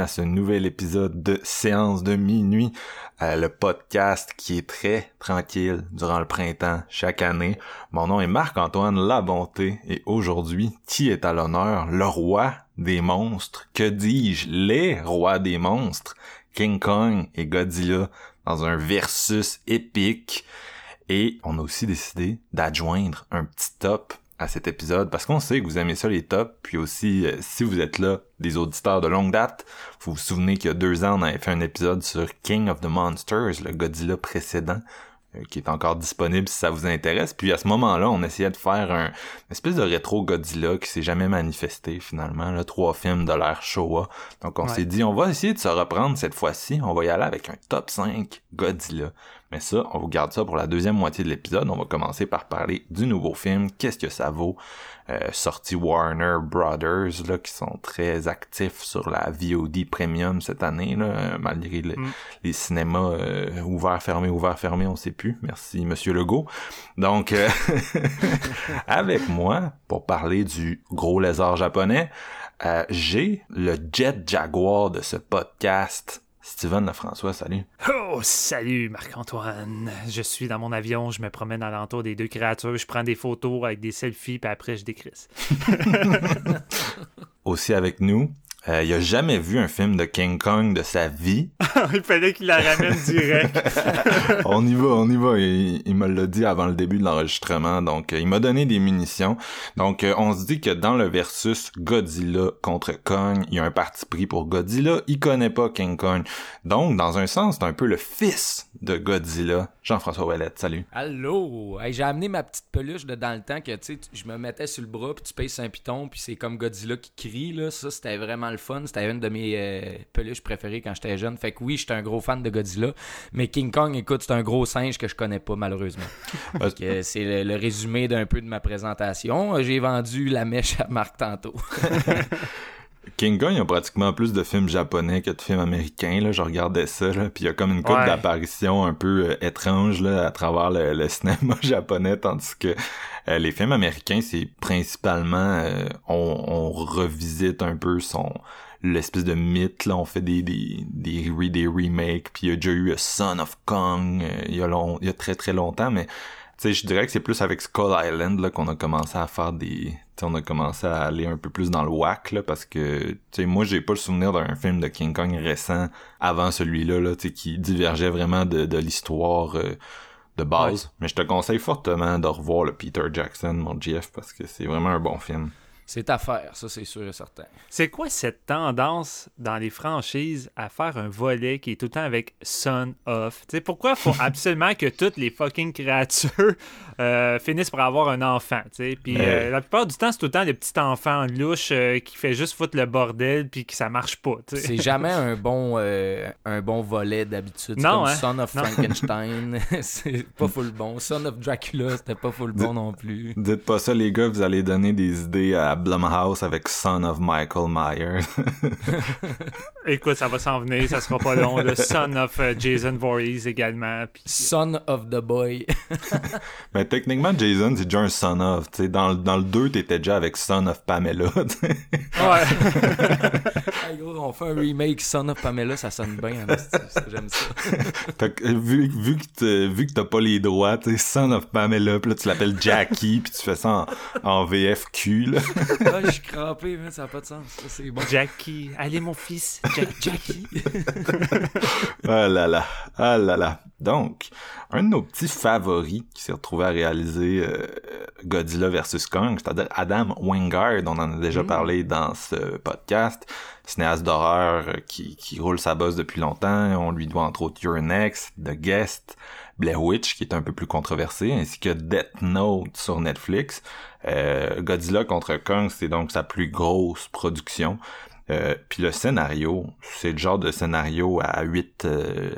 À ce nouvel épisode de Séance de minuit, euh, le podcast qui est très tranquille durant le printemps chaque année. Mon nom est Marc-Antoine Labonté et aujourd'hui, qui est à l'honneur? Le roi des monstres, que dis-je? Les rois des monstres, King Kong et Godzilla dans un versus épique. Et on a aussi décidé d'adjoindre un petit top à cet épisode parce qu'on sait que vous aimez ça les tops. Puis aussi euh, si vous êtes là des auditeurs de longue date vous vous souvenez qu'il y a deux ans on avait fait un épisode sur King of the Monsters le Godzilla précédent euh, qui est encore disponible si ça vous intéresse. Puis à ce moment-là on essayait de faire un une espèce de rétro Godzilla qui s'est jamais manifesté finalement là trois films de l'ère Showa. Donc on Ouais. s'est dit on va essayer de se reprendre cette fois-ci. On va y aller avec un top 5 Godzilla mais ça, on vous garde ça pour la deuxième moitié de l'épisode. On va commencer par parler du nouveau film, qu'est-ce que ça vaut, euh, sorti Warner Brothers, là, qui sont très actifs sur la VOD Premium cette année, là, malgré le- Mm. les cinémas euh, ouverts, fermés, ouverts, fermés, on sait plus. Merci, Monsieur Legault. Donc, euh, avec moi, pour parler du gros lézard japonais, euh, j'ai le Jet Jaguar de ce podcast, Steven Lefrançois, salut. Oh, salut Marc-Antoine. Je suis dans mon avion, je me promène alentour des deux créatures, je prends des photos avec des selfies, puis après je décrisse. aussi avec nous. Euh, il a jamais vu un film de King Kong de sa vie. Il fallait qu'il la ramène direct. on y va, on y va. Il, il me l'a dit avant le début de l'enregistrement. Donc, euh, il m'a donné des munitions. Donc, euh, on se dit que dans le versus Godzilla contre Kong, il y a un parti pris pour Godzilla. Il connaît pas King Kong. Donc, dans un sens, c'est un peu le fils de Godzilla. Jean-François Ouellette, salut. Allô! Hey, j'ai amené ma petite peluche de dans le temps que, tu sais, je me mettais sur le bras, puis tu payes un piton, puis c'est comme Godzilla qui crie, là. Ça, c'était vraiment le fun. C'était une de mes euh, peluches préférées quand j'étais jeune. Fait que oui, j'étais un gros fan de Godzilla. Mais King Kong, écoute, c'est un gros singe que je connais pas, malheureusement. Parce que c'est le, le résumé d'un peu de ma présentation. J'ai vendu la mèche à Marc tantôt. King Kong, il y a pratiquement plus de films japonais que de films américains. Là. Je regardais ça, là, puis il y a comme une couple Ouais. d'apparitions un peu euh, étranges là, à travers le, le cinéma japonais, tandis que euh, les films américains, c'est principalement euh, on, on revisite un peu son l'espèce de mythe là on fait des des des, re- des remakes puis il y a déjà eu a Son of Kong il y a long, il y a très très longtemps mais tu sais je dirais que c'est plus avec Skull Island là qu'on a commencé à faire des on a commencé à aller un peu plus dans le whack là parce que tu sais moi j'ai pas le souvenir d'un film de King Kong récent avant celui-là là qui divergeait vraiment de de l'histoire euh, de base. Mais je te conseille fortement de revoir le Peter Jackson mon GF parce que c'est vraiment un bon film c'est à faire, ça, c'est sûr et certain. C'est quoi cette tendance dans les franchises à faire un volet qui est tout le temps avec son of? Tu sais, pourquoi faut absolument que toutes les fucking créatures euh, finissent par avoir un enfant? tu sais? Puis Mais- euh, la plupart du temps, c'est tout le temps le petit enfant louche euh, qui fait juste foutre le bordel puis que ça marche pas. C'est jamais un bon, euh, un bon volet d'habitude. Non, comme hein? Son of Non. Frankenstein, c'est pas full bon. Son of Dracula, c'était pas full bon non plus. Dites pas ça, les gars, vous allez donner des idées à Blumhouse avec Son of Michael Myers. Écoute, ça va s'en venir, ça sera pas long. Le son of euh, Jason Voorhees également. Puis, Son of the Boy. Mais techniquement, Jason, c'est déjà un Son of. Tu sais, dans, le- dans le 2, t'étais déjà avec Son of Pamela. ouais. Hey, gros, on fait un remake Son of Pamela, ça sonne bien. ça, J'aime ça. Euh, vu, vu que t'as- vu que t'as pas les droits, Son of Pamela, pis là, tu l'appelles Jackie, puis tu fais ça en, en VFQ, là. Ah, je suis crampé, mais ça n'a pas de sens. Ça, C'est bon. Jackie, allez mon fils, Jackie. ah là là, ah là là. Donc, un de nos petits favoris qui s'est retrouvé à réaliser euh, Godzilla vs Kong, c'est-à-dire Adam Wingard, on en a déjà Mm. parlé dans ce podcast, cinéaste d'horreur qui, qui roule sa bosse depuis longtemps. On lui doit entre autres Your Next, The Guest, Blair Witch, qui est un peu plus controversé, ainsi que Death Note sur Netflix. Euh, Godzilla contre Kong, c'est donc sa plus grosse production. Euh, puis le scénario, c'est le genre de scénario à 8... euh,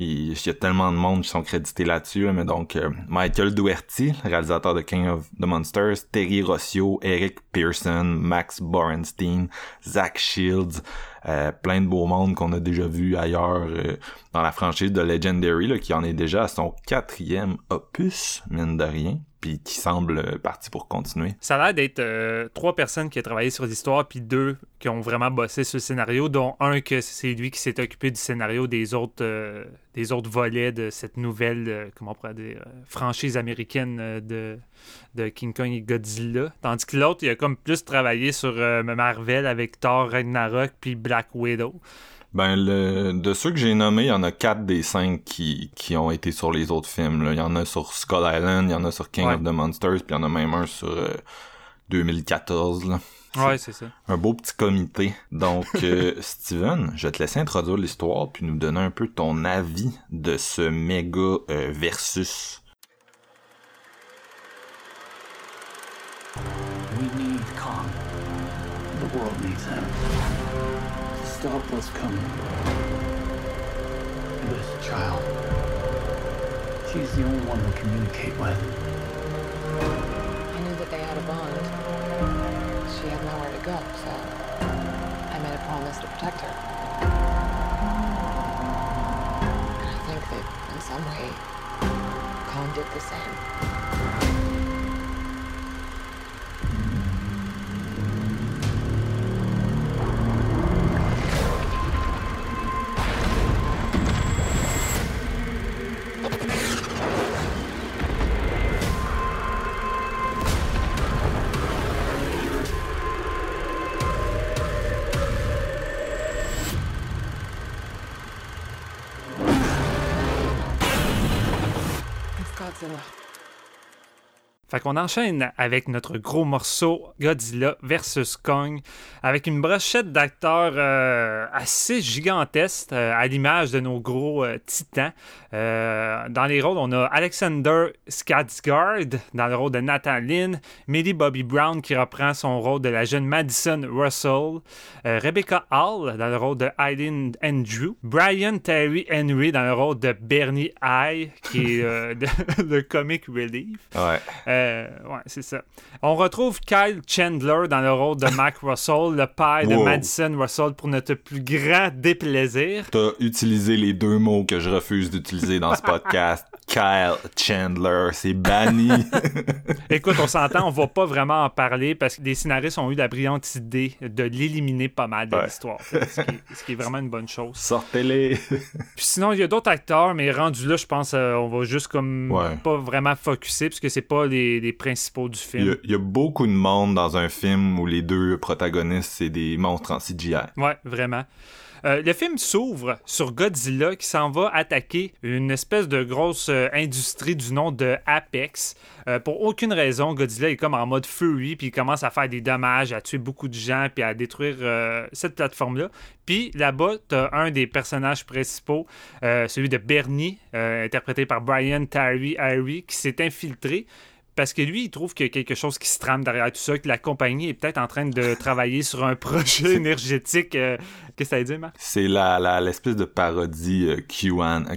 il, y a tellement de monde qui sont crédités là-dessus, là, mais donc euh, Michael Duerty, le réalisateur de King of the Monsters, Terry Rossio, Eric Pearson, Max Borenstein, Zach Shields, euh, plein de beaux mondes qu'on a déjà vu ailleurs euh, dans la franchise de Legendary, là, qui en est déjà à son quatrième opus, mine de rien, puis qui semble euh, parti pour continuer. Ça a l'air d'être trois personnes qui ont travaillé sur l'histoire, puis deux qui ont vraiment bossé sur le scénario, dont un que c'est lui qui s'est occupé du scénario des autres, des autres volets de cette nouvelle, comment on pourrait dire, franchise américaine de, de King Kong et Godzilla. Tandis que l'autre, il a comme plus travaillé sur euh, Marvel avec Thor, Ragnarok, puis Black Widow. Ben, le, de ceux que j'ai nommés, il y en a quatre des cinq qui, qui ont été sur les autres films. Là. Il y en a sur Skull Island, il y en a sur King Ouais. of the Monsters, puis il y en a même un sur euh, 2014. Là. Ouais, c'est ça. Un beau petit comité. Donc, euh, Steven, je vais te laisser introduire l'histoire, puis nous donner un peu ton avis de ce méga euh, versus. We need Kong. The world needs him. To stop what's coming. This child. She's the only one to communicate with. I knew that they had a bond. She had nowhere to go, so I made a promise to protect her. And I think that in some way, Kong did the same. It's Godzilla. Fait qu'on enchaîne avec notre gros morceau Godzilla versus Kong avec une brochette d'acteurs euh, assez gigantesque euh, à l'image de nos gros euh, titans. Dans les rôles, on a Alexander Skarsgård dans le rôle de Nathan Lynn, Millie Bobby Brown qui reprend son rôle de la jeune Madison Russell, Rebecca Hall dans le rôle de Eileen Andrew, Brian Terry Henry dans le rôle de Bernie High qui est le comic relief. Ouais. Euh, ouais, c'est ça. On retrouve Kyle Chandler dans le rôle de Mac Russell, le père de. Madison Russell, pour notre plus grand déplaisir. T'as utilisé les deux mots que je refuse d'utiliser dans ce podcast. Kyle Chandler, c'est banni. Écoute, on s'entend, on va pas vraiment en parler parce que les scénaristes ont eu la brillante idée de l'éliminer pas mal de Ouais. l'histoire. ce, qui est- ce qui est vraiment une bonne chose. Sortez-les. Puis sinon, il y a d'autres acteurs, mais rendu là, je pense euh, on va juste comme Ouais. pas vraiment focuser parce que c'est pas les, les principaux du Il y, film. il y a beaucoup de monde dans un film où les deux protagonistes, c'est des monstres en CGI. Ouais, vraiment. Euh, le film s'ouvre sur Godzilla qui s'en va attaquer une espèce de grosse euh, industrie du nom de Apex. Euh, pour aucune raison, Godzilla est comme en mode fury, puis il commence à faire des dommages, à tuer beaucoup de gens, puis à détruire cette plateforme-là. Puis là-bas, t'as un des personnages principaux, celui de Bernie, interprété par Brian Tyree Harry, qui s'est infiltré. Parce que lui, il trouve qu'il y a quelque chose qui se trame derrière tout ça, que la compagnie est peut-être en train de travailler sur un projet énergétique. euh, Qu'est-ce que ça veut dire, Marc? C'est la, l'espèce de parodie euh,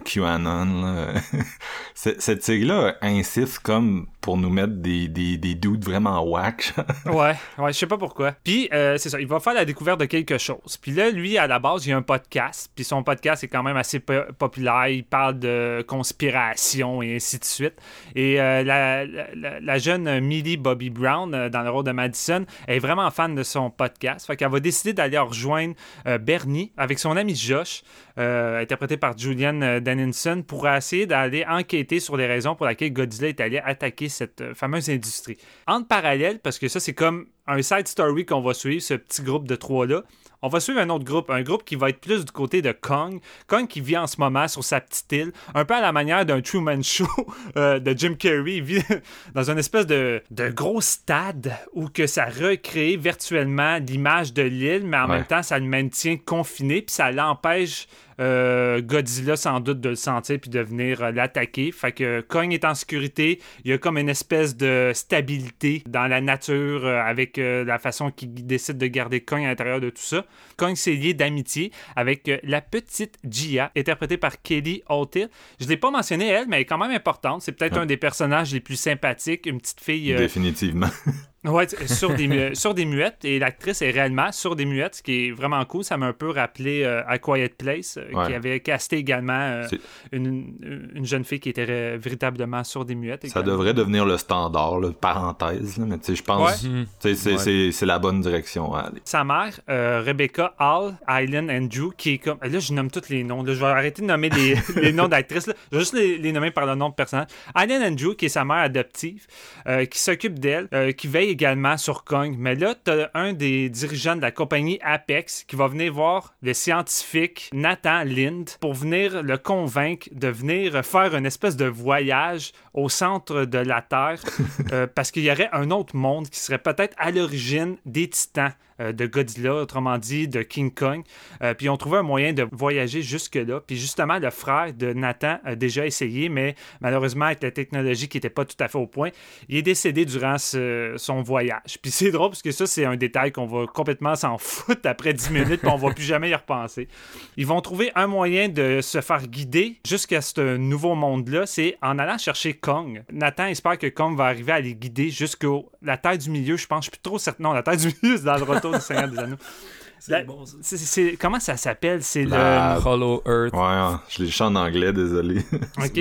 QAnon. Cette série-là insiste comme pour nous mettre des, des, des dudes vraiment whack. Ouais, ouais, je sais pas pourquoi. Puis, euh, c'est ça, il va faire la découverte de quelque chose. Puis là, lui, à la base, il a un podcast. Puis son podcast est quand même assez po- populaire. Il parle de conspiration et ainsi de suite. Et euh, la, la- la jeune Millie Bobby Brown, dans le rôle de Madison, elle est vraiment fan de son podcast. Fait qu'elle va décider d'aller rejoindre euh, Bernie avec son ami Josh, euh, interprété par Julian euh, Dennison, pour essayer d'aller enquêter sur les raisons pour lesquelles Godzilla est allé attaquer cette euh, fameuse industrie. En parallèle, parce que ça, c'est comme un side story qu'on va suivre, ce petit groupe de trois-là. On va suivre un autre groupe, un groupe qui va être plus du côté de Kong. Kong qui vit en ce moment sur sa petite île, un peu à la manière d'un Truman Show euh, de Jim Carrey. Il vit dans une espèce de, de gros stade où que ça recrée virtuellement l'image de l'île, mais en Ouais. même temps, ça le maintient confiné, puis ça l'empêche euh, Godzilla sans doute de le sentir puis de venir euh, l'attaquer. Fait que Kong est en sécurité. Il y a comme une espèce de stabilité dans la nature euh, avec euh, la façon qu'il décide de garder Kong à l'intérieur de tout ça. Kong s'est lié d'amitié avec euh, la petite Gia, interprétée par Kelly O'Till. Je l'ai pas mentionné elle, mais elle est quand même importante. C'est peut-être Ouais. un des personnages les plus sympathiques. Une petite fille. euh, Définitivement. Ouais, t- sur des, sur des muettes. Et l'actrice est réellement sur des muettes, ce qui est vraiment cool. Ça m'a un peu rappelé euh, A Quiet Place, euh, Ouais. qui avait casté également euh, une, une jeune fille qui était véritablement sur des muettes. Ça devrait devenir le standard, là, parenthèse, là, mais tu sais, je pense Mhm. tu sais, c'est Ouais. c'est- c'est la bonne direction à aller. Sa mère, euh, Rebecca Hall, Island Andrew, qui est comme. Là, je nomme tous les noms. là. Je vais arrêter de nommer les, les noms d'actrices. Je vais juste les, les nommer par le nom de personnage. Island Andrew, qui est sa mère adoptive, euh, qui s'occupe d'elle, euh, qui veille également sur Kong. Mais là, tu as un des dirigeants de la compagnie Apex qui va venir voir le scientifique Nathan Lind pour venir le convaincre de venir faire une espèce de voyage au centre de la Terre euh, parce qu'il y aurait un autre monde qui serait peut-être à l'origine des titans de Godzilla, autrement dit de King Kong. Euh, puis on trouvait un moyen de voyager jusque-là. Puis justement, le frère de Nathan a déjà essayé, mais malheureusement, avec la technologie qui n'était pas tout à fait au point, il est décédé durant son voyage. Puis c'est drôle parce que ça, c'est un détail qu'on va complètement s'en foutre après 10 minutes, puis on va plus jamais y repenser. Ils vont trouver un moyen de se faire guider jusqu'à ce nouveau monde-là, c'est en allant chercher Kong. Nathan espère que Kong va arriver à les guider jusqu'à la Terre du Milieu, je pense. Je suis plus trop certain. Non, la Terre du Milieu, c'est dans le retour du Seigneur des Anneaux. La- c'est- c'est- comment ça s'appelle? C'est La- le... Hollow Earth. Ouais, hein, je les chante en anglais, désolé.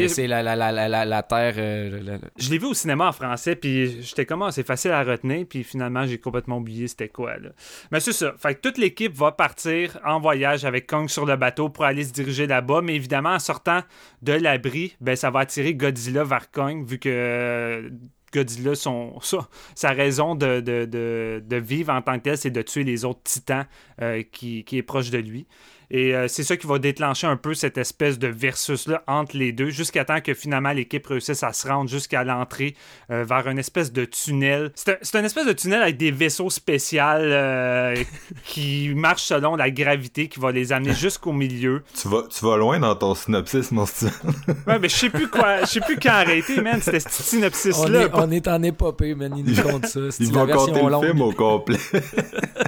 C'est la, la, la, la, la, la terre. euh, la- la- Je l'ai vu au cinéma en français, puis j'étais comme, Ah, c'est facile à retenir, puis finalement, j'ai complètement oublié c'était quoi. Là. Mais c'est ça. Fait que toute l'équipe va partir en voyage avec Kong sur le bateau pour aller se diriger là-bas, mais évidemment, en sortant de l'abri, ben, ça va attirer Godzilla vers Kong, vu que. Godzilla, sa, raison de vivre en tant que tel, c'est de tuer les autres titans euh, qui, qui est proche de lui. Et euh, c'est ça qui va déclencher un peu cette espèce de versus-là entre les deux, jusqu'à temps que finalement l'équipe réussisse à se rendre jusqu'à l'entrée euh, vers une espèce de tunnel. C'est un, c'est une espèce de tunnel avec des vaisseaux spéciaux euh, qui marchent selon la gravité qui va les amener jusqu'au milieu. tu, vas, tu vas loin dans ton synopsis, mon style. Ouais, mais je sais plus quoi, je sais plus quand arrêter, man. C'était ce petit On synopsis-là. est, on est en épopée, man. Il nous compte ça. Ils vont compter le longue. film au complet.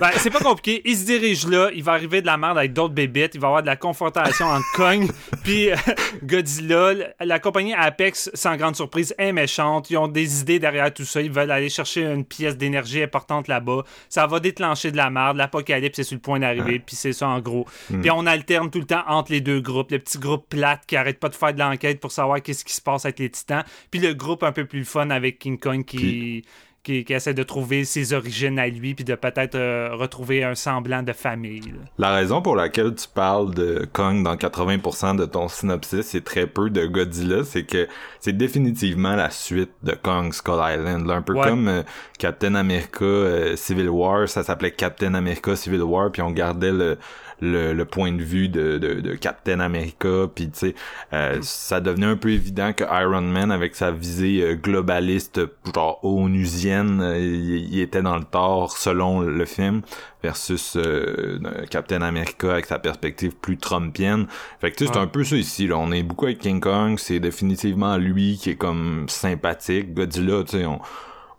Ben, c'est pas compliqué. Il se dirige là. Il va arriver de la merde avec d'autres Il va y avoir de la confrontation entre Kong puis euh, Godzilla. La compagnie Apex, sans grande surprise, est méchante. Ils ont des idées derrière tout ça. Ils veulent aller chercher une pièce d'énergie importante là-bas. Ça va déclencher de la merde. L'apocalypse est sur le point d'arriver. Puis c'est ça en gros. Puis on alterne tout le temps entre les deux groupes. Le petit groupe plate qui arrête pas de faire de l'enquête pour savoir qu'est-ce qui se passe avec les titans. Puis le groupe un peu plus fun avec King Kong qui... qui, qui essaie de trouver ses origines à lui, puis de peut-être euh, retrouver un semblant de famille. là. La raison pour laquelle tu parles de Kong dans 80% de ton synopsis et très peu de Godzilla, c'est que c'est définitivement la suite de Kong Skull Island. là. un peu Ouais. comme euh, Captain America euh, Civil War, ça s'appelait Captain America Civil War, puis on gardait le le, le point de vue de, de, de Captain America puis tu sais euh, ça devenait un peu évident que Iron Man avec sa visée euh, globaliste genre onusienne euh, il, il était dans le tort selon le film versus euh, Captain America avec sa perspective plus trumpienne. Fait que tu sais c'est un peu ça ici là. On est beaucoup avec King Kong c'est définitivement lui qui est comme sympathique. Godzilla tu sais on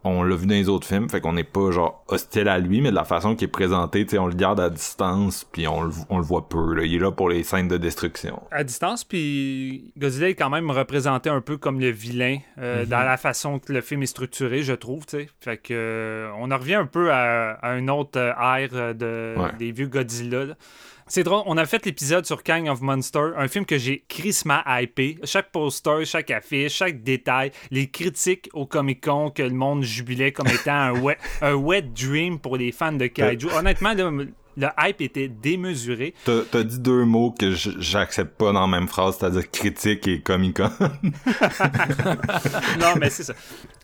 on l'a vu dans les autres films, fait qu'on n'est pas genre hostile à lui, mais de la façon qu'il est présenté, on le garde à distance, puis on, le- on le voit peu. Là. Il est là pour les scènes de destruction. À distance, puis Godzilla est quand même représenté un peu comme le vilain euh, dans la façon que le film est structuré, je trouve. Fait que euh, on en revient un peu à, à un autre ère euh, de, Ouais. des vieux Godzilla. là. C'est drôle, on a fait l'épisode sur Kang of Monster, un film que j'ai crissement hypé. Chaque poster, chaque affiche, chaque détail, les critiques au Comic Con que le monde jubilait comme étant un wet, un wet dream pour les fans de Kaiju. Honnêtement, là, le hype était démesuré. T'as dit deux mots que j'accepte pas dans la même phrase, c'est-à-dire critique et comic-con. non, mais c'est ça.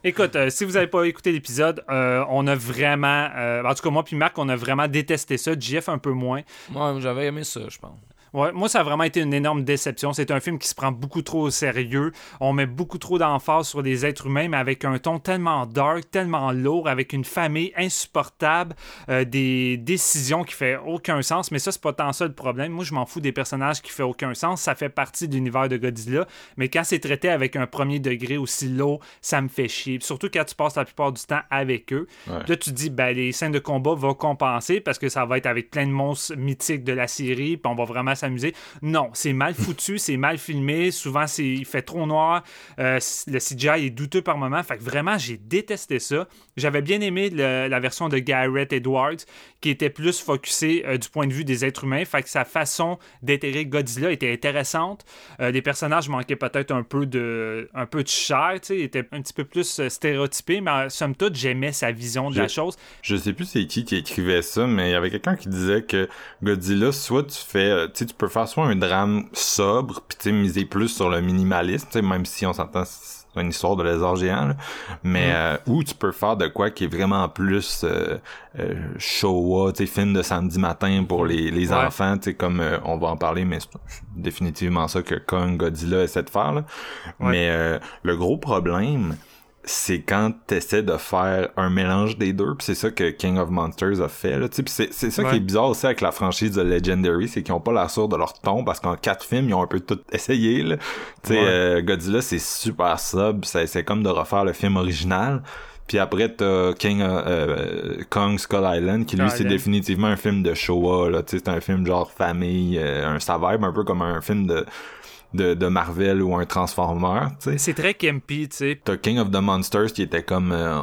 Écoute, euh, si vous n'avez pas écouté l'épisode, euh, on a vraiment, euh, en tout cas moi puis Marc, on a vraiment détesté ça. JF un peu moins. Moi, j'avais aimé ça, je pense. Ouais, moi, ça a vraiment été une énorme déception. C'est un film qui se prend beaucoup trop au sérieux. On met beaucoup trop d'emphase sur les êtres humains, mais avec un ton tellement dark, tellement lourd, avec une famille insupportable, euh, des décisions qui fait aucun sens. Mais ça, c'est pas tant ça le problème. Moi, je m'en fous des personnages qui fait aucun sens. Ça fait partie de l'univers de Godzilla. Mais quand c'est traité avec un premier degré aussi lourd, ça me fait chier. Surtout quand tu passes la plupart du temps avec eux. Ouais. Là, tu te dis, ben, les scènes de combat vont compenser parce que ça va être avec plein de monstres mythiques de la série, puis on va vraiment s'amuser. Non, c'est mal foutu, c'est mal filmé. Souvent, c'est, il fait trop noir. Euh, le CGI est douteux par moment. Fait que vraiment, j'ai détesté ça. J'avais bien aimé le- la version de Garrett Edwards, qui était plus focusée euh, du point de vue des êtres humains. Fait que sa façon d'éterrer Godzilla était intéressante. Euh, les personnages manquaient peut-être un peu de, un peu de chair, tu sais, étaient un petit peu plus stéréotypés, mais somme toute, j'aimais sa vision de la chose. Je sais plus c'est qui qui écrivait ça, mais il y avait quelqu'un qui disait que Godzilla, soit tu fais, tu tu peux faire soit un drame sobre, puis tu miser plus sur le minimalisme, tu sais, même si on s'entend, c'est une histoire de lézard géant, là. mais euh, ou tu peux faire de quoi qui est vraiment plus euh, euh, Showa, tu sais, film de samedi matin pour les, les Ouais. enfants, tu sais, comme euh, on va en parler, mais c'est définitivement ça que Kong Godzilla essaie de faire, là. Ouais. Mais euh, le gros problème, c'est quand t'essaies de faire un mélange des deux, puis c'est ça que King of Monsters a fait, là, tu sais, puis c'est, c'est ça Ouais. qui est bizarre aussi avec la franchise de Legendary, c'est qu'ils ont pas l'air sûrs de leur ton, parce qu'en quatre films, ils ont un peu tout essayé, là. Tu sais, Ouais. euh, Godzilla, c'est super sub, c'est, c'est comme de refaire le film original, puis après, t'as King, euh, euh, Kong Skull Island, qui lui, c'est définitivement un film de Showa, là, tu sais, c'est un film genre famille, euh, un ça vibe un peu comme un film de, de, de Marvel ou un Transformer, tu sais. C'est très campy, tu sais. T'as King of the Monsters qui était comme euh,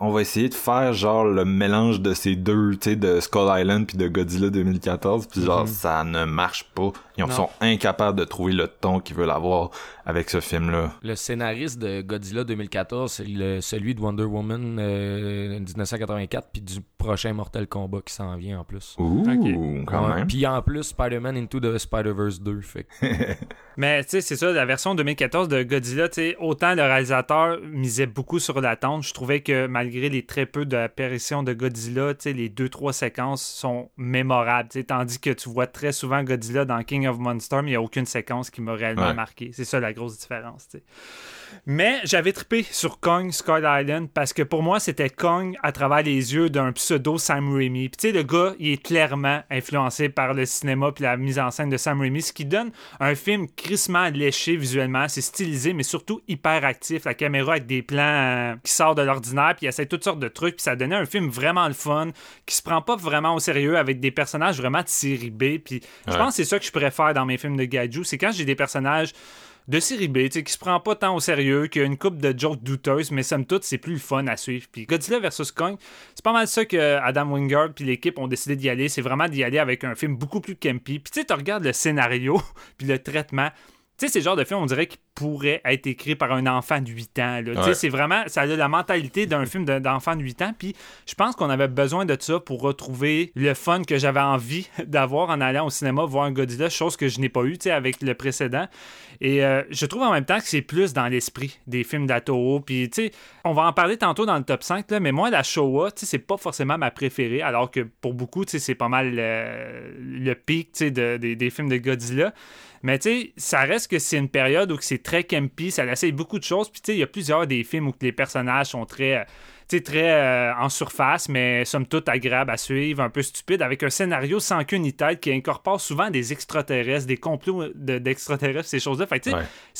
on va essayer de faire genre le mélange de ces deux, tu sais, de Skull Island puis de Godzilla 2014, puis genre ça ne marche pas. Ils Mhm. Non. sont incapables de trouver le ton qu'ils veulent avoir avec ce film-là. Le scénariste de Godzilla 2014, c'est le- celui de Wonder Woman euh, 1984, puis du prochain Mortal Kombat qui s'en vient en plus. Ouh, Ok. quand Ouais. même. Puis en plus, Spider-Man Into the Spider-Verse 2. Fait Mais tu sais, c'est ça, la version 2014 de Godzilla, autant le réalisateur misait beaucoup sur l'attente, je trouvais que malgré les très peu d'apparitions de Godzilla, les deux, trois séquences sont mémorables, tandis que tu vois très souvent Godzilla dans King of Monsters, mais il n'y a aucune séquence qui m'a réellement Ouais. marqué. C'est ça la grosse différence. Mais j'avais trippé sur Kong Skull Island parce que pour moi, c'était Kong à travers les yeux d'un pseudo Sam Raimi. Puis tu sais, le gars, il est clairement influencé par le cinéma puis la mise en scène de Sam Raimi, ce qui donne un film crissement léché visuellement. C'est stylisé, mais surtout hyper actif. La caméra avec des plans euh, qui sortent de l'ordinaire, puis il essaie toutes sortes de trucs, puis ça donnait un film vraiment le fun, qui se prend pas vraiment au sérieux avec des personnages vraiment de série B. Puis je pense que c'est ça que je préfère dans mes films de Gaiju, c'est quand j'ai des personnages de série B, qui se prend pas tant au sérieux, qui a une coupe de jokes douteuses, mais somme toute, c'est plus le fun à suivre. Puis Godzilla vs. Kong, c'est pas mal ça que Adam Wingard puis l'équipe ont décidé d'y aller. C'est vraiment d'y aller avec un film beaucoup plus campy. Puis tu sais, tu regardes le scénario, puis le traitement. Tu sais, c'est le genre de film, on dirait qu'il pourrait être écrit par un enfant de 8 ans. là. Ouais. C'est vraiment, ça a la mentalité d'un film de- d'enfant de 8 ans. Puis je pense qu'on avait besoin de ça pour retrouver le fun que j'avais envie d'avoir en allant au cinéma voir un Godzilla, chose que je n'ai pas eu avec le précédent. Et euh, je trouve en même temps que c'est plus dans l'esprit des films d'Atoro. Puis, tu sais, on va en parler tantôt dans le top 5, là, mais moi, la Showa, tu sais, c'est pas forcément ma préférée, alors que pour beaucoup, tu sais, c'est pas mal euh, le pic, tu sais, de- des- des films de Godzilla. Mais tu sais, ça reste que c'est une période où c'est très campy, ça essaye beaucoup de choses. Puis tu sais, il y a plusieurs des films où les personnages sont très, euh, sais, très euh, en surface, mais somme toute agréables à suivre, un peu stupide, avec un scénario sans queue ni tête qui incorpore souvent des extraterrestres, des complots de- d'extraterrestres, ces choses-là. Fait tu sais,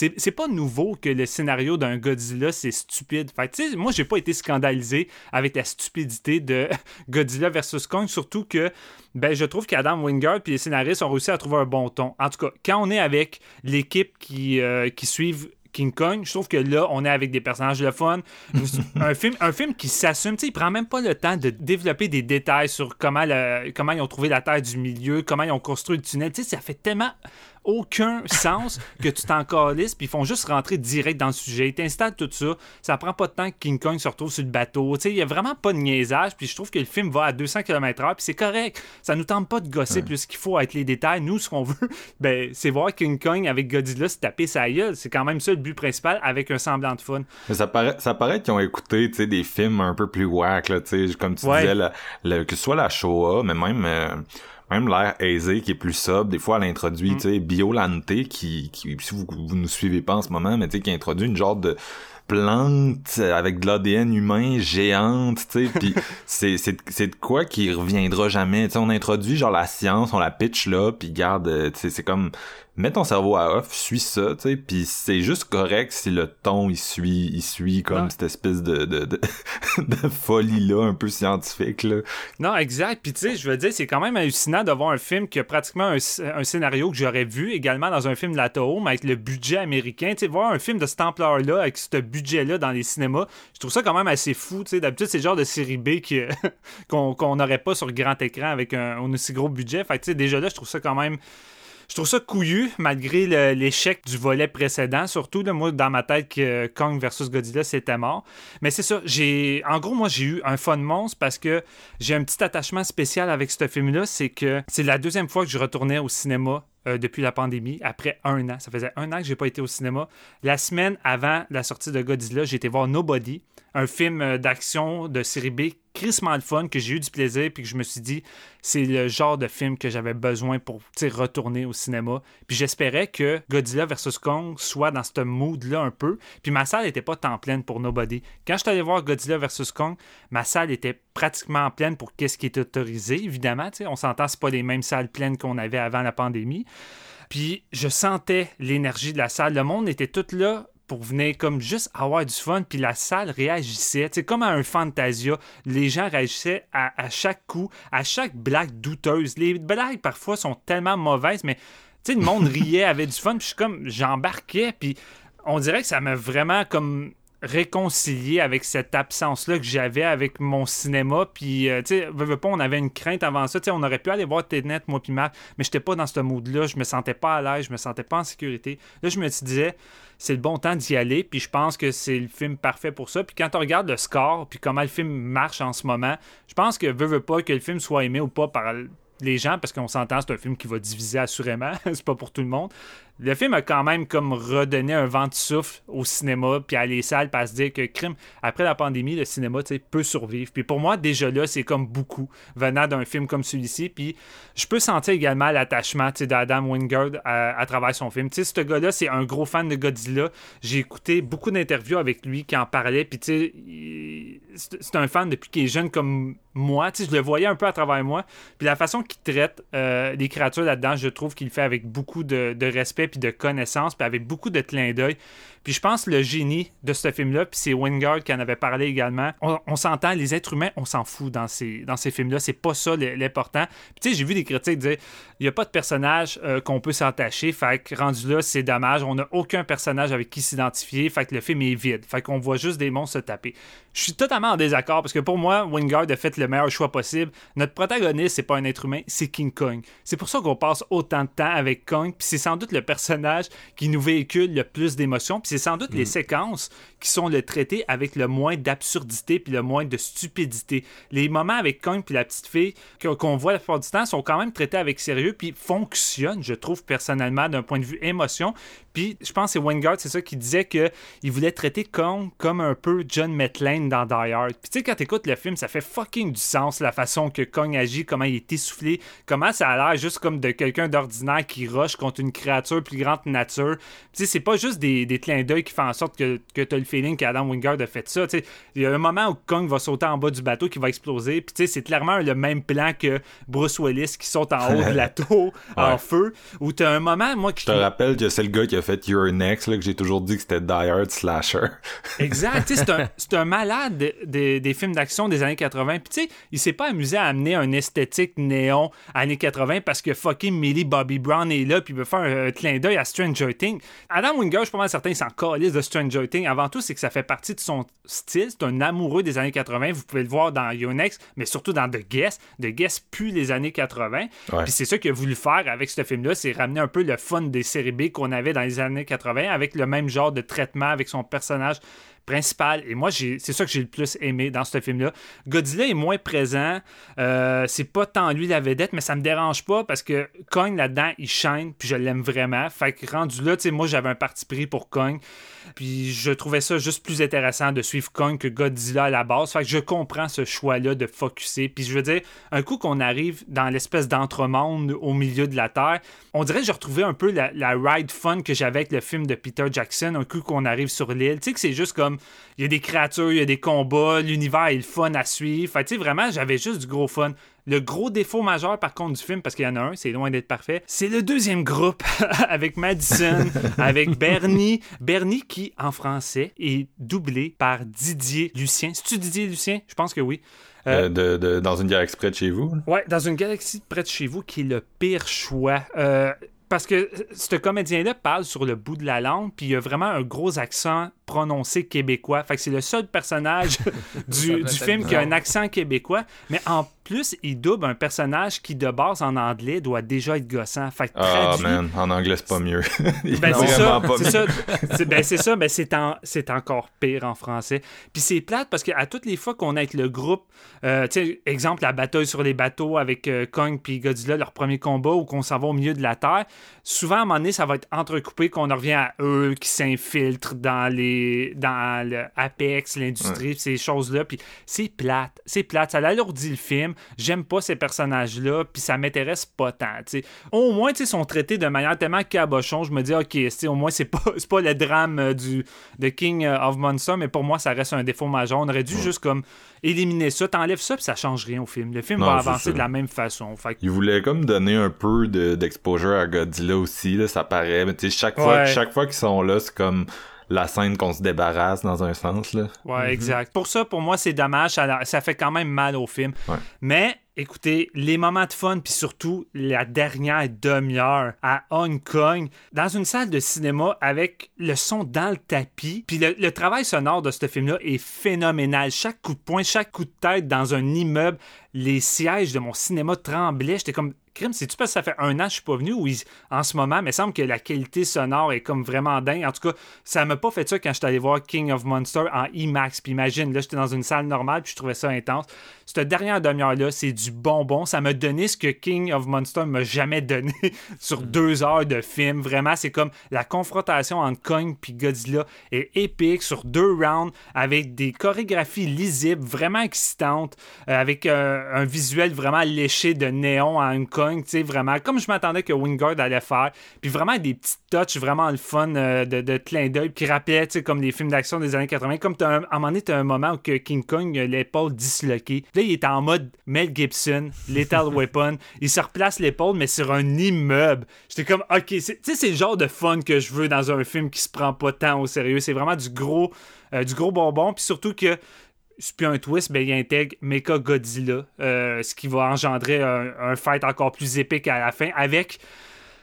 Ouais. c'est pas nouveau que le scénario d'un Godzilla, c'est stupide. Fait tu sais, moi, j'ai pas été scandalisé avec la stupidité de Godzilla versus Kong, surtout que ben, je trouve qu'Adam Wingard et les scénaristes ont réussi à trouver un bon ton. En tout cas, quand on est avec l'équipe qui, euh, qui suivent King Kong, je trouve que là, on est avec des personnages de fun. un, film, un film qui s'assume, tu sais, il prend même pas le temps de développer des détails sur comment, le- comment ils ont trouvé la terre du milieu, comment ils ont construit le tunnel. Tu sais, ça fait tellement aucun sens que tu t'en calisses, puis ils font juste rentrer direct dans le sujet. Ils t'installent tout ça. Ça prend pas de temps que King Kong se retrouve sur le bateau. Tu sais, il y a vraiment pas de niaisage, puis je trouve que le film va à 200 km/h, puis c'est correct. Ça nous tente pas de gosser plus qu'il faut avec les détails. Nous, ce qu'on veut, ben, c'est voir King Kong avec Godzilla se taper sa gueule. C'est quand même ça le but principal, avec un semblant de fun. Mais ça paraît, ça paraît qu'ils ont écouté, des films un peu plus whack, là, comme tu Ouais. disais, la- que ce soit la Shoah, mais même, euh, même l'air aisé qui est plus sobre. Des fois, elle introduit, tu sais, Biolante, qui, qui, si vous, vous nous suivez pas en ce moment, mais tu sais, qui introduit une genre de plante avec de l'ADN humain géante, tu sais, puis c'est c'est c'est de quoi qui reviendra jamais. Tu sais, on introduit genre la science, on la pitch là, puis garde, tu sais, c'est comme mets ton cerveau à off, suis ça, tu sais, puis c'est juste correct si le ton il suit, il suit comme cette espèce de de, de, de folie là, un peu scientifique là. Non, exact. Puis tu sais, je veux dire, c'est quand même hallucinant de voir un film qui a pratiquement un, un scénario que j'aurais vu également dans un film de la Toho, mais avec le budget américain. Tu sais, voir un film de cette ampleur-là, avec ce budget-là dans les cinémas, je trouve ça quand même assez fou. Tu sais, d'habitude, c'est le genre de série B qu'on n'aurait pas sur grand écran avec un, un aussi gros budget. Fait que tu sais, déjà là, je trouve ça quand même. Je trouve ça couillu, malgré l'échec du volet précédent. Surtout, moi, dans ma tête, que Kong versus Godzilla, c'était mort. Mais c'est ça, j'ai. En gros, moi, j'ai eu un fun monstre parce que j'ai un petit attachement spécial avec ce film-là. C'est que c'est la deuxième fois que je retournais au cinéma. euh, depuis la pandémie, après un an. Ça faisait un an que j'ai pas été au cinéma. La semaine avant la sortie de Godzilla, j'ai été voir Nobody, un film euh, d'action de série B, crissement le fun, que j'ai eu du plaisir, puis que je me suis dit, c'est le genre de film que j'avais besoin pour retourner au cinéma. Puis j'espérais que Godzilla vs. Kong soit dans ce mood-là un peu. Puis ma salle n'était pas tant pleine pour Nobody. Quand je suis allé voir Godzilla vs. Kong, ma salle était pratiquement pleine pour qu'est-ce qui est autorisé, évidemment. On s'entend, c'est pas les mêmes salles pleines qu'on avait avant la pandémie. Puis je sentais l'énergie de la salle. Le monde était tout là pour venir comme juste avoir du fun, puis la salle réagissait, tu sais, comme à un Fantasia. Les gens réagissaient à, à chaque coup, à chaque blague douteuse. Les blagues, parfois, sont tellement mauvaises, mais, tu sais, le monde riait, avait du fun, puis je suis comme, j'embarquais, puis on dirait que ça m'a vraiment comme réconcilié avec cette absence-là que j'avais avec mon cinéma. Puis, euh, tu sais, veux pas, on avait une crainte avant ça. Tu sais, on aurait pu aller voir Tenet, moi puis Marc, mais j'étais pas dans ce mood-là. Je me sentais pas à l'aise, je me sentais pas en sécurité. Là, je me disais, c'est le bon temps d'y aller. Puis je pense que c'est le film parfait pour ça. Puis quand on regarde le score, puis comment le film marche en ce moment, je pense que veux, veux pas que le film soit aimé ou pas par les gens, parce qu'on s'entend, c'est un film qui va diviser assurément. c'est pas pour tout le monde. Le film a quand même comme redonné un vent de souffle au cinéma, puis à les salles, puis se dire que crime, après la pandémie, le cinéma peut survivre. Puis pour moi, déjà là, c'est comme beaucoup venant d'un film comme celui-ci. Puis je peux sentir également l'attachement d'Adam Wingard à, à travers son film. Tu sais, ce gars-là, c'est un gros fan de Godzilla. J'ai écouté beaucoup d'interviews avec lui qui en parlait. Puis tu sais, c'est un fan depuis qu'il est jeune comme moi. Tu sais, je le voyais un peu à travers moi. Puis la façon qu'il traite euh, les créatures là-dedans, je trouve qu'il le fait avec beaucoup de respect puis de connaissance, puis avec beaucoup de clin d'œil. Puis je pense le génie de ce film-là, puis c'est Wingard qui en avait parlé également, on, s'entend, les êtres humains, on s'en fout dans ces, films-là. C'est pas ça l'important. Puis tu sais, j'ai vu des critiques dire il n'y a pas de personnage euh, qu'on peut s'attacher, fait que rendu là, c'est dommage. On n'a aucun personnage avec qui s'identifier, fait que le film est vide. Fait qu'on voit juste des monstres se taper. Je suis totalement en désaccord parce que pour moi, Wingard a fait le meilleur choix possible. Notre protagoniste, c'est pas un être humain, c'est King Kong. C'est pour ça qu'on passe autant de temps avec Kong, puis c'est sans doute le personnage qui nous véhicule le plus d'émotions, c'est sans doute les séquences qui sont le traité avec le moins d'absurdité puis le moins de stupidité. Les moments avec Kong puis la petite fille qu'on voit la plupart du temps sont quand même traités avec sérieux puis fonctionnent, je trouve personnellement d'un point de vue émotion. Puis je pense que c'est Wingard, c'est ça qui disait que il voulait traiter Kong comme un peu John McClane dans Die Hard. Puis tu sais quand t'écoutes le film, ça fait fucking du sens la façon que Kong agit, comment il est essoufflé, comment ça a l'air juste comme de quelqu'un d'ordinaire qui rush contre une créature plus grande que nature. Tu sais c'est pas juste des, des clins d'œil qui font en sorte que, que t'as le feeling qu'Adam Wingard a fait ça. Tu il y a un moment où Kong va sauter en bas du bateau qui va exploser. Puis tu c'est clairement le même plan que Bruce Willis qui saute en haut de la tour en Ouais. feu. Où t'as un moment moi qui Je te rappelle que c'est le gars qui a fait Your Next, là, que j'ai toujours dit que c'était Die Hard Slasher. Exact. Tu c'est un, un malade de- de- des films d'action des années 80. Puis, tu sais, il s'est pas amusé à amener un esthétique néon années 80 parce que fucking Millie Bobby Brown est là, puis il veut faire un, clin d'œil à Stranger Things. Adam Wingard, je suis pas mal certain, il s'en calisse de Stranger Things. Avant tout, c'est que ça fait partie de son style. C'est un amoureux des années 80. Vous pouvez le voir dans Yonex, mais surtout dans The Guest. The Guest pue les années 80. Ouais. Puis c'est ça qu'il a voulu faire avec ce film-là, c'est ramener un peu le fun des séries B qu'on avait dans les années 80 avec le même genre de traitement avec son personnage Et moi, c'est ça que j'ai le plus aimé dans ce film-là. Godzilla est moins présent. Euh, c'est pas tant lui la vedette, mais ça me dérange pas parce que Kong là-dedans, il shine, puis je l'aime vraiment. Fait que rendu là, tu sais, moi, j'avais un parti pris pour Kong. Puis je trouvais ça juste plus intéressant de suivre Kong que Godzilla à la base. Fait que je comprends ce choix-là de focuser. Puis je veux dire, un coup qu'on arrive dans l'espèce d'entremonde au milieu de la Terre, on dirait que j'ai retrouvé un peu la, ride fun que j'avais avec le film de Peter Jackson. Un coup qu'on arrive sur l'île. Tu sais que c'est juste comme, il y a des créatures, il y a des combats, l'univers est le fun à suivre. Fait tu sais, vraiment, j'avais juste du gros fun. Le gros défaut majeur, par contre, du film, parce qu'il y en a un, c'est loin d'être parfait, c'est le deuxième groupe avec Madison, avec Bernie. Bernie qui, en français, est doublé par Didier Lucien. C'est-tu Didier Lucien? Je pense que oui. Euh, Euh, de, de- dans une gare exprès de chez vous. Ouais, dans une galaxie près de chez vous, qui est le pire choix. Euh, parce que ce comédien-là parle sur le bout de la langue, puis il a vraiment un gros accent prononcé québécois. Fait que c'est le seul personnage du, du film qui a un accent québécois. Mais en plus, il double un personnage qui, de base, en anglais, doit déjà être gossant. Fait que Ah, traduit- man, en anglais, c'est pas mieux. Ben, c'est ça, c'est ça, ben, ça, en- encore pire en français. Puis c'est plate parce qu'à toutes les fois qu'on est avec le groupe, euh, tu sais, exemple, la bataille sur les bateaux avec euh, Kong puis Godzilla, leur premier combat, ou qu'on s'en va au milieu de la Terre, souvent, à un moment donné, ça va être entrecoupé, qu'on en revient à eux qui s'infiltrent dans les dans le Apex, l'industrie, ces choses-là. Puis c'est plate, c'est plate. Ça alourdit le film. J'aime pas ces personnages-là, puis ça m'intéresse pas tant. tu sais. Au moins, ils sont traités de manière tellement cabochon. Je me dis, ok, au moins, c'est pas, pas le drame euh, du, de King euh, of Monsters, mais pour moi, ça reste un défaut majeur. On aurait dû juste comme éliminer ça, t'enlèves ça, puis ça change rien au film. Le film Non, va avancer ça. de la même façon. Fait Il voulait comme donner un peu de- d'exposure à Godzilla aussi, là, ça paraît. Mais tu sais, chaque fois, Ouais. chaque fois qu'ils sont là, c'est comme la scène qu'on se débarrasse dans un sens, là. Ouais, exact. Pour ça, pour moi, c'est dommage. Ça, ça fait quand même mal au film. Ouais. Mais, écoutez, les moments de fun, puis surtout la dernière demi-heure à Hong Kong, dans une salle de cinéma avec le son dans le tapis, puis le, le travail sonore de ce film-là est phénoménal. Chaque coup de poing, chaque coup de tête dans un immeuble, les sièges de mon cinéma tremblaient. J'étais comme, crime, c'est-tu parce que ça fait un an que je suis pas venu ou en ce moment, mais il semble que la qualité sonore est comme vraiment dingue. En tout cas, ça m'a pas fait ça quand j'étais allé voir King of Monsters en IMAX. Puis imagine, là, j'étais dans une salle normale, puis je trouvais ça intense. Cette dernière demi-heure-là, c'est du bonbon. Ça m'a donné ce que King of Monsters m'a jamais donné sur deux heures de film. Vraiment, c'est comme la confrontation entre Kong puis Godzilla est épique sur deux rounds avec des chorégraphies lisibles, vraiment excitantes, euh, avec euh, un visuel vraiment léché de néon à Hong Tu sais, vraiment, comme je m'attendais que Wingard allait faire. Puis vraiment des petits touches vraiment le fun euh, de, de clin d'œil qui rappelaient, tu sais, comme les films d'action des années 80. Comme t'as un- à un moment donné, t'as un moment où que King Kong a l'épaule disloquée. Là, il est en mode Mel Gibson, Lethal Weapon. Il se replace l'épaule, mais sur un immeuble. J'étais comme, ok, tu sais, c'est le genre de fun que je veux dans un film qui se prend pas tant au sérieux. C'est vraiment du gros, euh, du gros bonbon. Puis surtout que c'est plus un twist, ben, il intègre Mecha Godzilla, euh, ce qui va engendrer un, un fight encore plus épique à la fin avec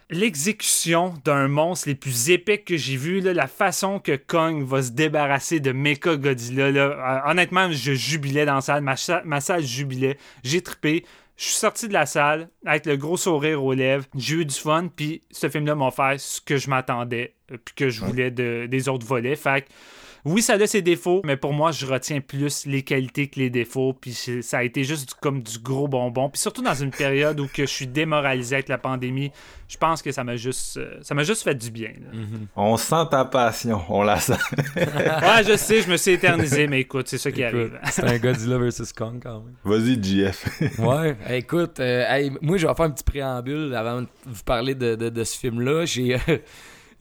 l'exécution d'un monstre les plus épiques que j'ai vu, là, la façon que Kong va se débarrasser de Mecha Godzilla. Là, euh, honnêtement, je jubilais dans la salle, ma salle jubilait, j'ai trippé. Je suis sorti de la salle avec le gros sourire aux lèvres. J'ai eu du fun, puis ce film-là m'a fait ce que je m'attendais, euh, puis que je voulais de- des autres volets. Fait que, oui, ça a ses défauts, mais pour moi, je retiens plus les qualités que les défauts. Puis c'est- ça a été juste comme du gros bonbon. Puis surtout dans une période où que je suis démoralisé avec la pandémie, je pense que ça m'a juste, euh, ça m'a juste fait du bien. là. On sent ta passion, on la sent. Ouais, je sais, je me suis éternisé, mais écoute, c'est ça qui Écoute, arrive. C'est un Godzilla vs Kong quand même. Vas-y, JF. Ouais, écoute, euh, hey, moi je vais faire un petit préambule avant de vous parler de, de, de ce film-là. J'ai euh,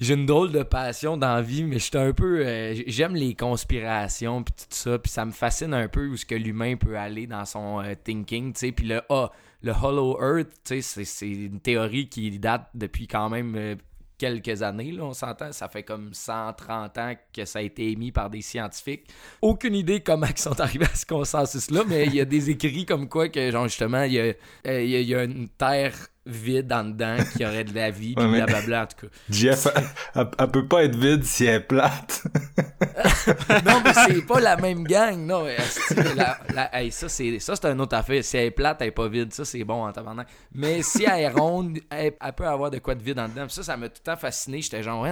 j'ai une drôle de passion dans la vie, mais un peu. euh, J'aime les conspirations puis tout ça, puis ça me fascine un peu où ce que l'humain peut aller dans son euh, thinking, tu sais. Puis le ah, le Hollow Earth, c'est- une théorie qui date depuis quand même. euh, quelques années, là, on s'entend, ça fait comme 130 ans que ça a été émis par des scientifiques. Aucune idée comment ils sont arrivés à ce consensus-là, mais il y a des écrits comme quoi que, genre, justement, il y a- il y a une Terre vide en dedans, qui aurait de la vie, puis blablabla, en tout cas. Jeff, elle, peut pas être vide si elle est plate. Non, mais c'est pas la même gang, non. la- la- hey, ça, c'est ça, c'est une autre affaire. Si elle est plate, elle est pas vide. Ça, c'est bon en tabarnak. Mais si elle est ronde, elle, elle peut avoir de quoi de vide en dedans. Puis ça, ça m'a tout le temps fasciné. J'étais genre,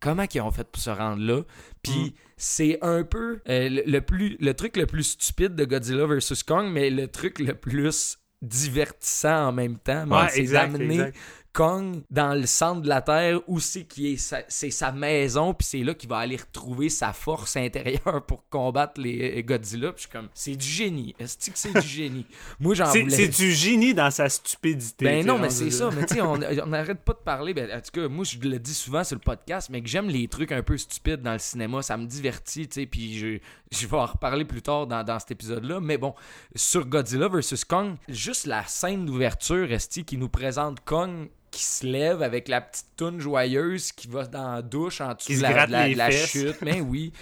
comment ils ont fait pour se rendre là? Puis c'est un peu euh, le, le plus, le truc le plus stupide de Godzilla vs. Kong, mais le truc le plus divertissant en même temps. Man, Ouais, c'est exact, d'amener exact. Kong dans le centre de la Terre où c'est qui est sa, c'est sa maison puis c'est là qu'il va aller retrouver sa force intérieure pour combattre les euh, Godzilla puis je suis comme c'est du génie est-ce que c'est du génie? Moi j'en C'est voulais c'est du génie dans sa stupidité. ben non, mais c'est là. ça. Mais tu sais, on n'arrête pas de parler. Ben, en tout cas, moi, je le dis souvent sur le podcast, mais que j'aime les trucs un peu stupides dans le cinéma. Ça me divertit, tu sais. Puis je, je vais en reparler plus tard dans, dans cet épisode-là. Mais bon, sur Godzilla vs. Kong, juste la scène d'ouverture, Esti, qui nous présente Kong qui se lève avec la petite toune joyeuse qui va dans la douche en dessous de la, chute. Mais oui.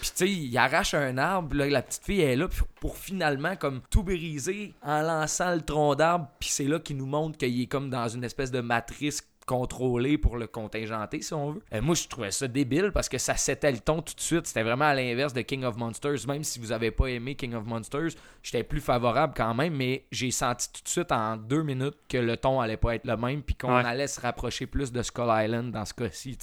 Puis tu sais, il arrache un arbre, là, la petite fille est là pour finalement comme tout briser en lançant le tronc d'arbre, puis c'est là qu'il nous montre qu'il est comme dans une espèce de matrice contrôlée pour le contingenter si on veut. Euh, moi je trouvais ça débile parce que ça s'était le ton tout de suite, c'était vraiment à l'inverse de King of Monsters, même si vous avez pas aimé King of Monsters, j'étais plus favorable quand même, mais j'ai senti tout de suite en deux minutes que le ton allait pas être le même puis qu'on Ouais. allait se rapprocher plus de Skull Island dans ce cas-ci,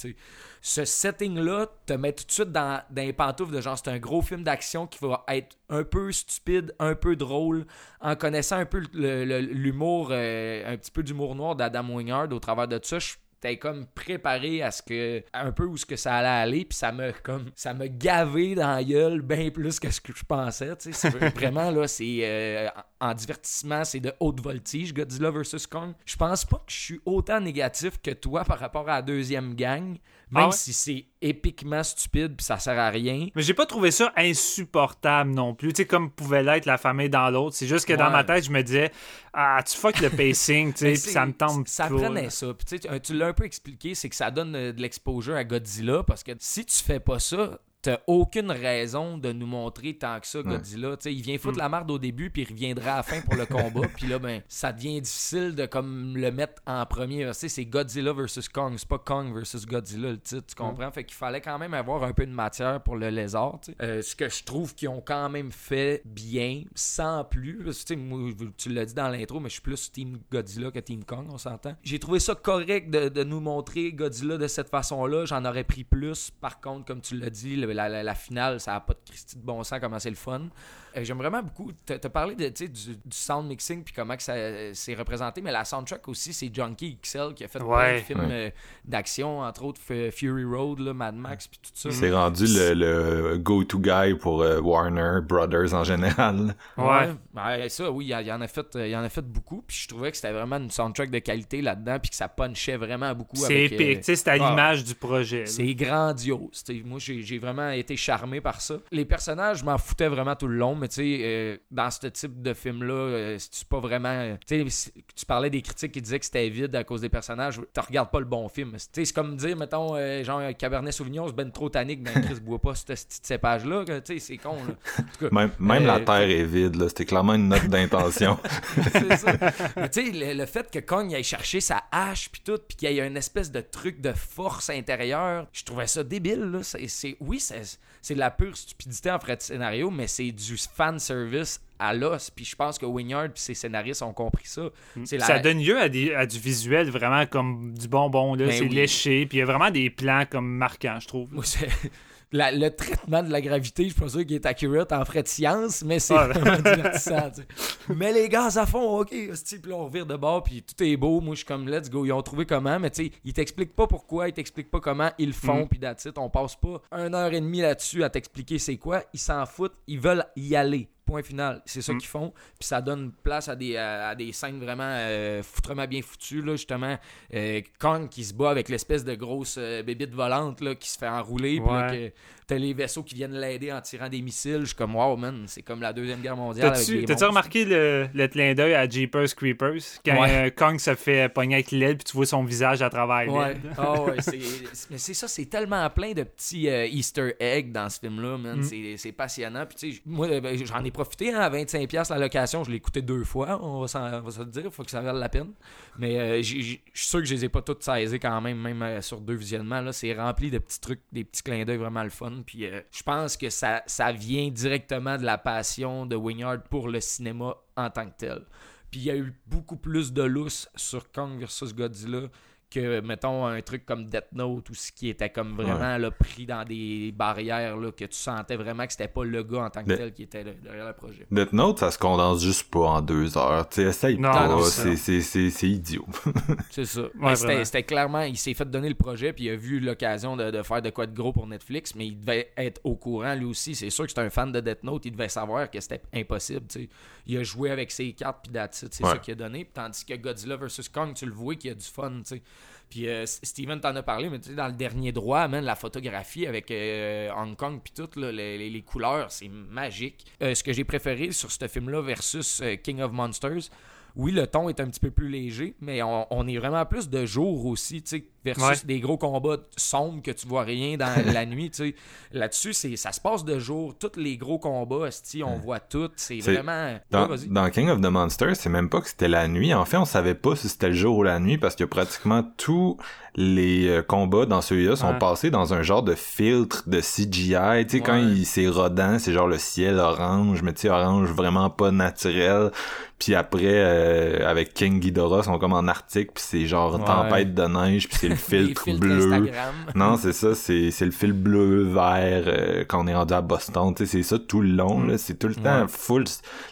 ce setting-là te met tout de suite dans, dans les pantoufles de genre c'est un gros film d'action qui va être un peu stupide, un peu drôle, en connaissant un peu l'humour, euh, un petit peu d'humour noir d'Adam Wingard au travers de ça. je- T'es comme préparé à ce que un peu où ce que ça allait aller puis ça me comme ça me gavé dans la gueule bien plus que ce que je pensais tu sais vraiment là c'est euh, en en divertissement c'est de haute voltige Godzilla vs Kong je pense pas que je suis autant négatif que toi par rapport à la deuxième gang même Ah ouais? si c'est épiquement stupide puis ça sert à rien. Mais j'ai pas trouvé ça insupportable non plus. Tu sais, comme pouvait l'être la famille dans l'autre. C'est juste que dans ma tête, je me disais, ah, tu fuck le pacing, tu sais, puis ça me tente Ça prenait ça. Puis tu sais, tu- tu l'as un peu expliqué, c'est que ça donne euh, de l'exposure à Godzilla parce que si tu fais pas ça, t'as aucune raison de nous montrer tant que ça Godzilla. Tu sais, il vient foutre Mm. la merde au début puis il reviendra à la fin pour le combat. puis là, ben, ça devient difficile de comme le mettre en premier. Tu sais, c'est Godzilla versus Kong, c'est pas Kong versus Godzilla le titre, tu comprends? Fait qu'il fallait quand même avoir un peu de matière pour le lézard. Euh, ce que je trouve qu'ils ont quand même fait bien, sans plus. Parce que, tu sais, moi, tu l'as dit dans l'intro, mais je suis plus Team Godzilla que Team Kong, on s'entend. J'ai trouvé ça correct de, de nous montrer Godzilla de cette façon-là. J'en aurais pris plus. Par contre, comme tu l'as dit, le- la, finale, ça n'a pas de Christie de bon sens, comment c'est le fun. Euh, J'aime vraiment beaucoup. Tu as parlé de, tu sais, du, du sound mixing puis comment que ça euh, s'est représenté, mais la soundtrack aussi, c'est Junkie XL qui a fait plein de Ouais. films euh, d'action, entre autres Fury Road, là, Mad Max, puis tout ça. C'est rendu le, le go-to guy pour euh, Warner Brothers en général. Ouais. Ouais, ça, oui, il y en- il y en a fait, il y en a fait beaucoup. Puis je trouvais que c'était vraiment une soundtrack de qualité là-dedans, puis que ça punchait vraiment beaucoup. C'est épique, euh, tu sais, c'est à ah, l'image du projet. c'est grandiose. T'sais, moi, j'ai j'ai vraiment été charmé par ça. Les personnages, je m'en foutais vraiment tout le long, mais tu sais, euh, dans ce type de film-là, euh, c'est pas vraiment. euh, Tu sais, tu parlais des critiques qui disaient que c'était vide à cause des personnages. Tu regardes pas le bon film. Tu c'est comme dire, mettons, euh, genre, Cabernet Sauvignon, c'est ben trop tannique, ben Chris boit pas ce petit cépage-là. que, Tu sais, c'est con, là. En tout cas, Même, même Euh, la terre est vide, là. C'était clairement une note d'intention. c'est ça. Mais tu sais, le, le fait que Kong aille chercher sa hache puis tout, puis qu'il y ait une espèce de truc de force intérieure, je trouvais ça débile. Là. C'est- oui, c'est, c'est de la pure stupidité en frais de scénario, mais c'est du fan service à l'os. Puis je pense que Winyard et ses scénaristes ont compris ça. La- Ça donne lieu à, des- à du visuel vraiment comme du bonbon. là. Ben c'est oui. léché. Puis il y a vraiment des plans comme marquants, je trouve. C'est- la- le traitement de la gravité, je suis pas sûr qu'il est accurate en frais de science, mais c'est vraiment divertissant. tu. Mais les gaz à fond, ok, puis là, on revire de bord, puis tout est beau. Moi, je suis comme, let's go. Ils ont trouvé comment, mais tu sais, ils t'expliquent pas pourquoi, ils t'expliquent pas comment, ils le font, Mm. puis that's it. On passe pas une heure et demie là-dessus à t'expliquer c'est quoi. Ils s'en foutent, ils veulent y aller. Point final. C'est ça Mm. qu'ils font. Puis ça donne place à des, à, à des scènes vraiment euh, foutrement bien foutues. Là, justement, euh, Kong qui se bat avec l'espèce de grosse euh, bébite volante là, qui se fait enrouler. Puis là, Ouais. que t'as les vaisseaux qui viennent l'aider en tirant des missiles. Je suis comme, wow, man, c'est comme la Deuxième Guerre mondiale. T'as-tu remarqué le, le clin d'œil à Jeepers Creepers? Quand Ouais. euh, Kong se fait pogner avec l'aile puis tu vois son visage à travers Ouais. Ah ouais, mais c'est ça, c'est tellement plein de petits euh, Easter eggs dans ce film-là, man. Mm. C'est, passionnant. Puis moi, euh, ben, j'en ai profité hein, à 25$ la location. Je l'ai écouté deux fois, on va, s'en- on va se le dire. faut que ça vaille la peine. Mais euh, je suis sûr que je les ai pas toutes saisies quand même, même sur deux visionnements. C'est rempli de petits trucs, des petits clins d'œil vraiment le fun. Euh, je pense que ça, vient directement de la passion de Wingard pour le cinéma en tant que tel. Puis il y a eu beaucoup plus de lousse sur Kong versus Godzilla que, mettons, un truc comme Death Note ou ce qui était comme vraiment là, pris dans des barrières là, que tu sentais vraiment que c'était pas le gars en tant que tel qui était là, derrière le projet. Death Note, ça se condense juste pas en deux heures. Tu essaye Non, pas, non, c'est, idiot. C'est ça. Mais c'était, clairement, il s'est fait donner le projet, puis il a vu l'occasion de, de faire de quoi de gros pour Netflix, mais il devait être au courant lui aussi. C'est sûr que c'est un fan de Death Note, il devait savoir que c'était impossible. tu sais. Il a joué avec ses cartes, puis that's c'est Ouais. ça qu'il a donné. Tandis que Godzilla vs. Kong, tu le vois qu'il y a du fun. tu sais. Puis euh, Steven t'en a parlé, mais tu sais, dans le dernier droit, man, la photographie avec euh, Hong Kong, puis tout, là, les couleurs, c'est magique. Euh, ce que j'ai préféré sur ce film-là versus euh, King of Monsters, oui, le ton est un petit peu plus léger, mais on, on est vraiment plus de jour aussi, tu sais, versus Ouais. des gros combats sombres que tu vois rien dans la nuit, tu sais. Là-dessus, c'est, ça se passe de jour. Tous les gros combats, on voit tout. C'est, C'est- vraiment... Dans, Ouais, vas-y. dans King of the Monsters, c'est même pas que c'était la nuit. En fait, on savait pas si c'était le jour ou la nuit parce que pratiquement tous les euh, combats dans celui-là sont passés dans un genre de filtre de CGI. Tu sais, quand il c'est rodant, c'est genre le ciel orange, mais tu sais, orange vraiment pas naturel. Puis après, euh, avec King Ghidorah, ils sont comme en Arctique, puis c'est genre tempête de neige, puis c'est le filtre bleu. Instagram. Non, c'est ça, c'est le fil bleu vert euh, quand on est rendu à Boston, c'est ça tout le long là, c'est tout le temps Ouais. full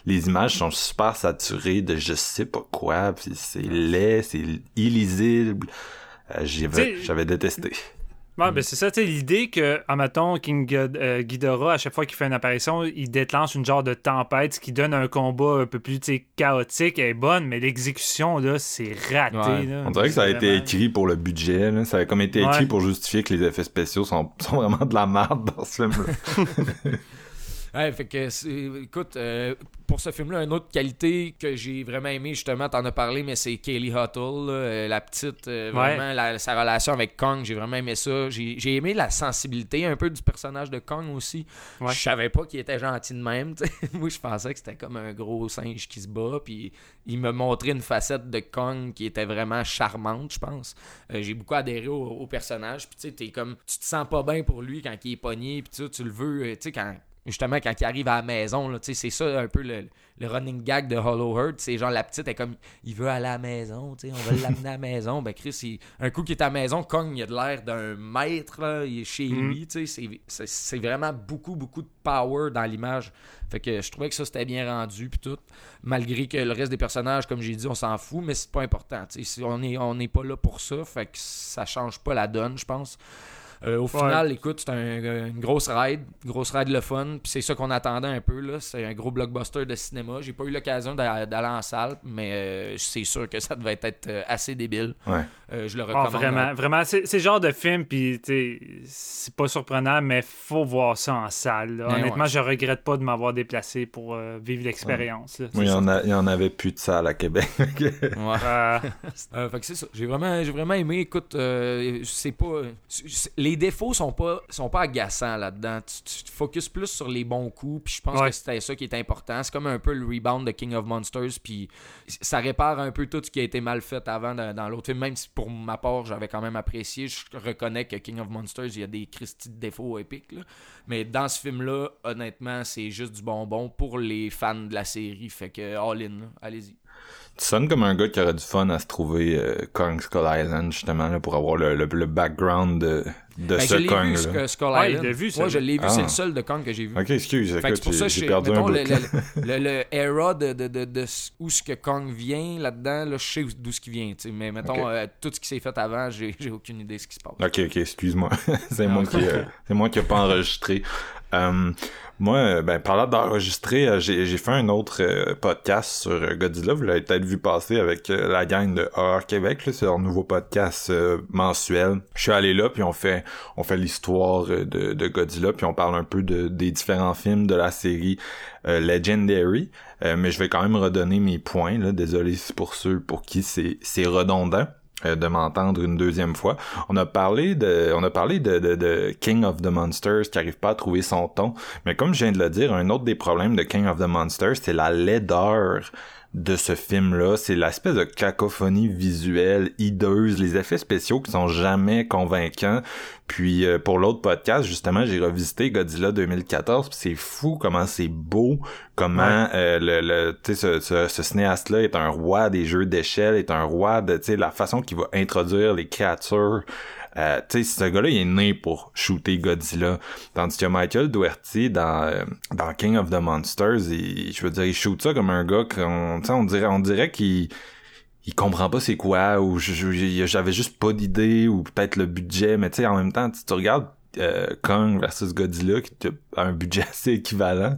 les images sont super saturées de je sais pas quoi, puis c'est laid, c'est illisible. Euh, j'avais détesté. Ouais, ben c'est ça, tu l'idée que, en mettons, King euh, Ghidorah, à chaque fois qu'il fait une apparition, il déclenche une genre de tempête, ce qui donne un combat un peu plus, chaotique, est bonne, mais l'exécution, là, c'est raté, Ouais. là. On dirait que ça a été écrit pour le budget, là. ça a comme été écrit Ouais. pour justifier que les effets spéciaux sont, sont vraiment de la merde dans ce film-là. Ouais, fait que, écoute, euh, pour ce film-là, une autre qualité que j'ai vraiment aimé, justement, t'en as parlé, mais c'est Kaylee Huttle, là, euh, la petite, euh, Ouais. vraiment, la- sa relation avec Kong, j'ai vraiment aimé ça. J'ai aimé la sensibilité un peu du personnage de Kong aussi. Ouais. Je savais pas qu'il était gentil de même. Moi, je pensais que c'était comme un gros singe qui se bat, puis il me montrait une facette de Kong qui était vraiment charmante, je pense. Euh, j'ai beaucoup adhéré au, au personnage, puis tu sais, t'es comme, tu te sens pas bien pour lui quand il est pogné, puis tu le veux, tu sais, quand justement quand il arrive à la maison c'est ça un peu le, le running gag de Hollow Heart. C'est genre la petite est comme il veut aller à la maison on va l'amener à la maison. Ben Chris il- un coup qu'il est à la maison Kong il a de l'air d'un maître là, il est chez lui tu sais, c'est- vraiment beaucoup beaucoup de power dans l'image. Fait que je trouvais que ça c'était bien rendu puis tout. Malgré que le reste des personnages comme j'ai dit on s'en fout mais c'est pas important on est on n'est pas là pour ça fait que ça change pas la donne je pense euh, au final, écoute, c'est un- une grosse ride, une grosse ride le fun, puis c'est ça qu'on attendait un peu là. C'est un gros blockbuster de cinéma. J'ai pas eu l'occasion d'a- d'aller en salle, mais euh, c'est sûr que ça devait être euh, assez débile. Ouais. Euh, je le Ah, recommande. vraiment, vraiment, c'est c'est le genre de film, puis tu sais, c'est pas surprenant, mais faut voir ça en salle. là. Ben Honnêtement, ouais. je regrette pas de m'avoir déplacé pour euh, vivre l'expérience. là. Oui, il y, en a- il y en avait plus de ça à Québec. Ouais. Euh, Euh, fait que c'est ça. J'ai vraiment, j'ai vraiment aimé. Écoute, euh, c'est pas. c'est- Les défauts sont pas, sont pas agaçants là-dedans. Tu, tu te focuses plus sur les bons coups. Puis je pense Ouais. que c'était ça qui est important. C'est comme un peu le rebound de King of Monsters. Puis ça répare un peu tout ce qui a été mal fait avant dans, dans l'autre film. Même si pour ma part, j'avais quand même apprécié. Je reconnais que King of Monsters, il y a des Christy de défauts épiques. là. Mais dans ce film-là, honnêtement, c'est juste du bonbon pour les fans de la série. Fait que all in, allez-y. Tu sonnes comme un gars qui aurait du fun à se trouver euh, Kong Skull Island, justement, là, pour avoir le, le, le background de, de Ben, ce je Kong. vu. Skull Ouais, Island. vu, ça. Je l'ai vu. Ah. C'est le seul de Kong que j'ai vu. Ok, excuse, Fait que écoute, c'est pour ça j'ai perdu un mettons, le, le, le- le era de, de, de, de ce- où ce que Kong vient là-dedans, là, je sais d'où ce qui vient. tu sais. Mais mettons, euh, tout ce qui s'est fait avant, j'ai j'ai aucune idée de ce qui se passe. Ok, ok, excuse-moi. c'est Non. moi qui, euh, c'est moi qui ai pas enregistré. Euh, moi, euh, ben, parlant d'enregistrer, euh, j'ai, j'ai fait un autre euh, podcast sur euh, Godzilla. Vous l'avez peut-être vu passer avec euh, la gang de Horror Québec. C'est leur nouveau podcast euh, mensuel. Je suis allé là, puis on fait, on fait l'histoire euh, de, de Godzilla, puis on parle un peu de, des différents films de la série euh, Legendary. Euh, mais je vais quand même redonner mes points. Là. Désolé pour ceux pour qui c'est, redondant. de m'entendre une deuxième fois. On a parlé de, on a parlé de King of the Monsters qui arrive pas à trouver son ton. Mais comme je viens de le dire, un autre des problèmes de King of the Monsters, c'est la laideur de ce film-là, c'est l'espèce de cacophonie visuelle hideuse, les effets spéciaux qui sont jamais convaincants. Puis euh, pour l'autre podcast, justement, j'ai revisité Godzilla 2014, puis c'est fou comment c'est beau, comment euh, le, le tu sais ce, ce, cinéaste-là est un roi des jeux d'échelle, est un roi de tu sais la façon qu'il va introduire les créatures. Euh, tu sais, ce gars-là, il est né pour shooter Godzilla. Tandis que Michael Doherty, dans, euh, dans King of the Monsters, il, je veux dire, il shoot ça comme un gars qu'on, on dirait, on dirait qu'il il comprend pas c'est quoi ou j'avais juste pas d'idée ou peut-être le budget mais tu sais en même temps tu, tu regardes euh, Kong versus Godzilla qui a un budget assez équivalent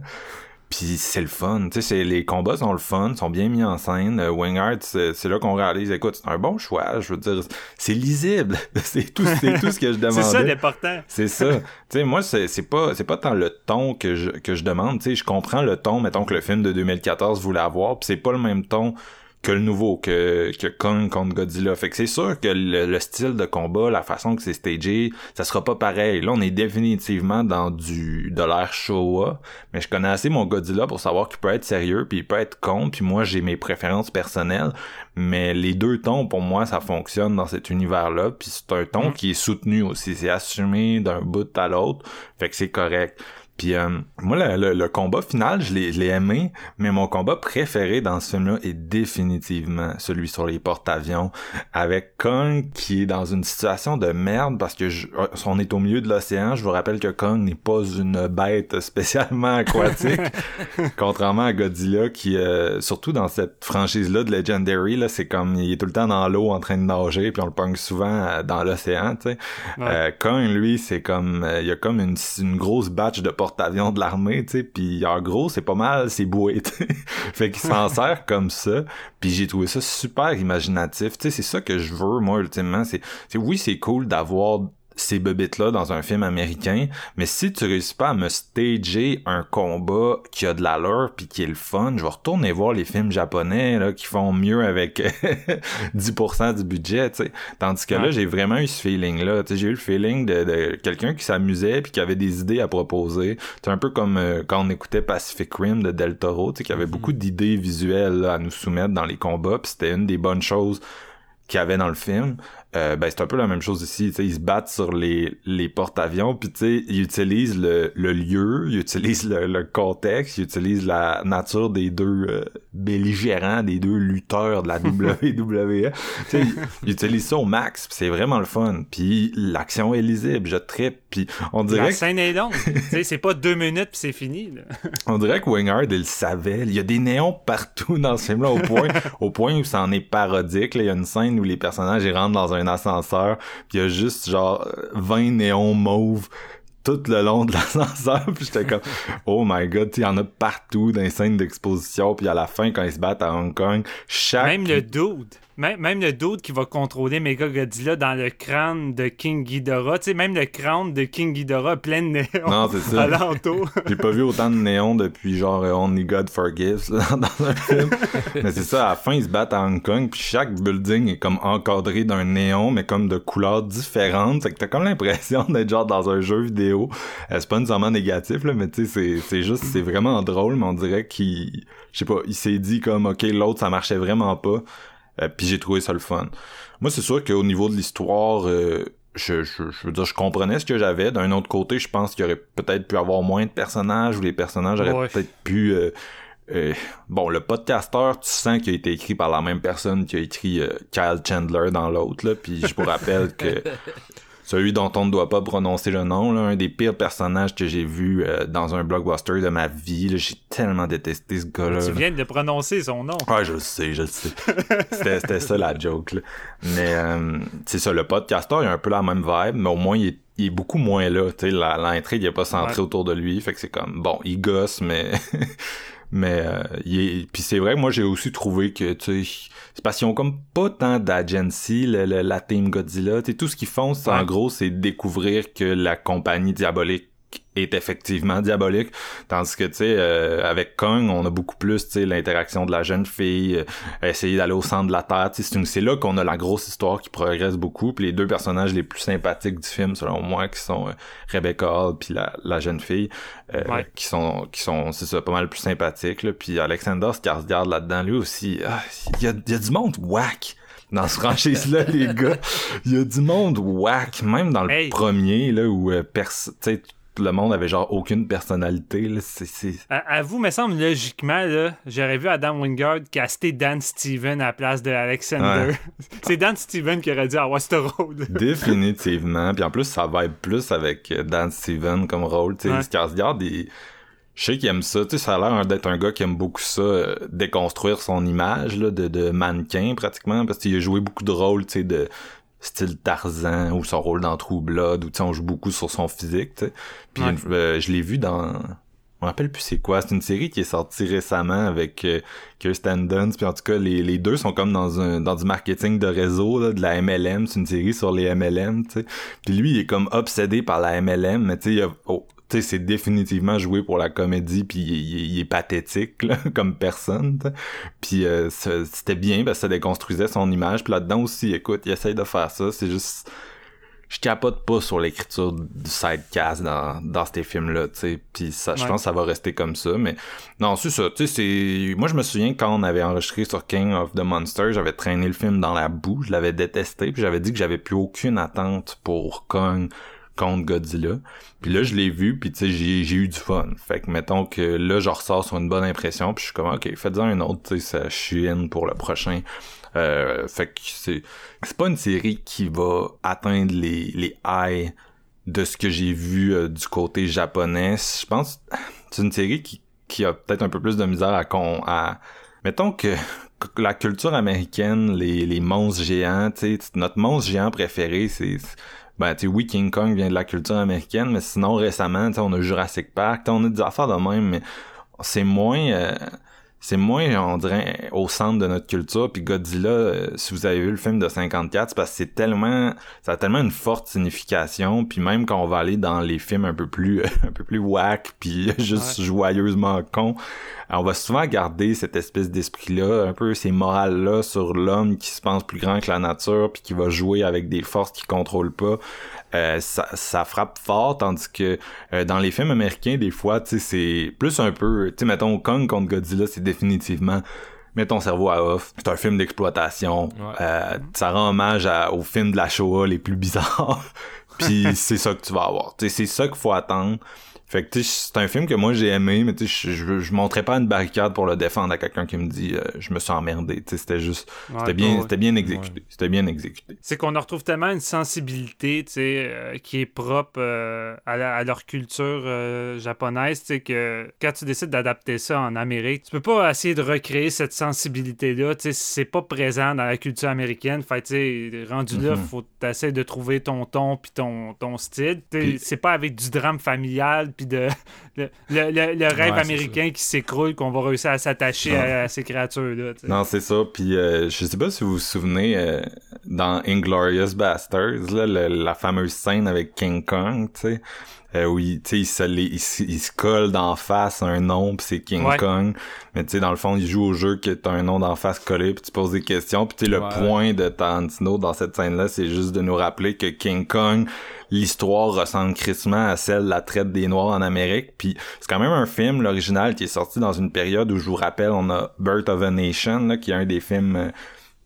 puis c'est le fun, tu sais, les combats sont le fun, sont bien mis en scène. Euh, Wingard, c'est là qu'on réalise, écoute, c'est un bon choix. Je veux dire, c'est lisible. c'est tout, c'est tout ce que je demandais. c'est ça l'important. c'est ça. Tu sais, moi, c'est pas, c'est pas tant le ton que je que je demande. Tu sais, je comprends le ton, mettons que le film de 2014 voulait avoir, puis c'est pas le même ton que le nouveau, que, que Kong contre Godzilla. Fait que c'est sûr que le, style de combat, la façon que c'est stagé, ça sera pas pareil. Là, on est définitivement dans du de l'air Showa, mais je connais assez mon Godzilla pour savoir qu'il peut être sérieux, puis il peut être con, puis moi j'ai mes préférences personnelles, mais les deux tons, pour moi, ça fonctionne dans cet univers-là, puis c'est un ton mm. qui est soutenu aussi, c'est assumé d'un bout à l'autre, fait que c'est correct. Puis euh, moi, le, combat final, je l'ai aimé, mais mon combat préféré dans ce film-là est définitivement celui sur les porte-avions, avec Kong qui est dans une situation de merde parce que je, euh, on est au milieu de l'océan. Je vous rappelle que Kong n'est pas une bête spécialement aquatique, contrairement à Godzilla qui, euh, surtout dans cette franchise-là de Legendary, là, c'est comme il est tout le temps dans l'eau en train de nager, puis on le pogne souvent dans l'océan. Tu sais, Kong, lui, c'est comme il y a comme une, une grosse batch de porte avion de l'armée, tu sais, puis en gros, c'est pas mal, c'est boué, fait qu'il s'en sert comme ça, puis j'ai trouvé ça super imaginatif, tu sais, c'est ça que je veux, moi, ultimement, c'est, oui, c'est cool d'avoir ces bobites-là dans un film américain, mais si tu réussis pas à me stager un combat qui a de l'allure puis qui est le fun, je vais retourner voir les films japonais là, qui font mieux avec 10% du budget, tu sais. Tandis que là, j'ai vraiment eu ce feeling-là. J'ai eu le feeling de, quelqu'un qui s'amusait puis qui avait des idées à proposer. C'est un peu comme euh, quand on écoutait Pacific Rim de Del Toro, tu sais, qui avait mm-hmm. beaucoup d'idées visuelles à nous soumettre dans les combats, puis c'était une des bonnes choses qu'il y avait dans le film. Euh, ben c'est un peu la même chose ici. Ils se battent sur les, les porte-avions, puis ils utilisent le, le lieu, ils utilisent le, le, contexte, ils utilisent la nature des deux euh, belligérants, des deux lutteurs de la WWE. ils, ils utilisent ça au max, c'est vraiment le fun. Puis l'action est lisible, je trippe, puis on dirait... La scène est longue, c'est pas deux minutes puis c'est fini. on dirait que Wingard, il le savait. Il y a des néons partout dans ce film-là, au point, au point où ça en est parodique. Il y a une scène où les personnages ils rentrent dans un ascenseur, puis il y a juste genre 20 néons mauves tout le long de l'ascenseur puis j'étais comme oh my god il y en a partout dans les scènes d'exposition puis à la fin quand ils se battent à Hong Kong chaque même le dude même, le dude qui va contrôler Mega Godzilla dans le crâne de King Ghidorah, tu sais, même le crâne de King Ghidorah plein de néons non, c'est ça. J'ai pas vu autant de néons depuis genre euh, Only God Forgives dans un film. mais c'est ça, à la fin, ils se battent à Hong Kong, puis chaque building est comme encadré d'un néon, mais comme de couleurs différentes. Fait que t'as comme l'impression d'être genre dans un jeu vidéo. Euh, c'est pas nécessairement négatif, là, mais tu sais, c'est juste, c'est vraiment drôle, mais on dirait qu'il, je sais pas, il s'est dit comme, ok, l'autre, ça marchait vraiment pas euh, puis j'ai trouvé ça le fun. Moi, c'est sûr qu'au niveau de l'histoire, euh, je, je, je, veux dire, je comprenais ce que j'avais. D'un autre côté, je pense qu'il y aurait peut-être pu avoir moins de personnages ou les personnages auraient peut-être pu... Euh, bon, le podcaster, tu sens qu'il a été écrit par la même personne qui a écrit Kyle Chandler dans l'autre, là. Puis je vous rappelle que celui dont on ne doit pas prononcer le nom, là, un des pires personnages que j'ai vu euh, dans un blockbuster de ma vie. J'ai tellement détesté ce gars-là. Tu viens de prononcer son nom. Ouais, je le sais, je le sais. C'était ça la joke. Là. Mais euh, c'est ça, le podcaster, il a un peu la même vibe, mais au moins il est, beaucoup moins là. L'intrigue n'est pas centrée autour de lui. Fait que c'est comme, bon, il gosse, mais... mais euh, il puis c'est vrai moi j'ai aussi trouvé que tu sais c'est parce qu'ils ont comme pas tant d'agency, la team Godzilla. tout ce qu'ils font, en gros, c'est découvrir que la compagnie diabolique est effectivement diabolique tandis que tu sais euh, avec Kong on a beaucoup plus tu sais l'interaction de la jeune fille euh, essayer d'aller au centre de la terre tu sais c'est une- c'est là qu'on a la grosse histoire qui progresse beaucoup puis les deux personnages les plus sympathiques du film selon moi qui sont euh, Rebecca Hall puis la, la jeune fille euh, Ouais. qui sont qui sont c'est ça pas mal plus sympathiques là puis Alexander Skarsgård là-dedans lui aussi ah, il y a il y a du monde whack dans ce franchise-là, les gars. Il y a du monde whack, même dans le Hey. premier, là, où euh, sais, le monde avait genre aucune personnalité, là. C'est, c'est... À, à vous, me semble, logiquement, là, j'aurais vu Adam Wingard caster Dan Steven à la place de Alexander. Ouais. C'est Dan Steven qui aurait dû avoir ce rôle. Définitivement. Puis en plus, ça vibe plus avec Dan Steven comme rôle. Sais, Ouais. Skarsgård, il- je sais qu'il aime ça. Sais, ça a l'air d'être un gars qui aime beaucoup ça, euh, déconstruire son image là, de, de mannequin pratiquement, parce qu'il a joué beaucoup de rôles, tu sais, de style Tarzan ou son rôle dans True Blood, où on joue beaucoup sur son physique. tu sais. Puis Ouais. euh, je l'ai vu dans... Me rappelle plus c'est quoi. C'est une série qui est sortie récemment avec euh, Kirsten Dunst. Puis en tout cas, les, les deux sont comme dans un dans du marketing de réseau, là, de la MLM. C'est une série sur les MLM, tu sais. Puis lui, il est comme obsédé par la MLM, mais tu sais, il a- oh, tu sais, c'est définitivement joué pour la comédie, puis il, il- il est pathétique, là, comme personne. Puis euh, c'était bien, parce que ça déconstruisait son image. Puis là-dedans aussi, écoute, il essaye de faire ça. C'est juste je capote pas sur l'écriture du sidecast dans, dans ces films-là, tu sais. Puis ça, je Ouais. pense que ça va rester comme ça, mais non, c'est ça, tu sais, c'est... Moi, je me souviens quand on avait enregistré sur King of the Monster, j'avais traîné le film dans la boue, je l'avais détesté, puis j'avais dit que j'avais plus aucune attente pour Kong contre Godzilla. Puis là, je l'ai vu, puis tu sais, j'ai, eu du fun. Fait que mettons que là, je ressors sur une bonne impression, puis je suis comme, OK, faites-en un autre, tu sais, ça chine pour le prochain. Euh, fait que c'est c'est pas une série qui va atteindre les les highs de ce que j'ai vu euh, du côté japonais. Je pense c'est une série qui qui a peut-être un peu plus de misère à con à mettons que que la culture américaine, les, les monstres géants, tu sais, notre monstre géant préféré, c'est ben tu oui King Kong vient de la culture américaine, mais sinon récemment, on a Jurassic Park, on a des affaires de même, mais c'est moins euh, c'est moins, on dirait, au centre de notre culture. Puis Godzilla, euh, si vous avez vu le film de 54, c'est parce que c'est tellement, ça a tellement une forte signification. Puis même quand on va aller dans les films un peu plus, un peu plus whack, puis juste joyeusement con, on va souvent garder cette espèce d'esprit-là, un peu ces morales-là sur l'homme qui se pense plus grand que la nature, puis qui va jouer avec des forces qu'il contrôle pas. Euh, ça, ça frappe fort, tandis que euh, dans les films américains, des fois, tu sais, c'est plus un peu, tu sais, mettons, Kong contre Godzilla, c'est définitivement mets ton cerveau à off. C'est un film d'exploitation. Ouais. Euh, ça rend hommage à- aux films de la Shoah les plus bizarres. Puis c'est ça que tu vas avoir. C'est ça qu'il faut attendre. Fait que tu c'est un film que moi j'ai aimé, mais tu sais, je, je, je monterais pas une barricade pour le défendre à quelqu'un qui me dit euh, je me suis emmerdé. Tu sais, c'était juste, c'était bien, ouais. c'était bien exécuté. C'était bien exécuté. C'est qu'on en retrouve tellement une sensibilité, tu sais, euh, qui est propre euh, à, la- à leur culture japonaise, tu sais, que quand tu décides d'adapter ça en Amérique, tu peux pas essayer de recréer cette sensibilité-là, tu sais, c'est pas présent dans la culture américaine. Fait, tu sais, rendu là, Mhm. faut t'essayer de trouver ton ton puis ton, ton style. Puis- C'est pas avec du drame familial puis de le, le- le- le rêve Ouais, américain qui s'écroule qu'on va réussir à s'attacher à, à ces créatures-là. Non, c'est ça. Puis euh, je sais pas si vous vous souvenez euh, dans Inglorious Bastards, là, la fameuse scène avec King Kong, tu sais. Euh, où il, tu sais, il, se les- il, il se colle d'en face un nom pis c'est King Ouais. Kong mais tu sais dans le fond il joue au jeu que t'as un nom d'en face collé puis tu poses des questions puis tu sais le point de Tarantino dans cette scène là c'est juste de nous rappeler que King Kong l'histoire ressemble crissement à celle de la traite des Noirs en Amérique puis c'est quand même un film l'original qui est sorti dans une période où je vous rappelle on a Birth of a Nation là, qui est un des films euh,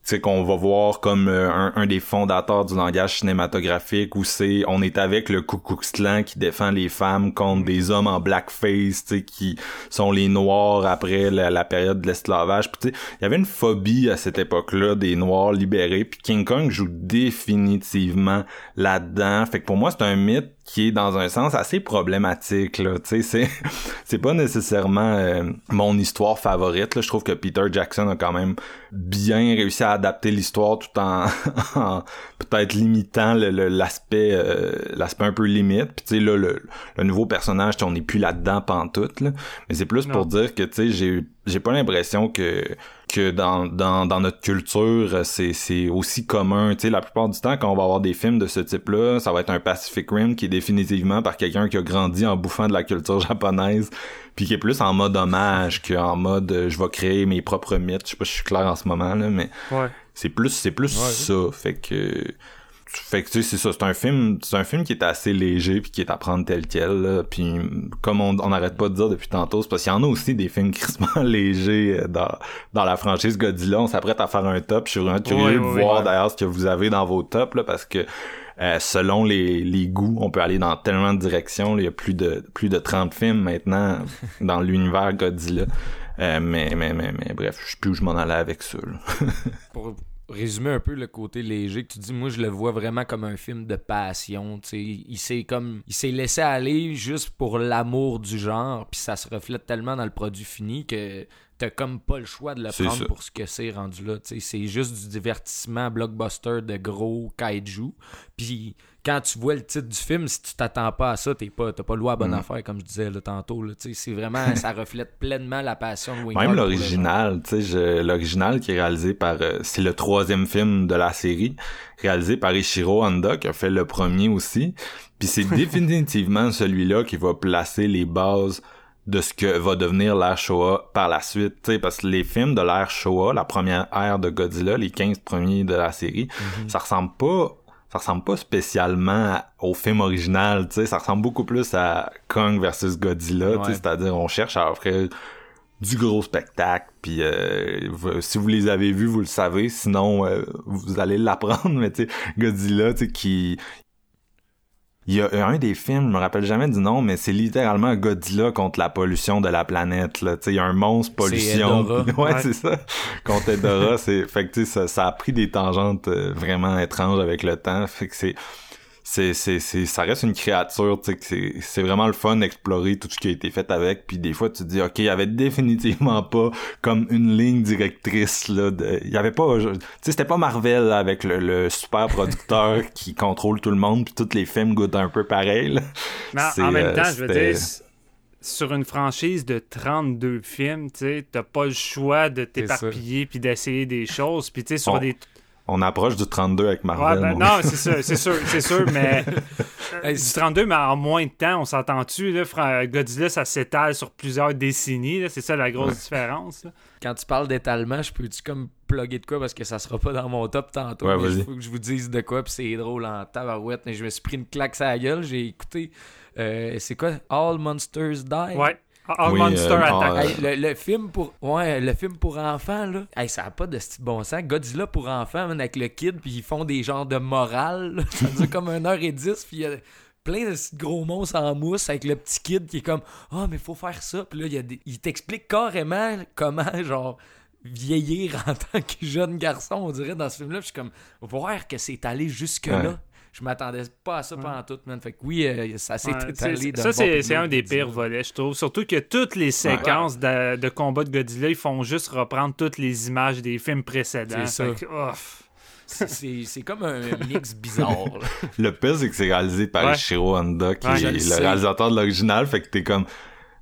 sais qu'on va voir comme euh, un, un des fondateurs du langage cinématographique où c'est on est avec le Ku Klux Klan qui défend les femmes contre des hommes en blackface tu sais qui sont les noirs après la, la période de l'esclavage. Puis tu sais il y avait une phobie à cette époque-là des noirs libérés. Puis King Kong joue définitivement là-dedans. Fait que pour moi c'est un mythe qui est dans un sens assez problématique là. C'est c'est pas nécessairement euh, mon histoire favorite là. Je trouve que Peter Jackson a quand même bien réussi à adapter l'histoire tout en peut-être limitant le- le- l'aspect euh, l'aspect un peu limite puis tu sais là le, le nouveau personnage on n'est plus là-dedans pantoute là mais c'est plus Non. pour dire que tu sais j'ai j'ai pas l'impression que que dans, dans, dans notre culture, c'est, c'est aussi commun. Tu sais, la plupart du temps, quand on va avoir des films de ce type-là, ça va être un Pacific Rim qui est définitivement par quelqu'un qui a grandi en bouffant de la culture japonaise, puis qui est plus en mode hommage qu'en mode euh, je vais créer mes propres mythes. Je sais pas si je suis clair en ce moment, là, mais Ouais. C'est plus c'est plus ça. Fait que fait que tu sais c'est ça c'est un film c'est un film qui est assez léger puis qui est à prendre tel quel là. puis comme on on n'arrête pas de dire depuis tantôt c'est parce qu'il y en a aussi des films crissement légers euh, dans dans la franchise Godzilla on s'apprête à faire un top je suis vraiment curieux de voir d'ailleurs ce que vous avez dans vos tops là parce que euh, selon les, les goûts, on peut aller dans tellement de directions. là. Il y a plus de plus de 30 films maintenant dans l'univers Godzilla. Euh, mais, mais, mais, mais bref, je sais plus où je m'en allais avec ça. Pour résumer un peu le côté léger que tu dis, moi je le vois vraiment comme un film de passion. tu sais. Il s'est comme il s'est laissé aller juste pour l'amour du genre, puis ça se reflète tellement dans le produit fini que t'as comme pas le choix de le prendre ça. pour ce que c'est rendu là. tu sais. C'est juste du divertissement blockbuster de gros kaiju. Puis quand tu vois le titre du film, si tu t'attends pas à ça, t'es pas, t'as pas le droit à bonne Mm. affaire, comme je disais là, tantôt. Là, c'est vraiment, ça reflète pleinement la passion de Wingard. Même l'original, tu sais, je- l'original qui est réalisé par, euh, c'est le troisième film de la série, réalisé par Ishiro Honda, qui a fait le premier aussi. Puis c'est définitivement celui-là qui va placer les bases de ce que va devenir l'ère Showa par la suite, tu sais, parce que les films de l'ère Showa, la première ère de Godzilla, les 15 premiers de la série, ça ressemble pas ça ressemble pas spécialement au film original, tu sais, ça ressemble beaucoup plus à Kong versus Godzilla, Ouais. c'est-à-dire on cherche à offrir du gros spectacle puis euh, si vous les avez vus vous le savez sinon euh, vous allez l'apprendre mais tu sais Godzilla tu sais qui il y a un des films, je me rappelle jamais du nom, mais c'est littéralement Godzilla contre la pollution de la planète. Là. Il y a un monstre pollution. Ouais, Ouais. c'est ça. Contre Hedorah, c'est. Fait que tu sais, ça, ça a pris des tangentes euh, vraiment étranges avec le temps. Fait que c'est. C'est, c'est, c'est, ça reste une créature, tu sais, c'est, c'est vraiment le fun d'explorer tout ce qui a été fait avec, puis des fois tu te dis, ok, il y avait définitivement pas comme une ligne directrice, là, il y avait pas, tu sais, c'était pas Marvel, là, avec le, le super producteur qui contrôle tout le monde, puis tous les films goûtent un peu pareil, là. Mais en- C'est, en même euh, temps, je veux dire, sur une franchise de 32 films, tu sais, t'as pas le choix de t'éparpiller puis d'essayer des choses. Puis tu sais, sur On- des. On approche du 32 avec Ouais, Marvel. ben, non, c'est sûr, c'est sûr, c'est sûr, mais. euh, du 32, mais en moins de temps, on s'entend-tu, là? Godzilla, ça s'étale sur plusieurs décennies, là, c'est ça la grosse différence. là. quand tu parles d'étalement, je peux-tu comme plugger de quoi parce que ça sera pas dans mon top tantôt. Ouais, mais vas-y. il faut que je vous dise de quoi, puis c'est drôle en tabarouette. Mais je me suis pris une claque à la gueule. J'ai écouté. euh, c'est quoi All Monsters Die? Ouais. All Oui, Monster euh, Attack. ah, Hey, le, le film pour ouais le film pour enfants là hey, ça a pas de style bon sens Godzilla pour enfants man, avec le kid puis ils font des genres de morale là. ça dure comme 1h10 puis il y a plein de gros monstres en mousse avec le petit kid qui est comme ah mais faut faire ça puis là il, y a des- il t'explique carrément comment genre vieillir en tant que jeune garçon on dirait dans ce film là je suis comme voir que c'est allé jusque là Ouais. Je m'attendais pas à ça pendant tout man fait que oui euh, ça s'est étalé ça, c'est un des pires volets, je trouve. Surtout que toutes les séquences de, de combat de Godzilla, ils font juste reprendre toutes les images des films précédents. C'est ça. Fait que, oh, pff. C'est- comme un mix bizarre. là. Le pire, c'est que c'est réalisé par Ouais. Ishiro Honda, qui est le le sais. réalisateur de l'original, fait que t'es comme,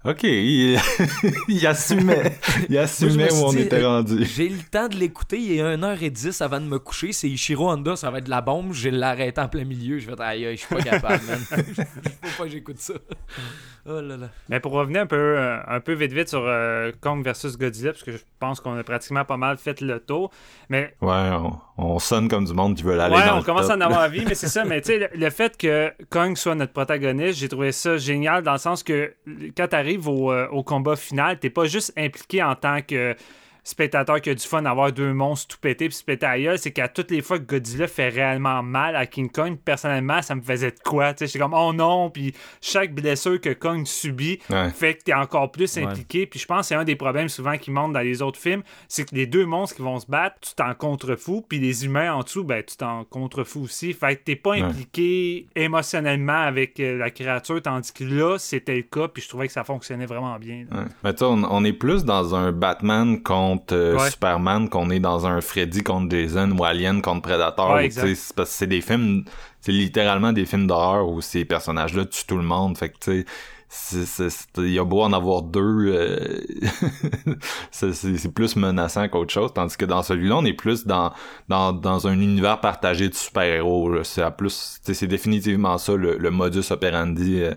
ok, il, il assumait, il assumait où on dit, était euh, rendu. J'ai le temps de l'écouter, il est 1h10 avant de me coucher. C'est Ichiro Honda, ça va être de la bombe. Je l'ai arrêté en plein milieu. Je vais aïe, aïe, je suis pas capable, man. Faut pas que j'écoute ça. Oh là là. Mais pour revenir un peu, euh, un peu vite vite sur euh, Kong versus Godzilla, parce que je pense qu'on a pratiquement pas mal fait le tour. Mais Ouais, on, on sonne comme du monde qui veut aller ouais, dans on le commence top, à en avoir envie, mais c'est ça. Mais tu sais, le, le fait que Kong soit notre protagoniste, j'ai trouvé ça génial dans le sens que quand tu arrives au, euh, au combat final, t'es pas juste impliqué en tant que spectateur qui a du fun à avoir deux monstres tout pétés puis se péter à gueule, c'est qu'à toutes les fois que Godzilla fait réellement mal à King Kong, personnellement, ça me faisait de quoi, tu sais, j'étais comme oh non, puis chaque blessure que Kong subit Ouais. fait que t'es encore plus Ouais. impliqué, puis je pense que c'est un des problèmes souvent qui montent dans les autres films, c'est que les deux monstres qui vont se battre, tu t'en contrefous, puis les humains en dessous, ben tu t'en contrefous aussi, fait que t'es pas Ouais. impliqué émotionnellement avec euh, la créature, tandis que là, c'était le cas, puis je trouvais que ça fonctionnait vraiment bien. Mais tu sais, on, on est plus dans un Batman contre euh, Ouais. Superman qu'on est dans un Freddy contre Jason ou Alien contre Predator. Ouais, parce que c'est des films, c'est littéralement des films d'horreur où ces personnages-là tuent tout le monde. Fait que tu sais, il y a beau en avoir deux, euh, c'est, plus menaçant qu'autre chose, tandis que dans celui-là, on est plus dans, dans, dans un univers partagé de super-héros. là. C'est à plus, c'est définitivement ça le, le modus operandi euh,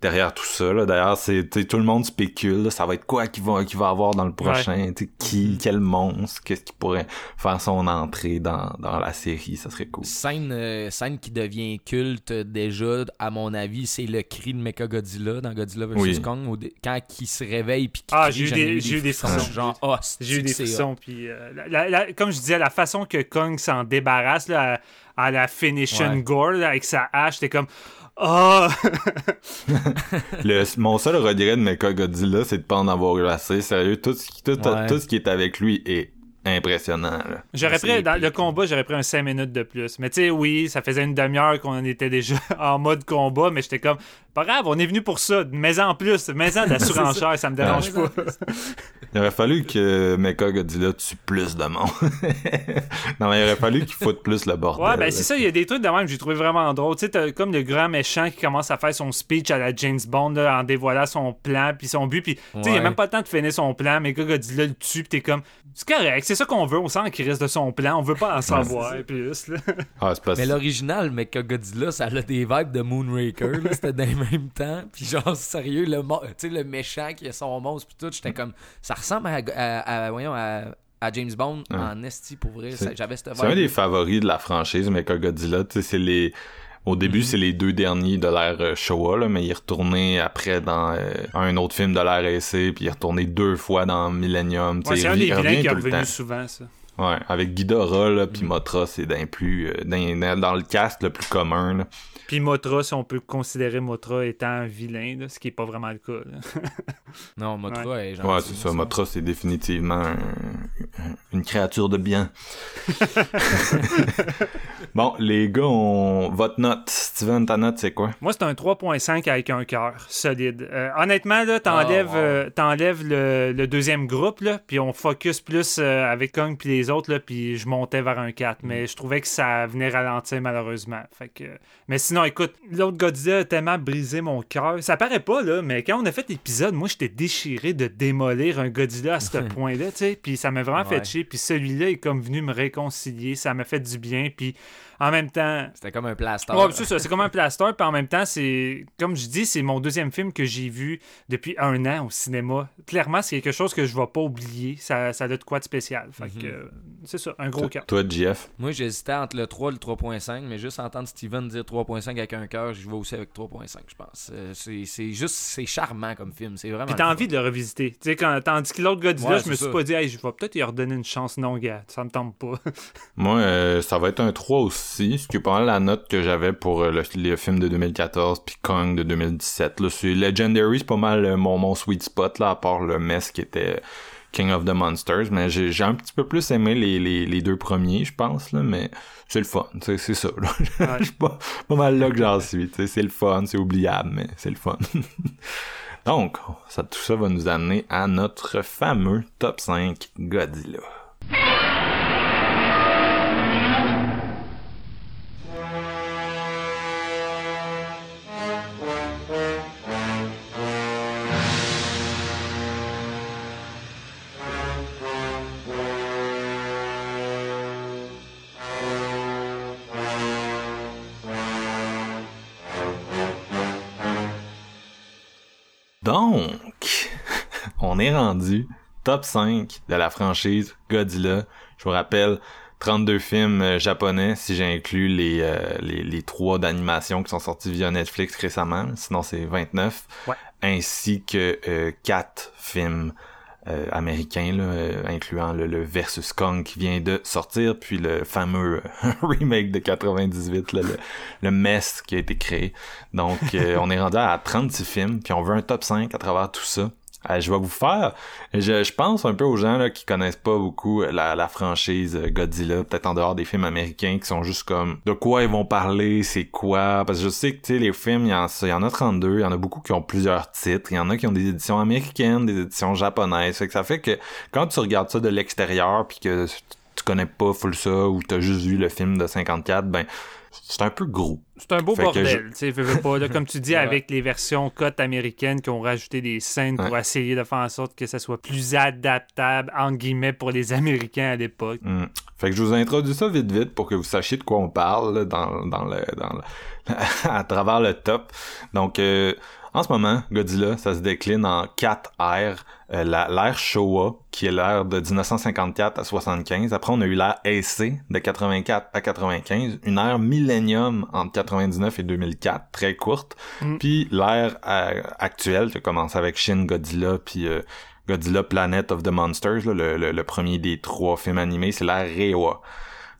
derrière tout ça. Là. D'ailleurs, c'est tout le monde spécule. là, ça va être quoi qu'il va, qu'il va avoir dans le prochain? tu sais, Qui, quel monstre? Qu'est-ce qui pourrait faire son entrée dans, dans la série? Ça serait cool. Scène, euh, scène qui devient culte déjà, à mon avis, c'est le cri de Mechagodzilla dans Godzilla vs. Oui. Kong. quand il se réveille puis qu'il Ah, crie, j'ai eu des- ai j'ai eu des frissons. Genre, oh, J'ai eu des frissons. Puis, euh, la- la- la- comme je disais, la façon que Kong s'en débarrasse là, à, à la finish and Ouais. gore là, avec sa hache, t'es comme. Le, mon seul regret de Mechagodzilla, c'est de pas en avoir eu assez. Sérieux, tout ce qui, tout, Ouais. tout ce qui est avec lui est impressionnant. Là. J'aurais pris, dans le combat, j'aurais pris un 5 minutes de plus. Mais tu sais, oui, ça faisait une demi-heure qu'on était déjà en mode combat, mais j'étais comme, pas grave, on est venu pour ça. Mais en plus, mais en de la surenchère, ça me dérange Ouais. pas. Il aurait fallu que Mechagodzilla tue plus de monde. non, mais il aurait fallu qu'il foute plus le bordel. Ouais, ben là. c'est ça, il y a des trucs de même que j'ai trouvé vraiment drôle. Tu sais, t'as comme le grand méchant qui commence à faire son speech à la James Bond là, en dévoilant son plan puis son but. Puis, tu sais, il a Ouais. même pas le temps de finir son plan, mais Godzilla le tue, puis t'es comme, c'est correct, c'est ça qu'on veut, on sent qu'il reste de son plan, on veut pas en savoir plus. Là. Ah, c'est parce Mais l'original Mechagodzilla, ça a des vibes de Moonraker, là, c'était dans le même temps. Puis genre, sérieux, le, le méchant qui a son monstre, puis tout, j'étais comme, ça ressemble à, à- à- voyons, à, à James Bond Ouais. en esti, pour vrai. J'avais cette C'est un des favoris de la franchise. Tu sais, c'est les... Au début, Mhm. c'est les deux derniers de l'ère euh, Showa, là, mais il est retourné après dans euh, un autre film de l'ère AC, puis il est retourné deux fois dans Millennium. Ouais, c'est un des revient vilains qui est revenu souvent, ça. Ouais, avec Ghidorah, là, Mhm. puis Mothra, c'est d'un plus... euh, d'un- dans le cast le plus commun, là. Puis Motra, si on peut considérer Motra étant un vilain, là, ce qui est pas vraiment le cas. Non, Mothra est Ouais, gentil, c'est ça. Mothra, c'est définitivement un- une créature de bien. bon, les gars, on... votre note. Steven, ta note, c'est quoi? Moi, c'est un 3.5 avec un cœur solide. Euh, honnêtement, là, t'enlèves, Oh, wow. euh, t'enlèves le, le deuxième groupe, là, puis on focus plus euh, avec Kong puis les autres, là, puis je montais vers un 4. Mais je trouvais que ça venait ralentir, malheureusement. Fait que... Mais sinon, écoute, l'autre Godzilla a tellement brisé mon cœur. Ça paraît pas, là, mais quand on a fait l'épisode, moi, j'étais déchiré de démolir un Godzilla à ce point-là, tu sais. Puis ça m'a vraiment Ouais. fait chier. Puis celui-là est comme venu me réconcilier. Ça m'a fait du bien. Puis en même temps, C'était comme un plaster. Ouais, c'est ça, c'est comme un plaster, puis en même temps, c'est comme je dis, c'est mon deuxième film que j'ai vu depuis un an au cinéma. Clairement, c'est quelque chose que je vais pas oublier. Ça, ça a de quoi de spécial. Fait que euh, c'est ça, un gros cœur. toi, JF? Moi, j'hésitais entre le 3 et le 3.5, mais juste entendre Steven dire 3.5 avec un cœur, je vais aussi avec 3.5, je pense. Euh, c'est c'est juste, c'est charmant comme film. C'est vraiment. Puis t'as envie de le revisiter. Tu sais, quand, tandis que l'autre Godzilla, Ouais, je me suis ça. pas dit, hey, je vais peut-être y redonner une chance. Non, gars, ça me tombe pas. Moi, euh, ça va être un 3 aussi, ce qui est pas mal la note que j'avais pour euh, le, le film de 2014 puis Kong de 2017. Là, c'est Legendary, c'est pas mal euh, mon, mon sweet spot, là, à part le mess qui était King of the Monsters, mais j'ai j'ai un petit peu plus aimé les, les, les deux premiers, je pense, là, mais c'est le fun, c'est ça. là. Je suis pas, pas mal là que j'en suis, c'est le fun, c'est oubliable, mais c'est le fun. Donc, ça, tout ça va nous amener à notre fameux top 5 Godzilla. Rendu top 5 de la franchise Godzilla. Je vous rappelle, 32 films euh, japonais si j'inclus les, euh, les, les trois d'animation qui sont sortis via Netflix récemment. Sinon, c'est 29. Ouais. Ainsi que euh, 4 films euh, américains, là, incluant le, le Versus Kong qui vient de sortir, puis le fameux remake de 98, là, le, le mess qui a été créé. Donc, on est rendu à 36 films, puis on veut un top 5 à travers tout ça. Euh, je vais vous faire, je, je pense un peu aux gens là, qui connaissent pas beaucoup la, la franchise euh, Godzilla, peut-être en dehors des films américains qui sont juste comme de quoi ils vont parler, c'est quoi, parce que je sais que tu les films, il y, en, y en a 32, il y en a beaucoup qui ont plusieurs titres, il y en a qui ont des éditions américaines, des éditions japonaises, fait que ça fait que quand tu regardes ça de l'extérieur puis que tu connais pas full ça ou t'as juste vu le film de 54, ben c'est un peu gros. C'est un beau Fait bordel, tu sais, veux, veux pas, là, comme tu dis, avec les versions cotes américaines qui ont rajouté des scènes pour Ouais. essayer de faire en sorte que ça soit plus adaptable, en guillemets, pour les Américains à l'époque. Hmm. Fait que je vous introduis ça vite vite pour que vous sachiez de quoi on parle là, dans, dans le dans le à travers le top. Donc euh, en ce moment, Godzilla, ça se décline en quatre ères. Euh, la- l'ère Showa, qui est l'ère de 1954 à 75. Après, on a eu l'ère AC de 84 à 95. Une ère Millennium entre 99 et 2004, très courte. Mm. Puis l'ère euh, actuelle, qui commence avec Shin Godzilla, puis euh, Godzilla Planet of the Monsters, là, le, le- le premier des trois films animés, c'est l'ère Reiwa.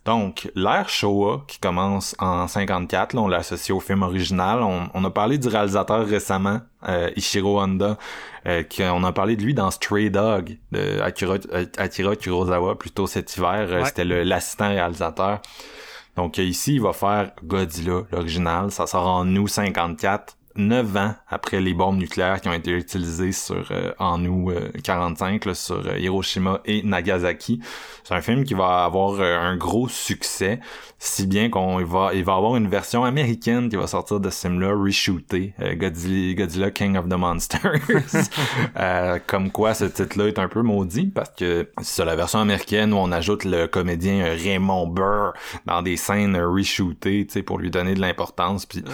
Donc, l'ère Showa, qui commence en 54, là, on l'associe au film original. On, on a parlé du réalisateur récemment, euh, Ishiro Honda, euh, qui, on a parlé de lui dans Stray Dog, de Akira, euh, Akira Kurosawa, plutôt cet hiver. Euh, Ouais. C'était le- l'assistant réalisateur. Donc, ici, il va faire Godzilla, l'original. Ça sort en août 54. 9 ans après les bombes nucléaires qui ont été utilisées sur euh, en août euh, 45 là, sur euh, Hiroshima et Nagasaki. C'est un film qui va avoir euh, un gros succès, si bien qu'on va il va avoir une version américaine qui va sortir de ce film-là, reshootée, euh, Godzilla, Godzilla King of the Monsters. Euh, comme quoi ce titre-là est un peu maudit parce que c'est la version américaine où on ajoute le comédien euh, Raymond Burr dans des scènes euh, reshootées, tu sais, pour lui donner de l'importance. Puis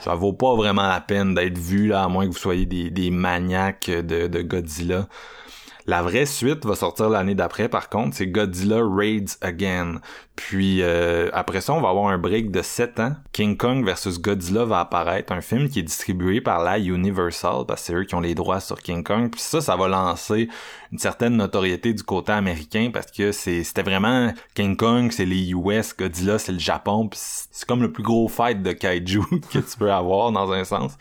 ça vaut pas vraiment la peine d'être vu là, à moins que vous soyez des, des maniaques de, de Godzilla. La vraie suite va sortir l'année d'après, par contre, c'est Godzilla Raids Again. Puis euh, après ça, on va avoir un break de 7 ans. King Kong versus Godzilla va apparaître, un film qui est distribué par la Universal, parce que c'est eux qui ont les droits sur King Kong. Puis ça, ça va lancer une certaine notoriété du côté américain, parce que c'était vraiment King Kong, c'est les US, Godzilla, c'est le Japon. Puis c'est comme le plus gros fight de kaiju que tu peux avoir dans un sens.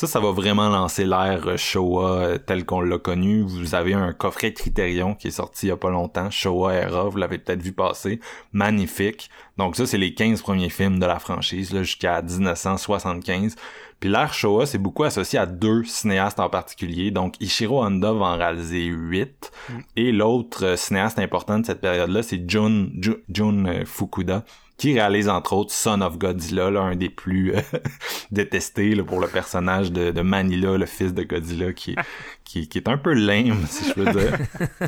Ça, ça va vraiment lancer l'ère euh, Showa euh, tel qu'on l'a connu. Vous avez un coffret Criterion qui est sorti il y a pas longtemps, Showa Era, vous l'avez peut-être vu passer. Magnifique. Donc ça, c'est les 15 premiers films de la franchise, là, jusqu'à 1975. Puis l'ère Showa, c'est beaucoup associé à deux cinéastes en particulier. Donc Ishiro Honda va en réaliser 8. Et l'autre euh, cinéaste important de cette période-là, c'est Jun, Jun, Jun, euh, Fukuda qui réalise entre autres Son of Godzilla, là, un des plus euh, détestés là, pour le personnage de, de Manila, le fils de Godzilla, qui, qui, qui est un peu lame, si je peux dire.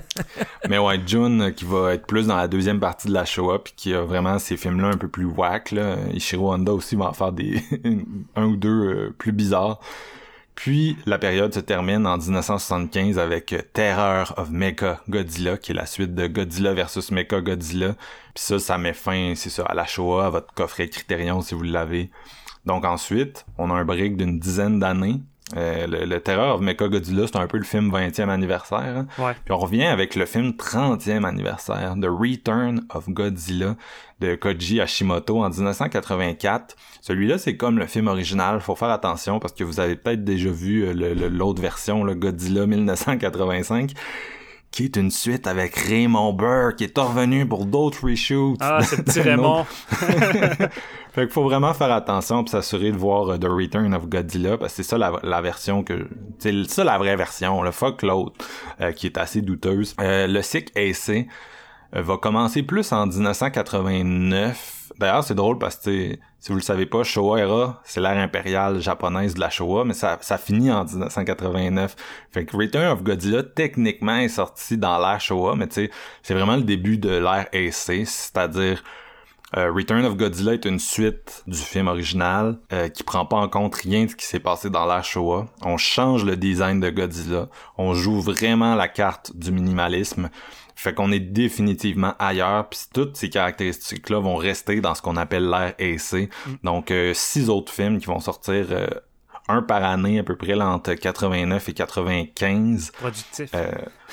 Mais ouais, Jun, euh, qui va être plus dans la deuxième partie de la Showa, puis qui a vraiment ces films-là un peu plus whack. Là. Ishiro Honda aussi va en faire des un ou deux euh, plus bizarres. Puis la période se termine en 1975 avec Terror of Mecha Godzilla, qui est la suite de Godzilla versus Mecha Godzilla. Puis ça, ça met fin, c'est ça, à la Showa, à votre coffret Criterion si vous l'avez. Donc ensuite, on a un break d'une dizaine d'années. Euh, le, le Terror of Mecha Godzilla, c'est un peu le film 20e anniversaire. hein. Ouais. Puis on revient avec le film 30e anniversaire, The Return of Godzilla de Koji Hashimoto en 1984. Celui-là, c'est comme le film original. Faut faire attention parce que vous avez peut-être déjà vu euh, l'autre version, le Godzilla 1985 qui est une suite avec Raymond Burr, qui est revenu pour d'autres reshoots. Ah, ce petit Raymond. fait qu'il faut vraiment faire attention puis s'assurer de voir euh, The Return of Godzilla parce que c'est ça la, la version que c'est ça la vraie version le fuck l'autre euh, qui est assez douteuse Euh, le cycle AC va commencer plus en 1989 d'ailleurs c'est drôle parce que si vous le savez pas Showa Era c'est l'ère impériale japonaise de la Showa mais ça, ça finit en 1989 fait que Return of Godzilla techniquement est sorti dans l'ère Showa mais tu sais c'est vraiment le début de l'ère AC c'est-à-dire euh, Return of Godzilla est une suite du film original euh, qui prend pas en compte rien de ce qui s'est passé dans l'ère Showa. On change le design de Godzilla. On joue vraiment la carte du minimalisme. Fait qu'on est définitivement ailleurs, puis toutes ces caractéristiques-là vont rester dans ce qu'on appelle l'ère AC. Donc, euh, six autres films qui vont sortir euh, un par année à peu près là, entre 89 et 95. Productif. Euh,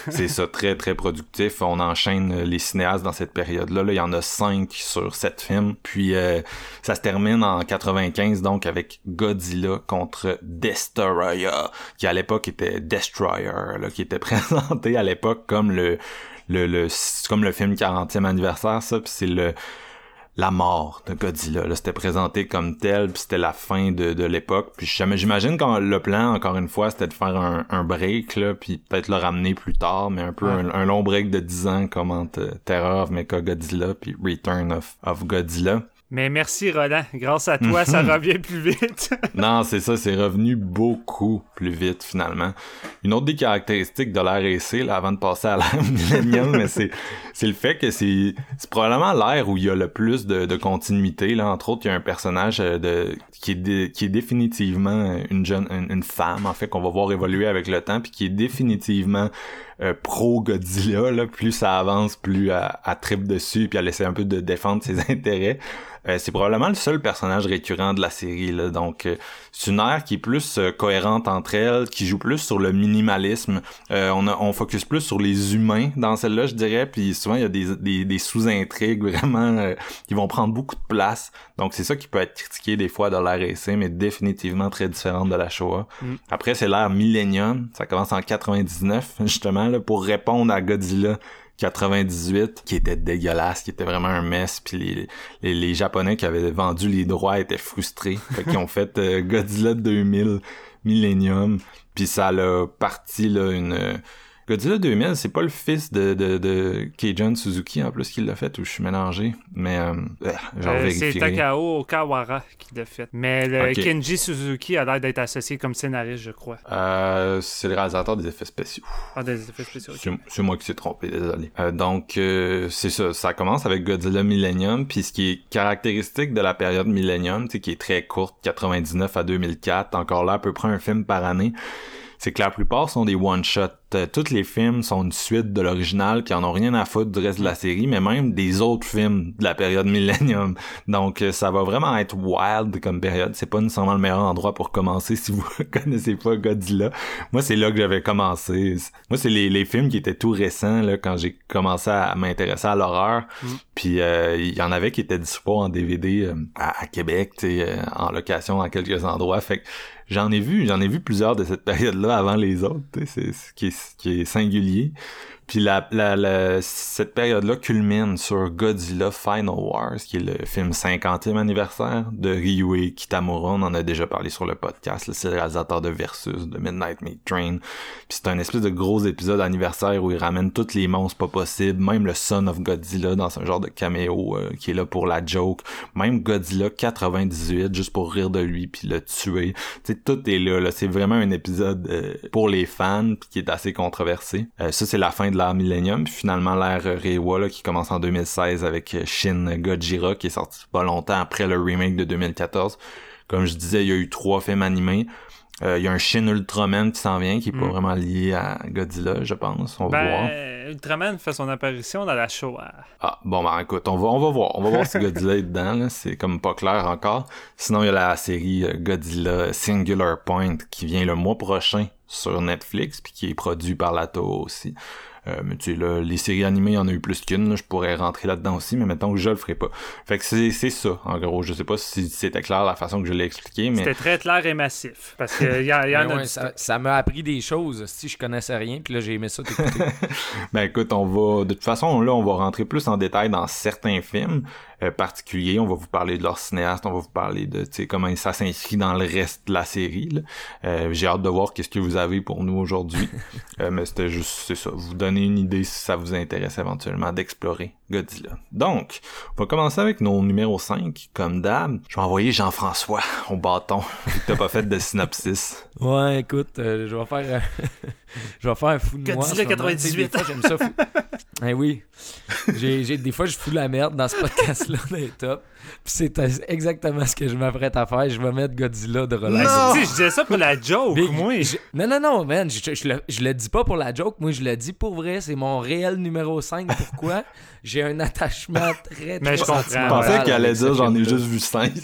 c'est ça, très très productif. On enchaîne euh, les cinéastes dans cette période-là. Là, il y en a cinq sur sept films. Puis euh, ça se termine en 95 donc avec Godzilla contre Destroyer, qui à l'époque était Destroyer, là, qui était présenté à l'époque comme le le, le c'est comme le film 40e anniversaire, ça. Puis c'est le la mort de Godzilla. Là, c'était présenté comme tel, puis c'était la fin de, de l'époque. Puis j'imagine que le plan, encore une fois, c'était de faire un, un break, là, puis peut-être le ramener plus tard, mais un peu un, un long break de 10 ans comme entre euh, Terror of Mecha Godzilla puis Return of, of Godzilla. Mais merci, Roland. Grâce à toi, ça revient plus vite. Non, c'est ça, c'est revenu beaucoup plus vite finalement. Une autre des caractéristiques de l'ère AC, là, avant de passer à l'ère millénium, mais c'est c'est le fait que c'est c'est probablement l'ère où il y a le plus de, de continuité. Là, entre autres, il y a un personnage euh, de qui est dé- qui est définitivement une jeune une, une femme en fait qu'on va voir évoluer avec le temps, puis qui est définitivement euh, pro Godzilla. Là, plus ça avance, plus elle, elle tripe dessus, puis elle essaie un peu de défendre ses intérêts. Euh, c'est probablement le seul personnage récurrent de la série là. Donc euh, c'est une ère qui est plus euh, cohérente entre elles qui joue plus sur le minimalisme. Euh, on a, on focus plus sur les humains dans celle-là je dirais puis souvent il y a des, des, des sous-intrigues vraiment euh, qui vont prendre beaucoup de place. Donc c'est ça qui peut être critiqué des fois dans l'ère AC mais définitivement très différente de la Shoah. Après c'est l'ère Millennium ça commence en 99 justement pour répondre à Godzilla 98 qui était dégueulasse, qui était vraiment un mess puis les, les, japonais qui avaient vendu les droits étaient frustrés, fait ont fait euh, Godzilla 2000 Millennium puis ça l'a parti là une Godzilla 2000, c'est pas le fils de, de, de Keijon Suzuki en plus qui l'a fait ou je suis mélangé, mais euh, euh, Euh, c'est. Takao Okawara qui l'a fait. Mais le. Kenji Suzuki a l'air d'être associé comme scénariste, je crois. Euh, c'est le réalisateur des effets spéciaux. Ah, des effets spéciaux. C'est moi qui s'est trompé, désolé. Euh, donc, euh, c'est ça. Ça commence avec Godzilla Millennium, puis ce qui est caractéristique de la période Millennium, qui est très courte, 99 à 2004, encore là, à peu près un film par année, c'est que la plupart sont des one-shots. Euh, tous les films sont une suite de l'original, puis en ont rien à foutre du reste de la série, mais même des autres films de la période Millennium. Donc, euh, ça va vraiment être wild comme période. C'est pas nécessairement le meilleur endroit pour commencer si vous connaissez pas Godzilla. Moi, c'est là que j'avais commencé. Moi, c'est les, les films qui étaient tout récents, là, quand j'ai commencé à m'intéresser à l'horreur. Puis, euh, il y en avait qui étaient disponibles en DVD euh, à, à Québec, euh, en location dans quelques endroits. Fait que j'en ai vu, j'en ai vu plusieurs de cette période-là avant les autres. C'est ce qui est singulier. Puis la, la, la- cette période-là culmine sur Godzilla Final Wars, qui est le film 50e anniversaire de Ryuhei Kitamura. On en a déjà parlé sur le podcast. C'est le réalisateur de Versus, de Midnight Meat Train. Puis c'est un espèce de gros épisode anniversaire où il ramène tous les monstres pas possibles, même le Son of Godzilla dans un genre de caméo euh, qui est là pour la joke. Même Godzilla 98 juste pour rire de lui puis le tuer. Tu sais, tout est là. là. C'est vraiment un épisode euh, pour les fans puis qui est assez controversé. Euh, ça, c'est la fin de l'ère Millennium. Puis finalement, l'ère Reiwa là, qui commence en 2016 avec euh, Shin Godzilla qui est sorti pas longtemps après le remake de 2014. Comme je disais, il y a eu trois films animés. Euh, Il y a un Shin Ultraman qui s'en vient, qui est pas Mm. vraiment lié à Godzilla, je pense. On va voir. Ben, Ultraman fait son apparition dans la Shoah. Ah, bon, ben écoute, on va, on va voir. On va voir si Godzilla est dedans. C'est comme pas clair encore. Sinon, il y a la série euh, Godzilla Singular Point qui vient le mois prochain sur Netflix, puis qui est produit par la Toho aussi. Euh, mais tu sais, là, les séries animées, il y en a eu plus qu'une, là. Je pourrais rentrer là-dedans aussi, mais mettons que je le ferai pas. Fait que c'est, c'est ça, en gros. Je sais pas si c'était clair la façon que je l'ai expliqué, mais... C'était très clair et massif. Parce qu'il y, a- y en a ouais, du ça stock. ça m'a appris des choses. Si je connaissais rien, puis là, j'ai aimé ça t'écouter. Ben écoute, on va de toute façon là, on va rentrer plus en détail dans certains films euh, particuliers. On va vous parler de leur cinéaste, on va vous parler de tu sais comment ça s'inscrit dans le reste de la série. là. Euh, J'ai hâte de voir qu'est-ce que vous avez pour nous aujourd'hui. Euh, mais c'était juste c'est ça, vous donner une idée si ça vous intéresse éventuellement d'explorer Godzilla. Donc, on va commencer avec nos numéros 5 comme d'hab. Je vais envoyer Jean-François au bâton vu que t'as pas fait de synopsis. ouais, écoute, euh, je vais faire. euh, je vais faire un fou de moi. Godzilla en ce moment. Tu sais, 98. Des fois, j'aime ça. fou- Eh oui. J'ai, j'ai- des fois, je fous la merde dans ce podcast-là, dans les tops. Puis c'est exactement ce que je m'apprête à faire. Je vais mettre Godzilla de tu sais, je disais ça pour la joke, Mais moi. je- non, non, non, man, je, je- je le, je le dis pas pour la joke, moi je le dis pour vrai, c'est mon réel numéro 5. Pourquoi? J'ai un attachement très, très Mais je comprends. Je pensais qu'il allait dire j'en ai juste vu 5.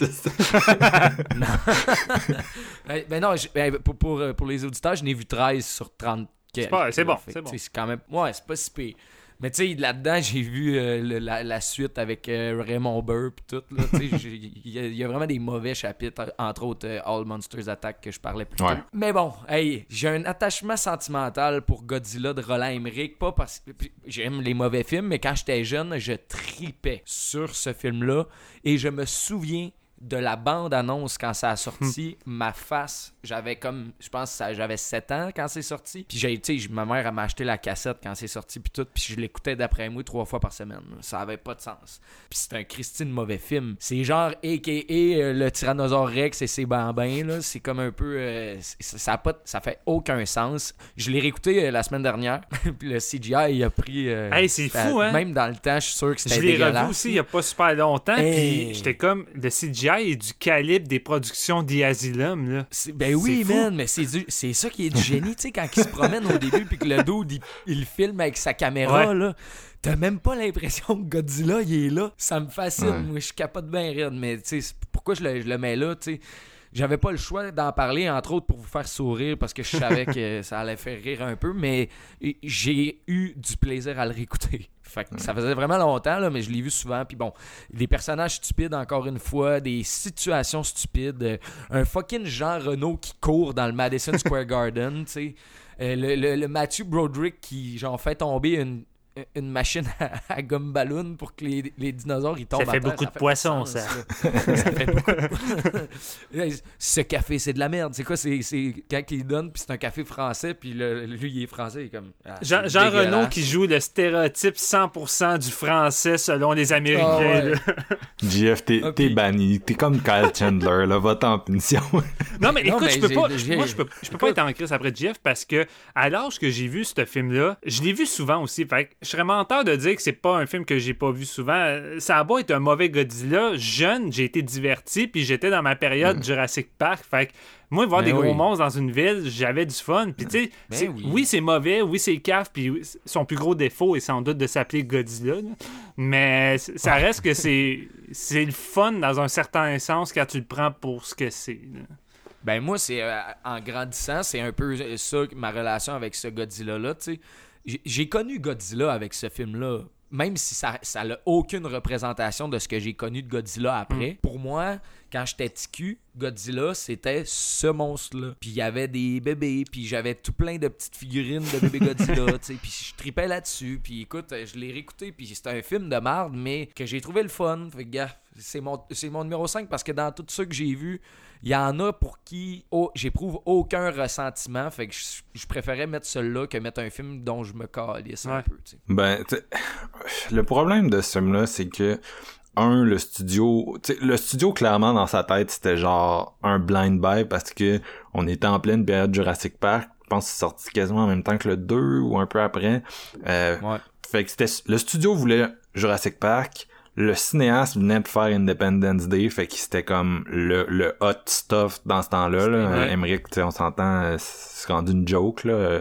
Ben, ben non, je- ben, pour, pour, pour les auditeurs, je n'ai vu 13 sur 30. C'est bon, c'est bon. C'est quand même. Ouais, c'est pas si pire. Mais tu sais, là-dedans, j'ai vu euh, le- la, la suite avec euh, Raymond Burr pis tout. Il y, a- il y a vraiment des mauvais chapitres, entre autres euh, All Monsters Attack que je parlais plus Ouais. tôt. Mais bon, hey, j'ai un attachement sentimental pour Godzilla de Roland Emmerich. Pas parce que j'aime les mauvais films, mais quand j'étais jeune, je tripais sur ce film-là. Et je me souviens de la bande-annonce quand ça a sorti, ma face, j'avais comme, je pense j'avais 7 ans quand c'est sorti. Puis j'ai, tu sais, ma mère m'a acheté la cassette quand c'est sorti, puis tout, puis je l'écoutais d'après moi trois fois par semaine. Ça avait pas de sens. Puis c'est un Christine mauvais film. C'est genre a.k.a. euh, le Tyrannosaure Rex et ses bambins, là. C'est comme un peu, euh, ça, a pas, ça fait aucun sens. Je l'ai réécouté euh, la semaine dernière, puis le CGI il a pris... Hey, c'est fou, hein? Même dans le temps, je suis sûr que c'était Je l'ai revu aussi il n'y a pas super longtemps, Hey. puis j'étais comme, le CGI est du calibre des productions d'Asylum, là. Ben oui, man, mais c'est du- c'est ça qui est du génie, tu sais, quand il se promène au début puis que le dude, il, il filme avec sa caméra, Ouais. là. T'as même pas l'impression que Godzilla, il est là. Ça me fascine. Ouais. Moi, je capote bien rire, mais tu sais, pourquoi je le, je le mets là, tu sais? J'avais pas le choix d'en parler, entre autres, pour vous faire sourire, parce que je savais que ça allait faire rire un peu, mais j'ai eu du plaisir à le réécouter. Fait que ça faisait vraiment longtemps, là, mais je l'ai vu souvent. Puis bon, des personnages stupides, encore une fois, des situations stupides. euh, un fucking Jean Renault qui court dans le Madison Square Garden, tu sais. Euh, le, le- le Matthew Broderick qui, genre, fait tomber une, une machine à, à gomme ballon pour que les, les dinosaures ils tombent Ça fait à terre. beaucoup de poissons, ça. là. ça fait beaucoup Ce café, c'est de la merde. C'est quoi? C'est c'est quand il donne, puis c'est un café français, puis le- lui, il est français. Il est comme. ah, Jean, Jean. Renault qui joue le stéréotype 100% du français selon les Américains. Ah ouais. là. GF, t'es Ah, puis- banni. T'es comme Kyle Chandler, là. Va-t'en en punition. Non, mais Non, écoute, je peux pas, moi, je peux, je peux pas être en crise après Jeff parce que à l'âge que j'ai vu ce film-là, je l'ai vu souvent aussi. Fait que je serais menteur de dire que c'est pas un film que j'ai pas vu souvent. Ça a beau être un mauvais Godzilla. Jeune, j'ai été diverti, puis j'étais dans ma période Jurassic Park. Fait que moi, voir Ben des gros monstres dans une ville, j'avais du fun. Puis tu sais, Ben oui. oui, c'est mauvais, oui, c'est caf, puis son plus gros défaut est sans doute de s'appeler Godzilla. là. Mais ça reste que c'est c'est le fun dans un certain sens quand tu le prends pour ce que c'est. Ben moi, c'est euh, en grandissant, c'est un peu ça ma relation avec ce Godzilla-là. tu sais. J'ai- connu Godzilla avec ce film-là. Même si ça ça n'a aucune représentation de ce que j'ai connu de Godzilla après. Pour moi, quand j'étais petit cul, Godzilla, c'était ce monstre-là. Puis il y avait des bébés, puis j'avais tout plein de petites figurines de bébés Godzilla, tu sais. Puis je tripais là-dessus. Puis écoute, je l'ai réécouté, puis c'était un film de marde, mais que j'ai trouvé le fun. Fait que, gars, c'est mon, c'est mon numéro 5 parce que dans tout ce que j'ai vu, il y en a pour qui oh, j'éprouve aucun ressentiment. Fait que je, je préférais mettre celui-là que mettre un film dont je me calisse un peu. tu sais. Ben, tu sais, le problème de ce film-là, c'est que, un, le studio, tu sais, le studio, clairement, dans sa tête, c'était genre un blind buy parce que on était en pleine période Jurassic Park. Je pense que c'est sorti quasiment en même temps que le 2 ou un peu après. Euh, Ouais. Fait que c'était, le studio voulait Jurassic Park. Le cinéaste venait de faire Independence Day, fait que c'était comme le, le hot stuff dans ce temps-là. Là. Ouais. Emmerich, on s'entend, euh, c'est rendu une joke, là.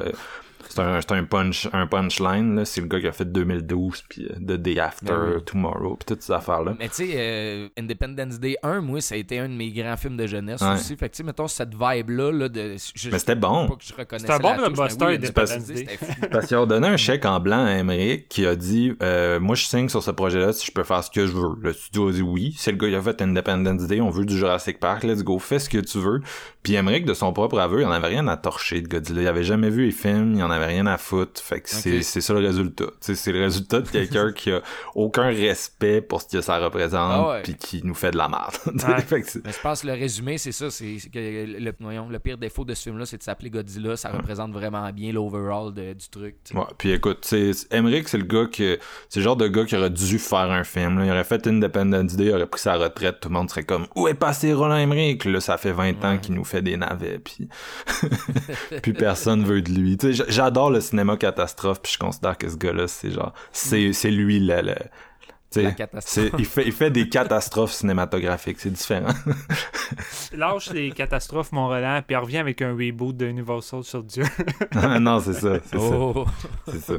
C'est un, c'est un punch, un punchline, là. C'est le gars qui a fait 2012, puis euh, The Day After, Ben. Tomorrow, puis toutes ces affaires-là. Mais tu sais, euh, Independence Day 1, moi, ça a été un de mes grands films de jeunesse Ouais. aussi. Fait que tu sais, mettons cette vibe-là, là, de. je- Mais c'était bon. Pas que je reconnaissais C'est un bon blockbuster, oui, Independence Day. C'était. Parce qu'ils ont donné un chèque en blanc à Emmerich qui a dit euh, Moi, je signe sur ce projet-là si je peux faire ce que je veux. Le studio a dit oui. C'est le gars qui a fait Independence Day. On veut du Jurassic Park. Let's go. Fais ce que tu veux. Puis Emmerich, de son propre aveu, il en avait rien à torcher de Godzilla. Il avait jamais vu les films. Il en avait rien à foutre. Fait que c'est ça le résultat. C'est le résultat de quelqu'un qui a aucun respect pour ce que ça représente Ah puis qui nous fait de la merde. Mais je pense que le résumé, c'est ça. C'est le, voyons, le pire défaut de ce film-là, c'est de s'appeler Godzilla. Ça représente vraiment bien l'overall du truc. puis écoute, c'est Emmerich, c'est le gars que c'est le genre de gars qui aurait dû faire un film. Là. Il aurait fait Independence Day, il aurait pris sa retraite, tout le monde serait comme où est passé Roland Emmerich? Là, ça fait 20 ans qu'il nous fait des navets, puis puis personne veut de lui. J'adore le cinéma catastrophe, puis je considère que ce gars-là, c'est genre c'est c'est lui le, le il fait il fait des catastrophes cinématographiques, c'est différent. Lâche les catastrophes, mon Roland, puis revient avec un reboot de Universal sur Dieu. non, c'est ça, c'est Oh. ça, c'est ça.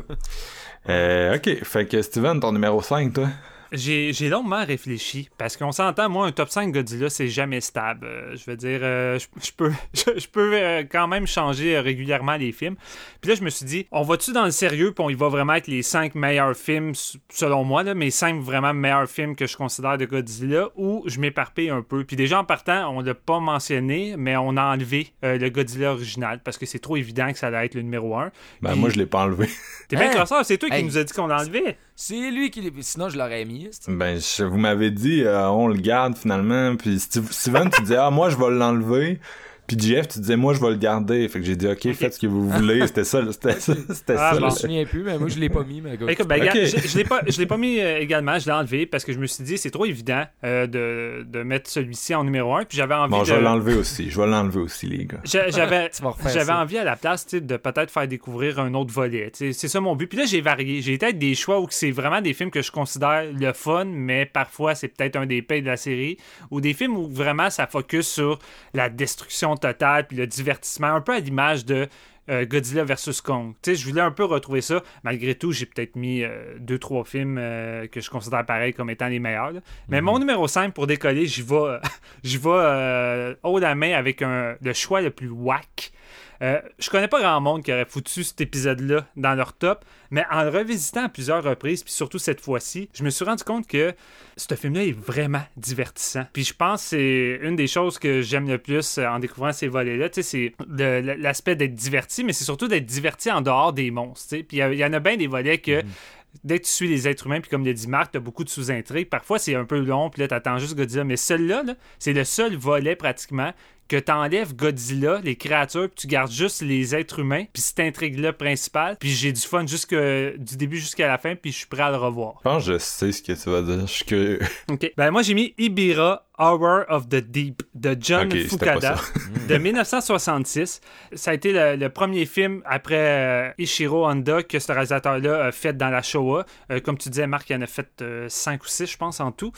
Euh, ok, fait que Steven, ton numéro 5, toi? J'ai longuement réfléchi parce qu'on s'entend, moi, un top 5 Godzilla, c'est jamais stable. Euh, je veux dire, euh, je, je peux, je, je peux euh, quand même changer euh, régulièrement les films. Puis là, je me suis dit, on va-tu dans le sérieux, puis on y va vraiment avec les 5 meilleurs films, selon moi, là, mes 5 vraiment meilleurs films que je considère de Godzilla, ou je m'éparpille un peu. Puis déjà, en partant, on l'a pas mentionné, mais on a enlevé euh, le Godzilla original parce que c'est trop évident que ça allait être le numéro 1. Ben, Puis- moi, je l'ai pas enlevé. T'es bien Hein? classeur, c'est toi qui Hey. nous a dit qu'on l'enlevait. C'est lui qui l'est. Sinon, je l'aurais mis. Ben, je- vous m'avez dit, euh, on le garde finalement. Puis Steve- Steven, tu disais, ah, moi, je vais l'enlever. Puis Jeff, tu disais, moi, je vais le garder. Fait que j'ai dit, ok, faites ce que vous voulez. C'était ça, c'était ça. C'était Ah, ça. Je bon. me là. souviens plus, mais moi, je l'ai pas mis. Mais gars, Écoute, ben, regarde, je, je l'ai pas, je l'ai pas mis euh, également, je l'ai enlevé parce que je me suis dit c'est trop évident euh, de, de mettre celui-ci en numéro 1 puis j'avais envie Bon, de je vais l'enlever aussi. Je vais l'enlever aussi, les gars. J'a- j'avais j'avais envie à la place de peut-être faire découvrir un autre volet. C'est ça mon but. Puis là, j'ai varié. J'ai peut-être des choix où c'est vraiment des films que je considère le fun, mais parfois c'est peut-être un des pays de la série. Ou des films où vraiment ça focus sur la destruction totale puis le divertissement, un peu à l'image de euh, Godzilla vs Kong. Tu sais, je voulais un peu retrouver ça. Malgré tout, j'ai peut-être mis euh, deux, trois films euh, que je considère pareil comme étant les meilleurs. là. Mais mon numéro 5 pour décoller, j'y vais, j'y vais euh, haut la main avec un, le choix le plus whack. Euh, je connais pas grand monde qui aurait foutu cet épisode-là dans leur top, mais en le revisitant à plusieurs reprises, puis surtout cette fois-ci, je me suis rendu compte que ce film-là est vraiment divertissant. Puis je pense que c'est une des choses que j'aime le plus euh, en découvrant ces volets-là. Tu sais, c'est le- le- l'aspect d'être diverti, mais c'est surtout d'être diverti en dehors des monstres. Puis il y en a bien des volets que. Dès que tu suis les êtres humains, puis comme l'a dit Marc, t'as beaucoup de sous-intrigues. Parfois, c'est un peu long, puis là, t'attends juste Godzilla. Mais celui-là, là, c'est le seul volet pratiquement que t'enlèves Godzilla, les créatures, puis tu gardes juste les êtres humains, puis cette intrigue-là principale. Puis j'ai du fun jusque, du début jusqu'à la fin, puis je suis prêt à le revoir. Je pense que je sais ce que tu vas dire. Je suis curieux. OK. Ben moi j'ai mis Ibira Horror of the Deep de John Fukada de 1966. Ça a été le, le premier film après euh, Ishiro Honda que ce réalisateur-là a fait dans la Showa. Euh, comme tu disais, Marc, il en a fait 5 ou 6, je pense, en tout.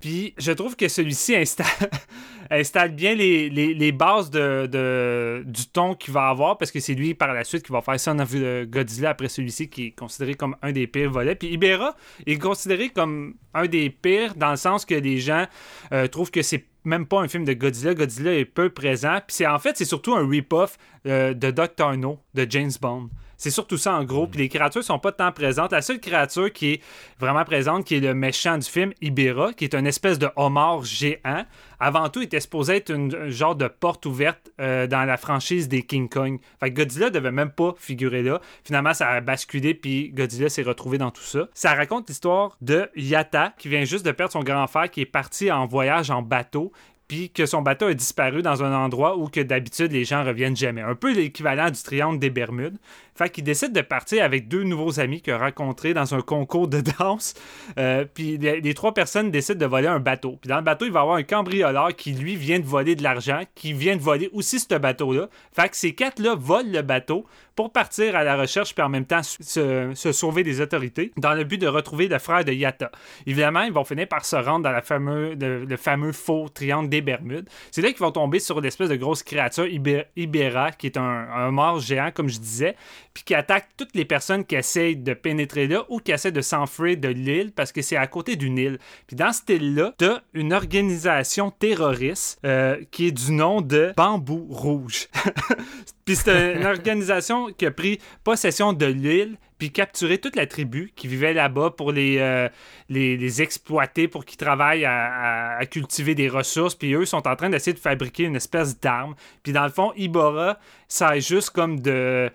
Puis je trouve que celui-ci installe, installe bien les, les- bases de, du ton qu'il va avoir parce que c'est lui par la suite qui va faire Son of Godzilla après celui-ci qui est considéré comme un des pires volets. Puis Ibera est considéré comme un des pires dans le sens que les gens euh, trouvent que c'est même pas un film de Godzilla. Godzilla est peu présent. Puis c'est en fait, c'est surtout un rip-off euh, de Dr. No de James Bond. C'est surtout ça en gros. Puis les créatures sont pas tant présentes. La seule créature qui est vraiment présente, qui est le méchant du film, Ibera, qui est une espèce de homard géant, avant tout était supposé être une, un genre de porte ouverte euh, dans la franchise des King Kong. Fait que Godzilla devait même pas figurer là. Finalement, ça a basculé, puis Godzilla s'est retrouvé dans tout ça. Ça raconte l'histoire de Yata, qui vient juste de perdre son grand-frère, qui est parti en voyage en bateau, puis que son bateau a disparu dans un endroit où que d'habitude les gens reviennent jamais. Un peu l'équivalent du triangle des Bermudes. Fait qu'il décide de partir avec deux nouveaux amis qu'il a rencontrés dans un concours de danse. Euh, puis les, trois personnes décident de voler un bateau. Puis dans le bateau, il va y avoir un cambrioleur qui, lui, vient de voler de l'argent, qui vient de voler aussi ce bateau-là. Fait que ces quatre-là volent le bateau pour partir à la recherche puis en même temps se, sauver des autorités dans le but de retrouver le frère de Yata. Évidemment, ils vont finir par se rendre dans fameux, le, fameux faux triangle des Bermudes. C'est là qu'ils vont tomber sur l'espèce de grosse créature Ibe- Ibera, qui est un, un mort géant, comme je disais, puis qui attaque toutes les personnes qui essayent de pénétrer là ou qui essaient de s'enfuir de l'île parce que c'est à côté d'une île. Puis dans cette île-là, t'as une organisation terroriste euh, qui est du nom de Bambou Rouge. Puis c'est une organisation qui a pris possession de l'île puis capturé toute la tribu qui vivait là-bas pour les, euh, les, exploiter, pour qu'ils travaillent à, à- à cultiver des ressources. Puis eux sont en train d'essayer de fabriquer une espèce d'arme. Puis dans le fond, Ibora, ça est juste comme de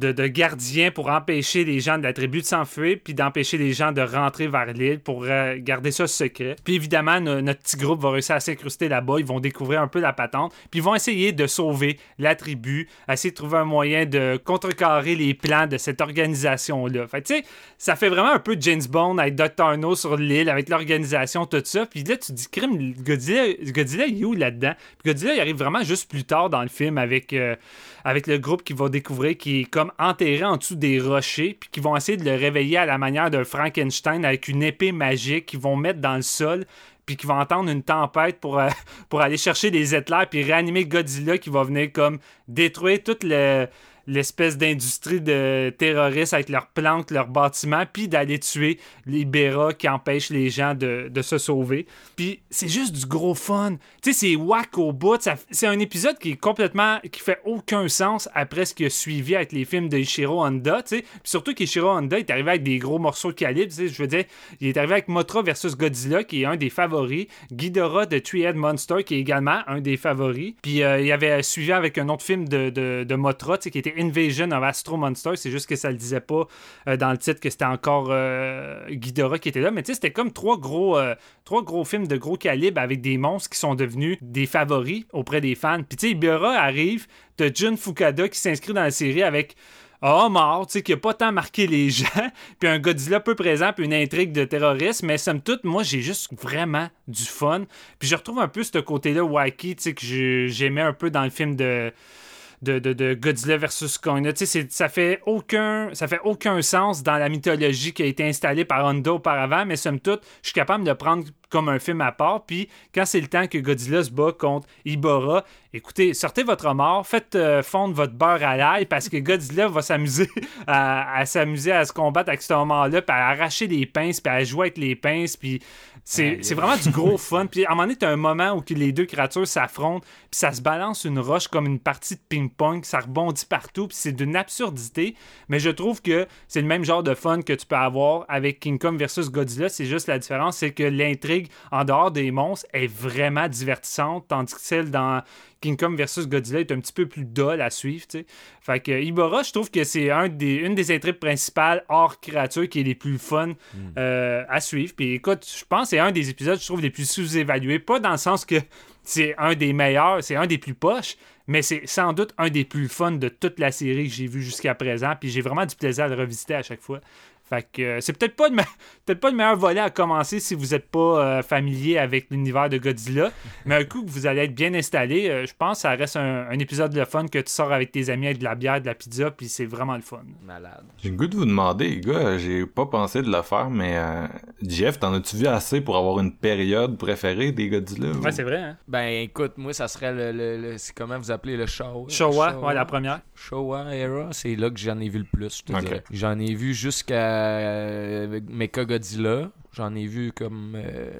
de, gardiens pour empêcher les gens de la tribu de s'enfuir, puis d'empêcher les gens de rentrer vers l'île pour euh, garder ça secret. Puis évidemment, no- notre petit groupe va réussir à s'incruster là-bas, ils vont découvrir un peu la patente, puis ils vont essayer de sauver la tribu, essayer de trouver un moyen de contrecarrer les plans de cette organisation-là. Fait tu sais, ça fait vraiment un peu James Bond avec Dr. No sur l'île, avec l'organisation, tout ça. Puis là, tu dis, crime, Godzilla, Godzilla il est où là-dedans? Puis Godzilla, il arrive vraiment juste plus tard dans le film avec, euh, avec le groupe qui va découvrir qui est comme enterré en dessous des rochers, puis qui vont essayer de le réveiller à la manière d'un Frankenstein avec une épée magique qu'ils vont mettre dans le sol, puis qui vont entendre une tempête pour, euh, pour aller chercher des éclairs, puis réanimer Godzilla qui va venir comme détruire toute le- l'espèce d'industrie de terroristes avec leurs planques, leurs bâtiments, puis d'aller tuer les Béras qui empêchent les gens de, de se sauver. Puis c'est juste du gros fun. Tu sais, c'est whack au bout. C'est un épisode qui est complètement. qui fait aucun sens après ce qui a suivi avec les films de Ishiro Honda, tu sais. Surtout qu'Ishiro Honda est arrivé avec des gros morceaux de calibre, tu sais. Je veux dire, il est arrivé avec Mothra versus Godzilla, qui est un des favoris. Ghidorah de Three-Head Monster, qui est également un des favoris. Puis euh, il avait suivi avec un autre film de, de, de sais, qui était Invasion of Astro Monster. C'est juste que ça le disait pas euh, dans le titre que c'était encore euh, Ghidorah qui était là. Mais tu sais, c'était comme trois gros, euh, trois gros films de gros calibre avec des monstres qui sont devenus des favoris auprès des fans. Puis tu sais, Ibera arrive, t'as Jun Fukada qui s'inscrit dans la série avec un homard, tu sais, qui a pas tant marqué les gens, puis un Godzilla peu présent, puis une intrigue de terrorisme, mais somme toute, moi, j'ai juste vraiment du fun. Puis je retrouve un peu ce côté-là wacky, tu sais, que j'aimais un peu dans le film de de, de, Godzilla versus Kong. C'est- ça fait aucun ça fait aucun sens dans la mythologie qui a été installée par Honda auparavant, mais somme toute, je suis capable de le prendre comme un film à part. Puis quand c'est le temps que Godzilla se bat contre Ibora, écoutez, sortez votre mort, faites euh, fondre votre beurre à l'ail parce que Godzilla va s'amuser à, s'amuser à se combattre avec ce moment-là, puis à arracher les pinces, puis à jouer avec les pinces, puis c'est vraiment du gros fun. Puis à un moment donné, t'as un moment où les deux créatures s'affrontent, puis ça se balance une roche comme une partie de ping-pong, ça rebondit partout, puis c'est d'une absurdité. Mais je trouve que c'est le même genre de fun que tu peux avoir avec King Kong versus Godzilla. C'est juste la différence, c'est que l'intrigue en dehors des monstres est vraiment divertissante, tandis que celle dans King Kong versus Godzilla est un petit peu plus dull à suivre. Fait que Ibora, je trouve que c'est un des, une des intrigues principales hors créature qui est les plus fun euh, à suivre. Puis écoute, je pense que c'est un des épisodes, je trouve, les plus sous-évalués. Pas dans le sens que c'est un des meilleurs, c'est un des plus poches, mais c'est sans doute un des plus fun de toute la série que j'ai vu jusqu'à présent. Puis j'ai vraiment du plaisir à le revisiter à chaque fois. Fait que euh, c'est peut-être pas, peut-être pas le meilleur volet à commencer si vous n'êtes pas euh, familier avec l'univers de Godzilla. Mais un coup que vous allez être bien installé, euh, je pense que ça reste un, un épisode de fun que tu sors avec tes amis avec de la bière, de la pizza, puis c'est vraiment le fun. Malade. J'ai le goût de vous demander, les gars, j'ai pas pensé de le faire, mais euh, Jeff, t'en as-tu vu assez pour avoir une période préférée des Godzilla? ou- Ouais, c'est vrai, hein? Ben écoute, moi ça serait le, le, le- c'est comment vous appelez le show Showa, ouais, la première. Showa era, c'est là que j'en ai vu le plus, je te. J'en ai vu jusqu'à euh, Mecha Godzilla. J'en ai vu comme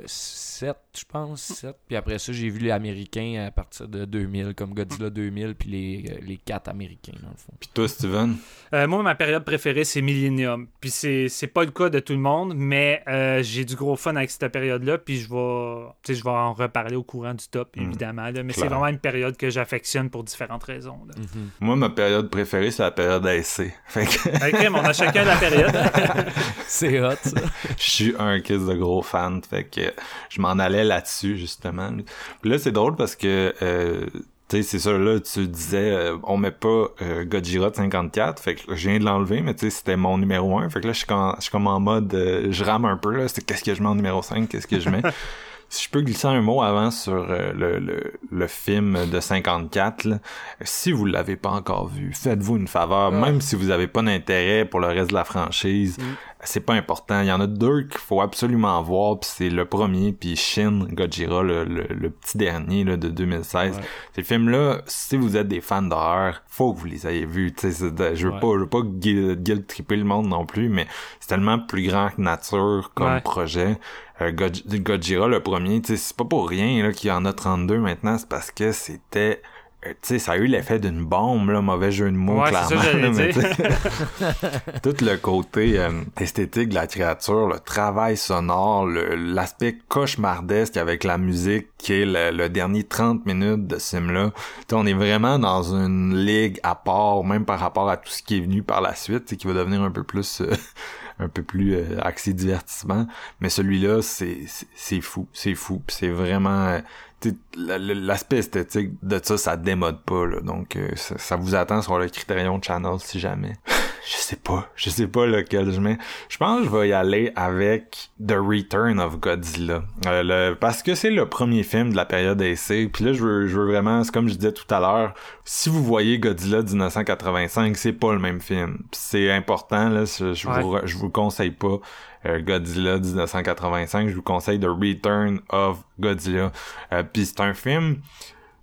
7, je pense, 7. Puis après ça, j'ai vu les Américains à partir de 2000, comme Godzilla 2000, puis les, euh, les 4 Américains, dans le fond. Pis toi, Steven? Euh, moi, ma période préférée, c'est Millennium. Puis c'est, c'est pas le cas de tout le monde, mais euh, j'ai du gros fun avec cette période-là. Puis je vais, tu sais, je vais en reparler au courant du top, Mm. évidemment. là. mais c'est vraiment une période que j'affectionne pour différentes raisons. là. Moi, ma période préférée, c'est la période AC. Fait que Hey, crème, on a chacun la période. C'est hot, ça. je suis un kiss de gros fan. Fait que je m'en allais là-dessus, justement. Puis là, c'est drôle parce que... Euh, tu sais, c'est ça, là, tu disais, euh, on met pas euh, Godzilla de 54, fait que je viens de l'enlever, mais tu sais, c'était mon numéro 1, fait que là, je suis comme, je suis comme en mode, euh, je rame un peu, là, c'est qu'est-ce que je mets en numéro 5, qu'est-ce que je mets? si je peux glisser un mot avant sur le, le, le film de 54, là, si vous l'avez pas encore vu, faites-vous une faveur, Ouais. même si vous avez pas d'intérêt pour le reste de la franchise, c'est pas important. Il y en a deux qu'il faut absolument voir, puis c'est le premier, puis Shin Godzilla, le, le, le petit dernier là, de 2016. Ouais. Ces films-là, si vous êtes des fans d'horreur, faut que vous les ayez vus. De- je veux Ouais. pas, je veux pas guilt, guilt tripper le monde non plus, mais c'est tellement plus grand que nature comme Ouais. projet. Euh, God- Godzilla, le premier, tu sais, c'est pas pour rien là, qu'il y en a 32 maintenant, c'est parce que c'était sais, ça a eu l'effet d'une bombe, là, mauvais jeu de mots, Ouais, clairement. ça là, mais tout le côté euh, esthétique de la créature, le travail sonore, l'aspect cauchemardesque avec la musique qui est le, le dernier 30 minutes de ce film-là. Tu sais, on est vraiment dans une ligue à part, même par rapport à tout ce qui est venu par la suite, qui va devenir un peu plus... euh, un peu plus euh, axé divertissement mais celui-là c'est fou c'est fou c'est vraiment l'aspect esthétique de ça ça démode pas là. Donc euh, ça, ça vous attend sur le Criterion Channel si jamais. Je sais pas. Je sais pas lequel je mets. Je pense que je vais y aller avec The Return of Godzilla. Euh, le- parce que c'est le premier film de la période AC puis là je veux je veux vraiment c'est comme je disais tout à l'heure si vous voyez Godzilla 1985 c'est pas le même film. C'est important là. Je, je Ouais. vous je vous conseille pas Godzilla 1985 je vous conseille The Return of Godzilla euh, puis c'est un film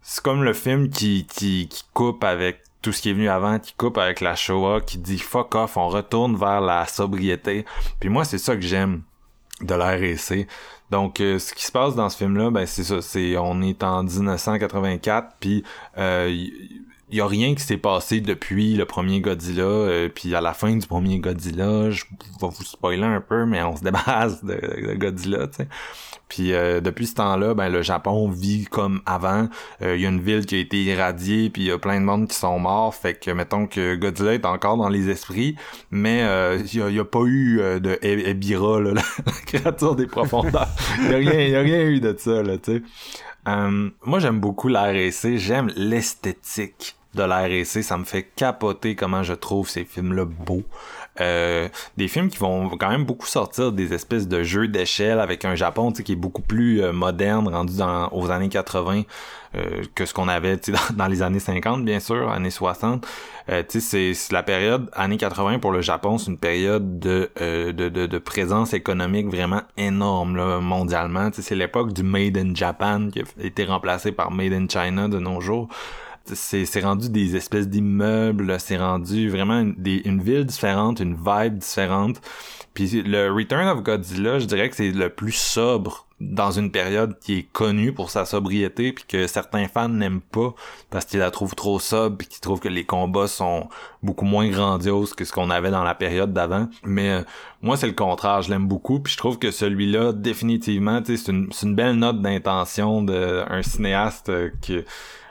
c'est comme le film qui, qui, qui coupe avec tout ce qui est venu avant, qui coupe avec la Shoah, qui dit fuck off, on retourne vers la sobriété. Puis moi, c'est ça que j'aime de l'RC. Donc, euh, ce qui se passe dans ce film-là, ben c'est ça, c'est on est en 1984, puis euh, il y a rien qui s'est passé depuis le premier Godzilla, euh, puis à la fin du premier Godzilla, je vais vous spoiler un peu, mais on se débarrasse de, Godzilla, tu sais. Puis euh, depuis ce temps-là, ben le Japon vit comme avant. Euh, Il y a une ville qui a été irradiée, puis il y a plein de monde qui sont morts. Fait que mettons que Godzilla est encore dans les esprits, mais il n'y a, a, pas eu de Ebira, là, la créature des profondeurs. Il y a rien, y a rien eu de ça, là, tu sais. moi, j'aime beaucoup l'ARC, j'aime l'esthétique de l'ARC, ça me fait capoter comment je trouve ces films-là beaux. Euh, des films qui vont quand même beaucoup sortir des espèces de jeux d'échelle avec un Japon qui est beaucoup plus euh, moderne, rendu aux années 80 euh, que ce qu'on avait dans, dans, les années 50, bien sûr, années 60. Euh, c'est la période années 80 pour le Japon, c'est une période de, de, de, de, présence économique vraiment énorme là, mondialement. C'est l'époque du Made in Japan qui a été remplacé par Made in China de nos jours c'est rendu des espèces d'immeubles, c'est rendu vraiment une, ville différente, une vibe différente. Puis le Return of Godzilla, je dirais que c'est le plus sobre dans une période qui est connue pour sa sobriété puis que certains fans n'aiment pas parce qu'ils la trouvent trop sobre puis qu'ils trouvent que les combats sont beaucoup moins grandioses que ce qu'on avait dans la période d'avant mais euh, moi c'est le contraire je l'aime beaucoup puis je trouve que celui-là définitivement c'est une, une belle note d'intention d'un cinéaste euh, qui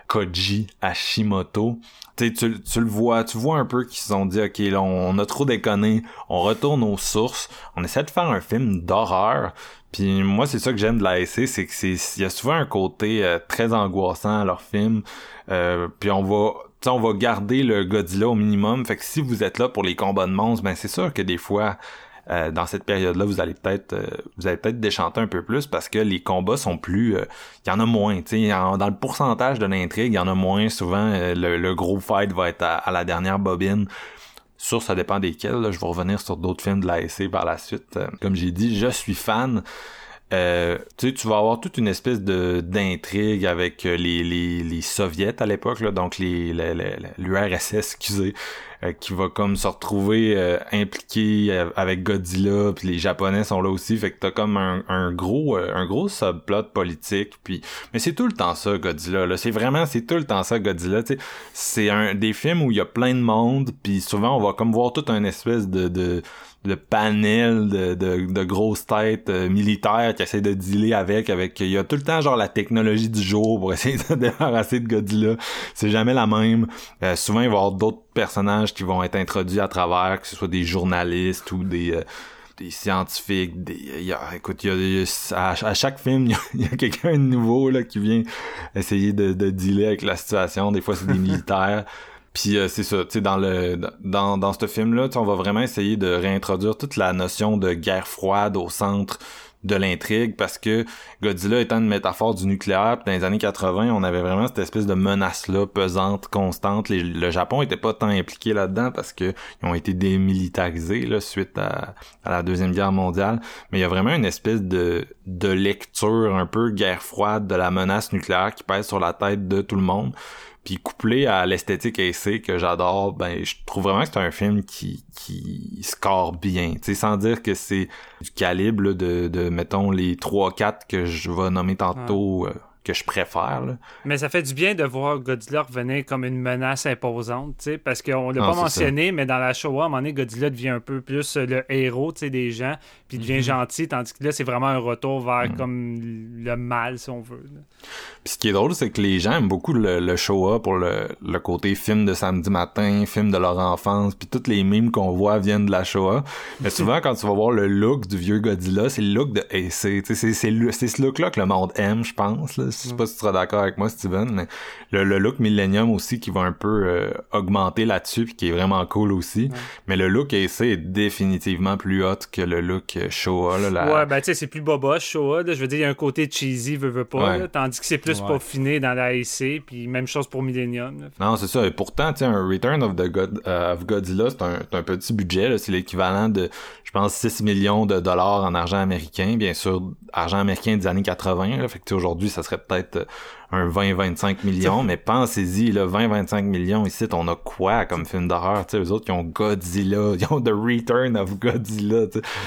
Koji Hashimoto. tu, tu le vois, tu vois un peu qu'ils se sont dit, ok, là, on a trop déconné, on retourne aux sources, on essaie de faire un film d'horreur. Puis moi, c'est ça que j'aime de la SC, c'est que c'est, il y a souvent un côté euh, très angoissant à leur film. Euh, puis on va, on va garder le Godzilla au minimum. Fait que si vous êtes là pour les combats de monstres, ben c'est sûr que des fois, euh, dans cette période-là, vous allez peut-être euh, vous allez peut-être déchanter un peu plus parce que les combats sont plus, euh, il y en a moins. Tu dans le pourcentage de l'intrigue, il y en a moins. Souvent, le, gros fight va être à, la dernière bobine. Sur, ça dépend desquels. Je vais revenir sur d'autres films de l'ASC par la suite. comme j'ai dit, je suis fan. Euh, tu vas avoir toute une espèce de d'intrigue avec les, les, les soviets à l'époque, donc les, l'URSS, excusez, euh, qui va comme se retrouver euh, impliqué euh, avec Godzilla, puis les Japonais sont là aussi, fait que t'as comme un, un gros un gros subplot politique, puis mais c'est tout le temps ça Godzilla, là, c'est vraiment c'est tout le temps ça Godzilla, tu c'est un des films où il y a plein de monde, puis souvent on va comme voir toute une espèce de, de de panel de, de, de grosses têtes militaires qui essaient de dealer avec avec il y a tout le temps genre la technologie du jour pour essayer de se débarrasser de Godzilla c'est jamais la même souvent il va y avoir d'autres personnages qui vont être introduits à travers, que ce soit des journalistes ou des, euh, des scientifiques. Des, y a, écoute, y a, à, chaque film, il y a, quelqu'un de nouveau là, qui vient essayer de, de dealer avec la situation. Des fois, c'est des militaires. Puis euh, c'est ça, tu sais, dans le dans, dans ce film-là, on va vraiment essayer de réintroduire toute la notion de guerre froide au centre de l'intrigue parce que Godzilla étant une métaphore du nucléaire, dans les années 80, on avait vraiment cette espèce de menace-là pesante, constante. le Japon était pas tant impliqué là-dedans parce que ils ont été démilitarisés là, suite à, la Deuxième Guerre mondiale. Mais il y a vraiment une espèce de, de lecture un peu guerre froide de la menace nucléaire qui pèse sur la tête de tout le monde. Puis couplé à l'esthétique AC que j'adore, ben je trouve vraiment que c'est un film qui qui score bien, sais sans dire que c'est du calibre de de mettons les 3 4 que je vais nommer tantôt euh, que je préfère. Mais ça fait du bien de voir Godzilla revenir comme une menace imposante, parce qu'on l'a pas mentionné, mais dans la Showa, à un moment donné, Godzilla devient un peu plus le héros des gens, puis devient mhm. gentil, tandis que là, c'est vraiment un retour vers mhm. comme le mal, si on veut. Puis ce qui est drôle, c'est que les gens aiment beaucoup le, le Showa pour le, le, côté film de samedi matin, film de leur enfance, puis toutes les mimes qu'on voit viennent de la Showa. Mais souvent, quand tu vas voir le look du vieux Godzilla, c'est le look de AC. C'est ce look-là que le monde aime, je pense. Là. Je sais pas si tu seras d'accord avec moi, Steven, mais le, look Millennium aussi qui va un peu euh, augmenter là-dessus, puis qui est vraiment cool aussi. Mais le look AC est définitivement plus hot que le look Showa. Là, Ouais, ben tu sais, c'est plus boba Showa. Je veux dire, il y a un côté cheesy, veut, veut pas. tandis que c'est plus peaufiné dans la AC, puis même chose pour Millennium. Non, c'est ça. Et pourtant, tu sais, un Return of, the God, euh, of Godzilla, c'est un, un, petit budget. C'est l'équivalent de, je pense, 6 millions de dollars en argent américain. Bien sûr, argent américain des années 80. Là, fait que aujourd'hui, ça serait peut-être un 20-25 millions, mais pensez-y, là, 20-25 millions, ici, on a quoi comme film d'horreur, tu sais, eux autres, qui ont Godzilla, ils ont The Return of Godzilla,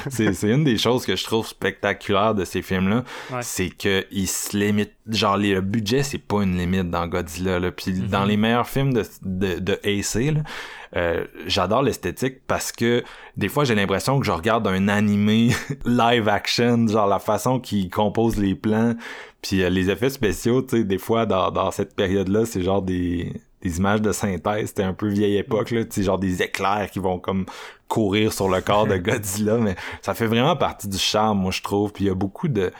c'est, c'est une des choses que je trouve spectaculaire de ces films-là, Ouais. c'est que ils se limitent, genre, les- le budget, c'est pas une limite dans Godzilla, là, puis dans les meilleurs films de, de, de AC, là, euh, j'adore l'esthétique parce que des fois j'ai l'impression que je regarde un animé live action, genre la façon qu'il compose les plans, puis euh, les effets spéciaux, tu sais, des fois dans, dans cette période-là, c'est genre des des images de synthèse, c'était un peu vieille époque là, tu sais, genre des éclairs qui vont comme courir sur le corps de Godzilla, mais ça fait vraiment partie du charme, moi je trouve, puis il y a beaucoup de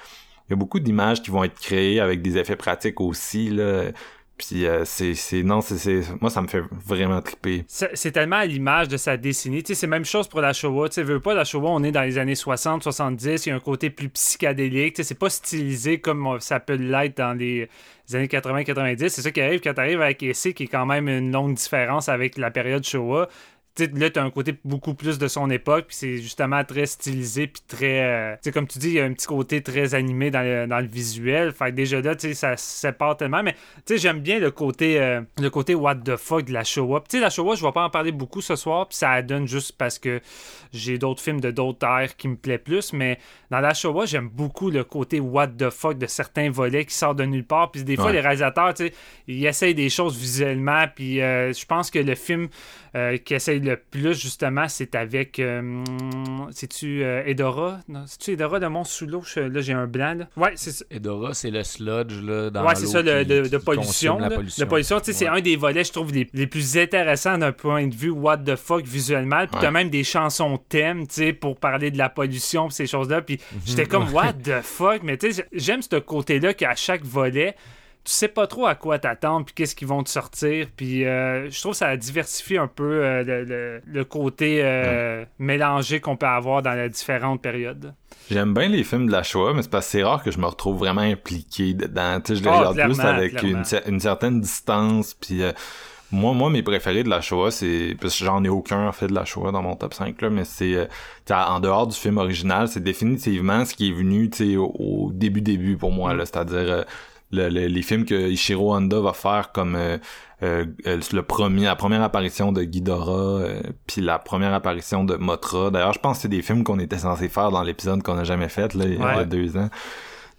il y a beaucoup d'images qui vont être créées avec des effets pratiques aussi là. Puis euh, c'est c'est non c'est c'est moi ça me fait vraiment triper. C'est tellement à l'image de sa décennie. Tu sais, c'est même chose pour la Showa. Tu sais, veux pas, la Showa, on est dans les années 60, 70. Il y a un côté plus psychédélique. Tu sais, c'est pas stylisé comme ça peut l'être dans les années 80, 90. C'est ça qui arrive quand t'arrives avec EC, qui est quand même une longue différence avec la période Showa. Là, t'as un côté beaucoup plus de son époque, puis c'est justement très stylisé, puis très... euh, tu sais, comme tu dis, il y a un petit côté très animé dans le, dans le visuel. Fait que déjà là, tu sais, ça se sépare tellement. Mais, tu sais, j'aime bien le côté, euh, le côté what the fuck de la Showa. Tu sais, la Showa, je vais pas en parler beaucoup ce soir, puis ça donne juste parce que j'ai d'autres films de d'autres ères qui me plaît plus, mais dans la Showa, j'aime beaucoup le côté what the fuck de certains volets qui sortent de nulle part. Puis des fois, Ouais. les réalisateurs, tu sais, ils essayent des choses visuellement, puis euh, je pense que le film euh, qui essaye le plus, justement, c'est avec. euh, C'est-tu euh, Edora? C'est-tu Edora de Mont sous l'eau Je- Là, j'ai un blanc, là. Ouais, c'est ça. Edora, c'est le sludge là, dans Ouais, c'est ça, le- qui- de, qui pollution. là. pollution. De pollution, tu sais, c'est un des volets, je trouve, les, les plus intéressants d'un point de vue what the fuck visuellement. Puis t'as Ouais. même des chansons thèmes, tu sais, pour parler de la pollution, pis ces choses-là. Puis j'étais comme, what the fuck? Mais tu sais, j'aime ce côté-là qu'à chaque volet, tu sais pas trop à quoi t'attendre, puis qu'est-ce qu'ils vont te sortir. Puis euh, je trouve que ça diversifie un peu euh, le, le- le côté euh, mélangé qu'on peut avoir dans les différentes périodes. J'aime bien les films de la Shoah, mais c'est parce que c'est rare que je me retrouve vraiment impliqué dedans. Tu sais, je les Ah, regarde plus avec une, une certaine distance. Puis euh, moi, moi, mes préférés de la Shoah, c'est parce que j'en ai aucun en fait de la Shoah dans mon top 5 là, mais c'est en dehors du film original, c'est définitivement ce qui est venu, tu sais, au, au début début pour moi là, c'est-à-dire euh, le- le- les films que Ishiro Honda va faire comme euh, euh, euh, le premier la première apparition de Ghidorah euh, puis la première apparition de Mothra. D'ailleurs je pense que c'est des films qu'on était censé faire dans l'épisode qu'on a jamais fait là, il y a Ouais. deux ans.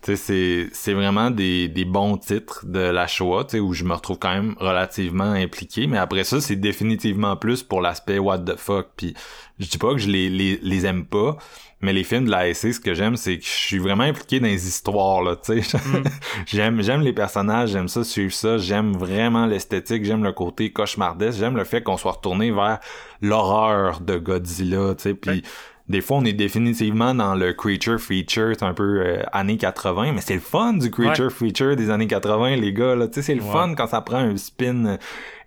Tu sais, c'est, c'est vraiment des, des bons titres de la Shoah, tu sais, où je me retrouve quand même relativement impliqué, mais après ça, c'est définitivement plus pour l'aspect what the fuck, puis je dis pas que je les, les, les aime pas, mais les films de la SC, ce que j'aime, c'est que je suis vraiment impliqué dans les histoires, là, tu sais. j'aime, j'aime les personnages, j'aime ça, suivre ça, j'aime vraiment l'esthétique, j'aime le côté cauchemardesque, j'aime le fait qu'on soit retourné vers l'horreur de Godzilla, tu sais, puis des fois, on est définitivement dans le creature feature, c'est un peu euh, années 80, mais c'est le fun du creature feature des années 80, les gars, là. Tu sais, c'est le Ouais. fun quand ça prend un spin euh,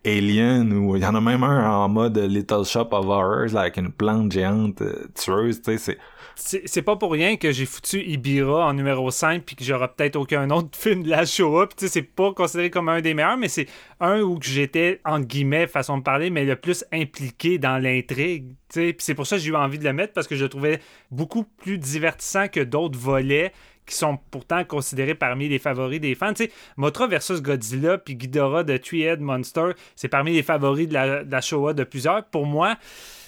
alien ou il y en a même un en mode Little Shop of Horrors, là, avec une plante géante euh, tueuse, tu sais, c'est... Pas pour rien que j'ai foutu Ibira en numéro 5 puis que j'aurai peut-être aucun autre film de la Shoah. Puis c'est pas considéré comme un des meilleurs, mais c'est un où j'étais, entre guillemets, façon de parler, mais le plus impliqué dans l'intrigue. Puis c'est pour ça que j'ai eu envie de le mettre parce que je le trouvais beaucoup plus divertissant que d'autres volets qui sont pourtant considérés parmi les favoris des fans. Tu sais, Mothra versus Godzilla puis Ghidorah de Three-Head Monster, c'est parmi les favoris de la, de la Showa de plusieurs. Pour moi,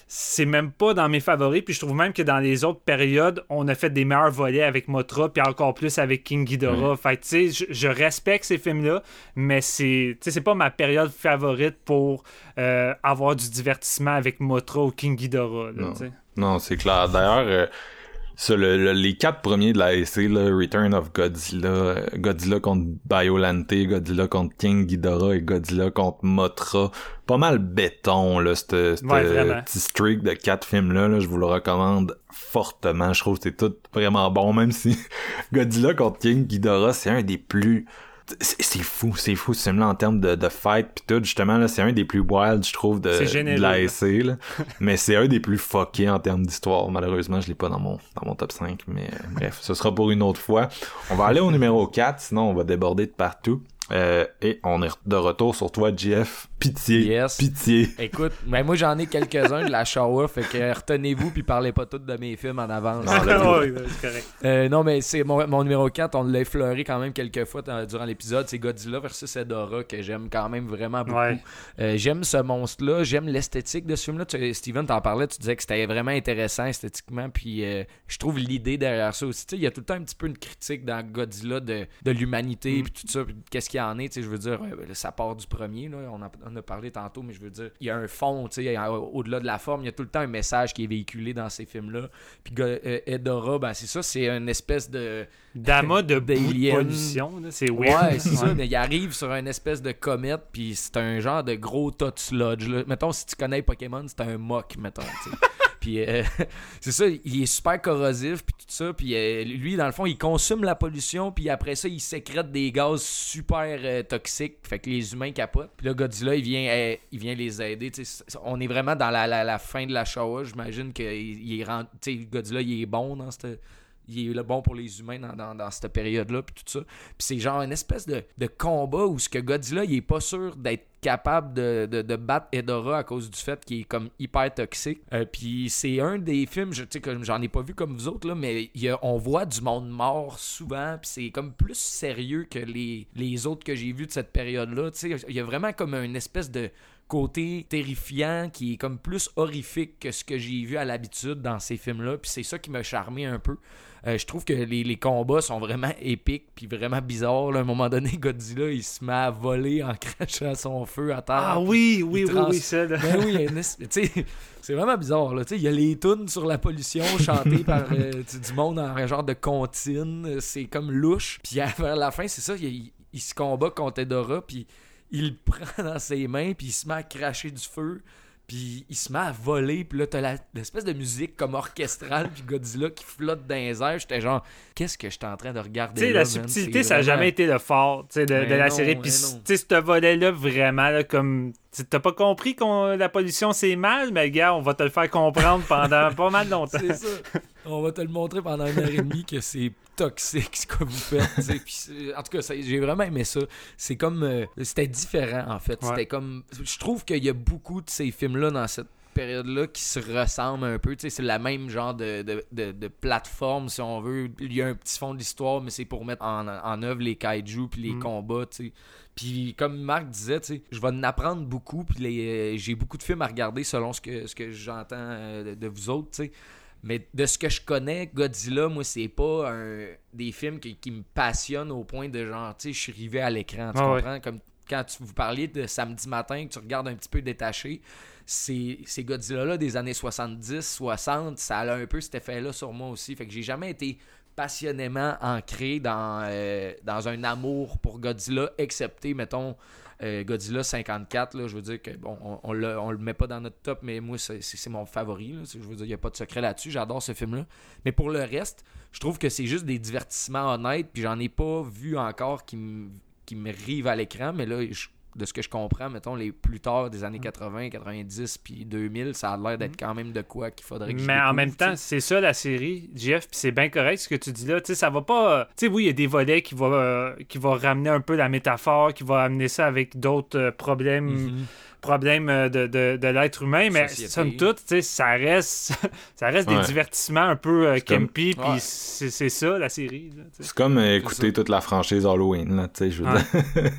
c'est même pas dans mes favoris. Puis je trouve même que dans les autres périodes, on a fait des meilleurs volets avec Mothra, puis encore plus avec King Ghidorah. Fait que, tu sais, je, respecte ces films-là, mais c'est, c'est pas ma période favorite pour euh, avoir du divertissement avec Mothra ou King Ghidorah. là. Non, c'est clair. D'ailleurs, euh, ça, le- le- les quatre premiers de la SC, là, Return of Godzilla, euh, Godzilla contre Biolante, Godzilla contre King Ghidorah et Godzilla contre Mothra, pas mal béton, là, ce Ouais, petit streak de quatre films-là, là, je vous le recommande fortement. Je trouve que c'est tout vraiment bon, même si Godzilla contre King Ghidorah, c'est un des plus... C'est fou, c'est fou ce film-là en termes de, de fight pis tout, justement, là, c'est un des plus wild, je trouve, de, de généreux, la là. Mais c'est un des plus fuckés en termes d'histoire. Malheureusement, je l'ai pas dans mon, dans mon top 5, mais bref, ce sera pour une autre fois. On va aller au numéro 4, sinon on va déborder de partout. Euh, et on est de retour sur toi, Jeff. Pitié, Yes. pitié. Écoute, mais moi j'en ai quelques-uns de la Showa, fait que retenez-vous puis parlez pas toutes de mes films en avance. Non, Ah, oui, correct. Euh, non, mais c'est mon, mon numéro 4, on l'a effleuré quand même quelques fois dans- durant l'épisode. C'est Godzilla versus Edora que j'aime quand même vraiment beaucoup. Ouais. Euh, j'aime ce monstre-là, j'aime l'esthétique de ce film-là. Tu- Steven, t'en parlais, tu disais que c'était vraiment intéressant esthétiquement, puis euh, je trouve l'idée derrière ça aussi. Tu sais, il y a tout le temps un petit peu une critique dans Godzilla de, de l'humanité, puis tout ça, puis qu'est-ce qu'il en est. Tu sais, je veux dire, euh, ça part du premier, là, on, en, on a parlé tantôt, mais je veux dire, il y a un fond, tu sais, au- au-delà de la forme, il y a tout le temps un message qui est véhiculé dans ces films-là. Puis euh, Edora, ben c'est ça, c'est une espèce de. Dama de de pollution, c'est weird. Ouais, c'est ça. Mais il arrive sur une espèce de comète, puis c'est un genre de gros de sludge. Là. Mettons, si tu connais Pokémon, c'est un mock, mettons. puis euh, c'est ça, il est super corrosif, puis tout ça. Puis euh, lui, dans le fond, il consomme la pollution, puis après ça, il sécrète des gaz super euh, toxiques. Fait que les humains capotent. Puis là, Godzilla, il vient, il vient les aider. On est vraiment dans la, fin de la Showa. J'imagine que il, est Godzilla, il est bon dans cette il est le bon pour les humains dans, dans, cette période-là, puis tout ça. Puis c'est genre une espèce de, de combat où ce que Godzilla, il est pas sûr d'être capable de, de, de battre Edora à cause du fait qu'il est comme hyper toxique. Euh, puis c'est un des films, je, sais, comme j'en ai pas vu comme vous autres, là, mais y a- on voit du monde mort souvent, puis c'est comme plus sérieux que les, les autres que j'ai vus de cette période-là. Il y a vraiment comme une espèce de côté terrifiant qui est comme plus horrifique que ce que j'ai vu à l'habitude dans ces films-là. Puis c'est ça qui m'a charmé un peu. Euh, je trouve que les, les combats sont vraiment épiques puis vraiment bizarres. là. À un moment donné, Godzilla, il se met à voler en crachant son feu à terre. Ah oui, oui, oui, oui, ça. Ben oui, une c'est vraiment bizarre. Là. Il y a les tunes sur la pollution chantées par euh, du monde en un genre de comptine. C'est comme louche. Puis à- vers la fin, c'est ça, il, il- il se combat contre Edora, puis il le prend dans ses mains, puis il se met à cracher du feu. Puis il se met à voler, puis là, t'as l'espèce de musique comme orchestrale, puis Godzilla qui flotte dans les airs. J'étais genre, qu'est-ce que j'étais en train de regarder Tu sais, la subtilité, ça n'a vraiment- jamais été le fort de, de la série. Puis, tu sais, ce volet-là, vraiment, là, comme. tu- T'as pas compris que la pollution, c'est mal, mais gars, on va te le faire comprendre pendant pas mal longtemps. C'est ça. On va te le montrer pendant une heure et demie que c'est toxique ce que vous faites. Puis en tout cas, j'ai vraiment aimé ça. C'est comme. euh, c'était différent, en fait. Ouais. C'était comme. Je trouve qu'il y a beaucoup de ces films-là dans cette période-là qui se ressemblent un peu. C'est la même genre de, de, de- de plateforme, si on veut. Il y a un petit fond de l'histoire, mais c'est pour mettre en, en œuvre les kaiju puis les Mm. combats. Puis comme Marc disait, je vais en apprendre beaucoup. Puis euh, j'ai beaucoup de films à regarder selon ce que, ce que j'entends euh, de, vous autres, sais. Mais de ce que je connais, Godzilla, moi, c'est pas un, des films qui, qui me passionnent au point de genre, tu sais, je suis rivé à l'écran. Tu Ah ouais. comprends? Comme quand tu, vous parliez de samedi matin, que tu regardes un petit peu détaché, c'est ces Godzilla-là des années 70, 60, ça a un peu cet effet-là sur moi aussi. Fait que j'ai jamais été passionnément ancré dans, euh, dans un amour pour Godzilla, excepté, mettons, euh, Godzilla 54. Là, je veux dire que, bon, on, le, met pas dans notre top, mais moi, c'est mon favori. Je veux dire, il n'y a pas de secret là-dessus. J'adore ce film-là. Mais pour le reste, je trouve que c'est juste des divertissements honnêtes, puis j'en ai pas vu encore qui me qui me rivent à l'écran, mais là, je- de ce que je comprends, mettons, les plus tard des années 80, 90, puis 2000, ça a l'air d'être quand même de quoi qu'il faudrait que je Mais en même temps, c'est ça la série, Jeff, puis c'est bien correct ce que tu dis là. Tu sais, ça va pas. Tu sais, oui, il y a des volets qui vont euh, qui vont ramener un peu la métaphore, qui vont amener ça avec d'autres euh, problèmes, Mhm. problèmes euh, de, de, de l'être humain, mais Société. somme toute, ça reste, ça reste des divertissements un peu euh, campy, puis Ouais. c'est c'est ça la série. C'est comme euh, écouter toute la franchise Halloween, là, tu sais, je veux Ouais. dire.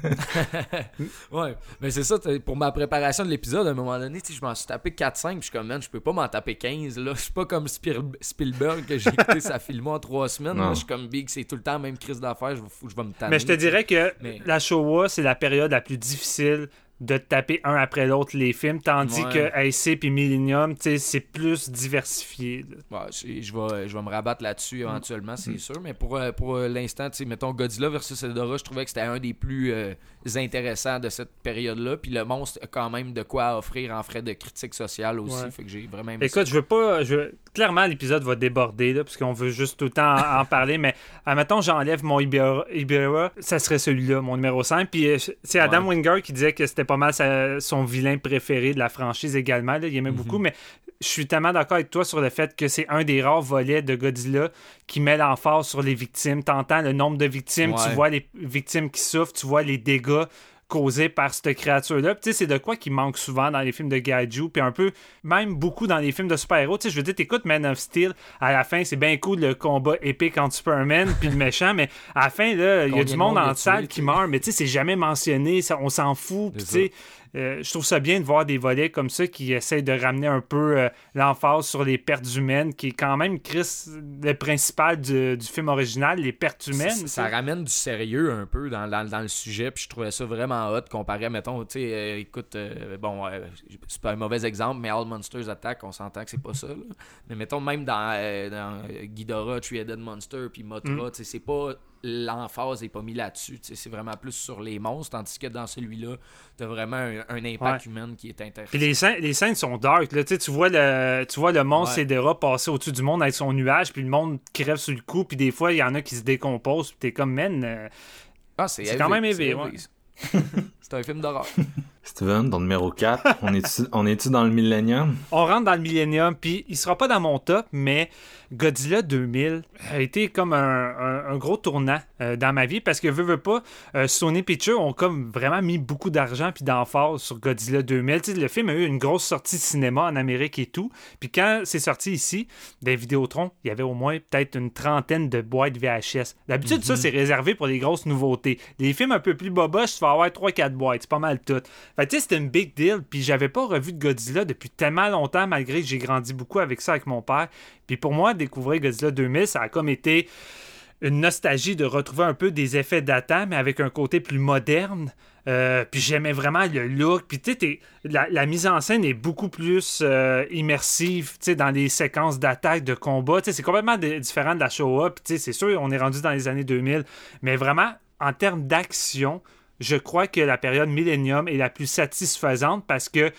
Ouais, mais c'est ça, pour ma préparation de l'épisode, à un moment donné, je m'en suis tapé 4-5, puis je suis comme, man, je peux pas m'en taper 15, là. Je suis pas comme Spiel- Spielberg, que j'ai écouté sa filmo en 3 semaines. Je suis comme Big, c'est tout le temps la même crise d'affaires, je, vais- je me tanner. Mais je te dirais que Mais- la Showa, c'est la période la plus difficile de taper un après l'autre les films, tandis Ouais. que AC puis Millennium, c'est plus diversifié. Ouais, je, vais, je vais me rabattre là-dessus Mm. éventuellement, c'est sûr. Mais pour, euh, pour euh, l'instant, mettons Godzilla versus Edora, je trouvais que c'était un des plus euh, intéressants de cette période-là. Puis le monstre a quand même de quoi offrir en frais de critique sociale aussi. Ouais. Fait que j'ai vraiment ça. Écoute, je veux pas. Je Clairement, l'épisode va déborder, là, parce qu'on veut juste tout le temps en, en parler, mais admettons, j'enlève mon Ibera, Ibera, ça serait celui-là, mon numéro 5. Puis c'est Adam Winger qui disait que c'était pas mal sa- son vilain préféré de la franchise également. là. il aimait Mhm. beaucoup, mais je suis tellement d'accord avec toi sur le fait que c'est un des rares volets de Godzilla qui met l'emphase sur les victimes. T'entends le nombre de victimes, tu vois les victimes qui souffrent, tu vois les dégâts causés par cette créature-là. Tu sais, c'est de quoi qui manque souvent dans les films de Gaiju, puis un peu, même beaucoup dans les films de super-héros. Tu sais, je veux dire, t'écoutes Man of Steel, à la fin, c'est bien cool le combat épique entre Superman puis le méchant, mais à la fin, là, il y a du de monde en salle qui meurt, mais tu sais, c'est jamais mentionné, ça, on s'en fout. Puis, tu C'est sais, euh, je trouve ça bien de voir des volets comme ça qui essayent de ramener un peu euh, l'emphase sur les pertes humaines, qui est quand même, Chris, le principal du, du film original, les pertes humaines. Ça, ramène du sérieux un peu dans, dans- dans le sujet, puis je trouvais ça vraiment hot comparé, mettons, tu sais, euh, écoute, euh, bon, c'est pas un mauvais exemple, mais All Monsters Attack, on s'entend que c'est pas ça, là. Mais mettons, même dans, dans Ghidorah, Three-Headed Monster, puis Mothra, Mm. tu sais, c'est pas. L'emphase est pas mis là-dessus, tu c'est vraiment plus sur les monstres, tandis que dans celui-là, t'as vraiment un, un impact Ouais. humain qui est intéressant. Puis les scènes, les scènes sont dark. Là. Tu tu, vois le, tu vois le monstre Ouais. Cédera passer au-dessus du monde avec son nuage, puis le monde crève sur le coup, puis des fois, il y en a qui se décomposent, puis t'es comme, man, euh, Ah, c'est quand même c'est ouais. c'est un film d'horreur. Steven, ton numéro 4, on est-tu on dans le millénium? on rentre dans le millénium, puis il sera pas dans mon top, mais Godzilla 2000 a été comme un, un- un gros tournant euh, dans ma vie parce que, veux, veux pas, euh, Sony Pictures ont comme vraiment mis beaucoup d'argent puis d'emphase sur Godzilla 2000. Tu sais, le film a eu une grosse sortie de cinéma en Amérique et tout. Puis quand c'est sorti ici, des Vidéotron, il y avait au moins peut-être une trentaine de boîtes VHS. D'habitude, ça, c'est réservé pour les grosses nouveautés. Les films un peu plus boboches, tu vas avoir 3-4 boîtes. C'est pas mal tout. Fait tu sais, c'était une big deal. Puis j'avais pas revu de Godzilla depuis tellement longtemps, malgré que j'ai grandi beaucoup avec ça avec mon père. Puis pour moi, découvrir Godzilla 2000, ça a comme été une nostalgie de retrouver un peu des effets datants, mais avec un côté plus moderne. Euh, puis j'aimais vraiment le look. Puis tu sais, la, mise en scène est beaucoup plus euh, immersive, tu sais, dans les séquences d'attaque, de combat. Tu sais, c'est complètement di- différent de la Showa. Puis tu sais, c'est sûr, on est rendu dans les années 2000. Mais vraiment, en termes d'action, je crois que la période Millennium est la plus satisfaisante parce que, tu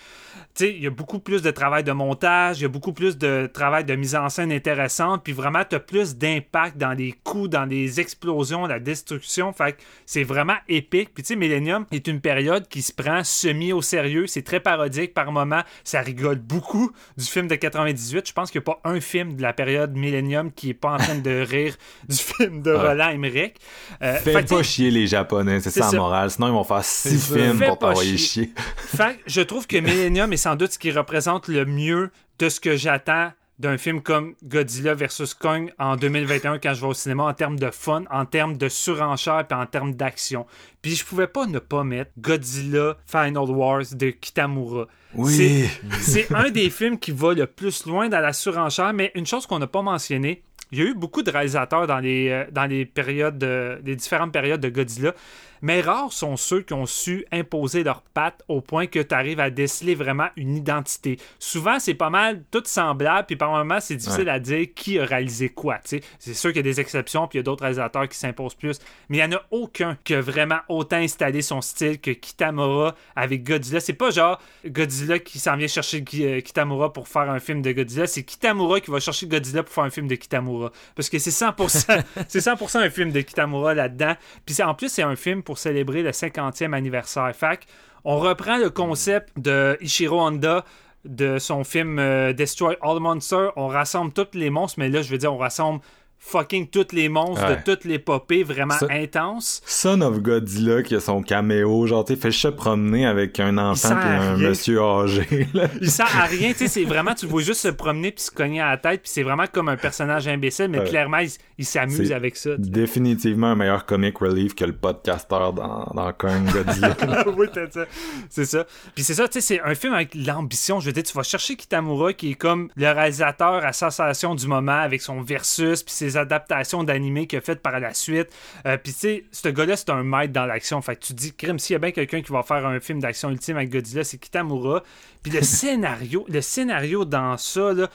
sais, il y a beaucoup plus de travail de montage, il y a beaucoup plus de travail de mise en scène intéressante, puis vraiment, tu as plus d'impact dans les coups, dans les explosions, la destruction. Fait que c'est vraiment épique. Puis, tu sais, Millennium est une période qui se prend semi au sérieux. C'est très parodique par moments. Ça rigole beaucoup du film de 98. Je pense qu'il n'y a pas un film de la période Millennium qui est pas en train de rire du film de. Roland Emmerich. Euh, Fais fait pas chier les Japonais, c'est ça la ça. Sinon, ils vont faire six films pour t'envoyer chier. Fait je trouve que Millennium est sans doute ce qui représente le mieux de ce que j'attends d'un film comme Godzilla vs. Kong en 2021 quand je vais au cinéma en termes de fun, en termes de surenchère et en termes d'action. Puis je pouvais pas ne pas mettre Godzilla Final Wars de Kitamura. Oui. C'est un des films qui va le plus loin dans la surenchère, mais une chose qu'on n'a pas mentionnée, il y a eu beaucoup de réalisateurs dans les, euh, dans les périodes, de- les différentes périodes de Godzilla, mais rares sont ceux qui ont su imposer leurs pattes au point que tu arrives à déceler vraiment une identité. Souvent, c'est pas mal tout semblable, puis par moments, c'est difficile Ouais. à dire qui a réalisé quoi. C'est sûr qu'il y a des exceptions, puis il y a d'autres réalisateurs qui s'imposent plus, mais il n'y en a aucun qui a vraiment autant installé son style que Kitamura avec Godzilla. C'est pas genre Godzilla qui s'en vient chercher euh, Kitamura pour faire un film de Godzilla, c'est Kitamura qui va chercher Godzilla pour faire un film de Kitamura. Parce que c'est 100%, c'est 100% un film de Kitamura là-dedans. Puis en plus, c'est un film pour célébrer le 50e anniversaire. Fait on reprend le concept de Ishiro Honda de son film euh, Destroy All Monsters. On rassemble tous les monstres, mais là, je veux dire, on rassemble fucking tous les monstres Ouais. de toutes l'épopée vraiment intense. Son of Godzilla qui a son caméo, genre, tu fait se promener avec un enfant puis à un rien. monsieur âgé, là. Il sert à rien, tu sais, c'est vraiment, tu le vois juste se promener puis se cogner à la tête, puis c'est vraiment comme un personnage imbécile, mais Ouais. clairement, il, il s'amuse avec ça. Définitivement un meilleur comic relief que le podcasteur dans, dans Kong Godzilla. oui, c'est ça. C'est ça. Puis c'est ça, tu sais, c'est un film avec l'ambition. Je veux dire, tu vas chercher Kitamura, qui est comme le réalisateur à sensation du moment, avec son versus, puis ses adaptations d'animé qu'il a faites par la suite. Euh, puis tu sais, ce gars-là, c'est un maître dans l'action. Fait que tu te dis, crime, s'il y a bien quelqu'un qui va faire un film d'action ultime avec Godzilla, c'est Kitamura. Puis le scénario, le scénario dans ça, là.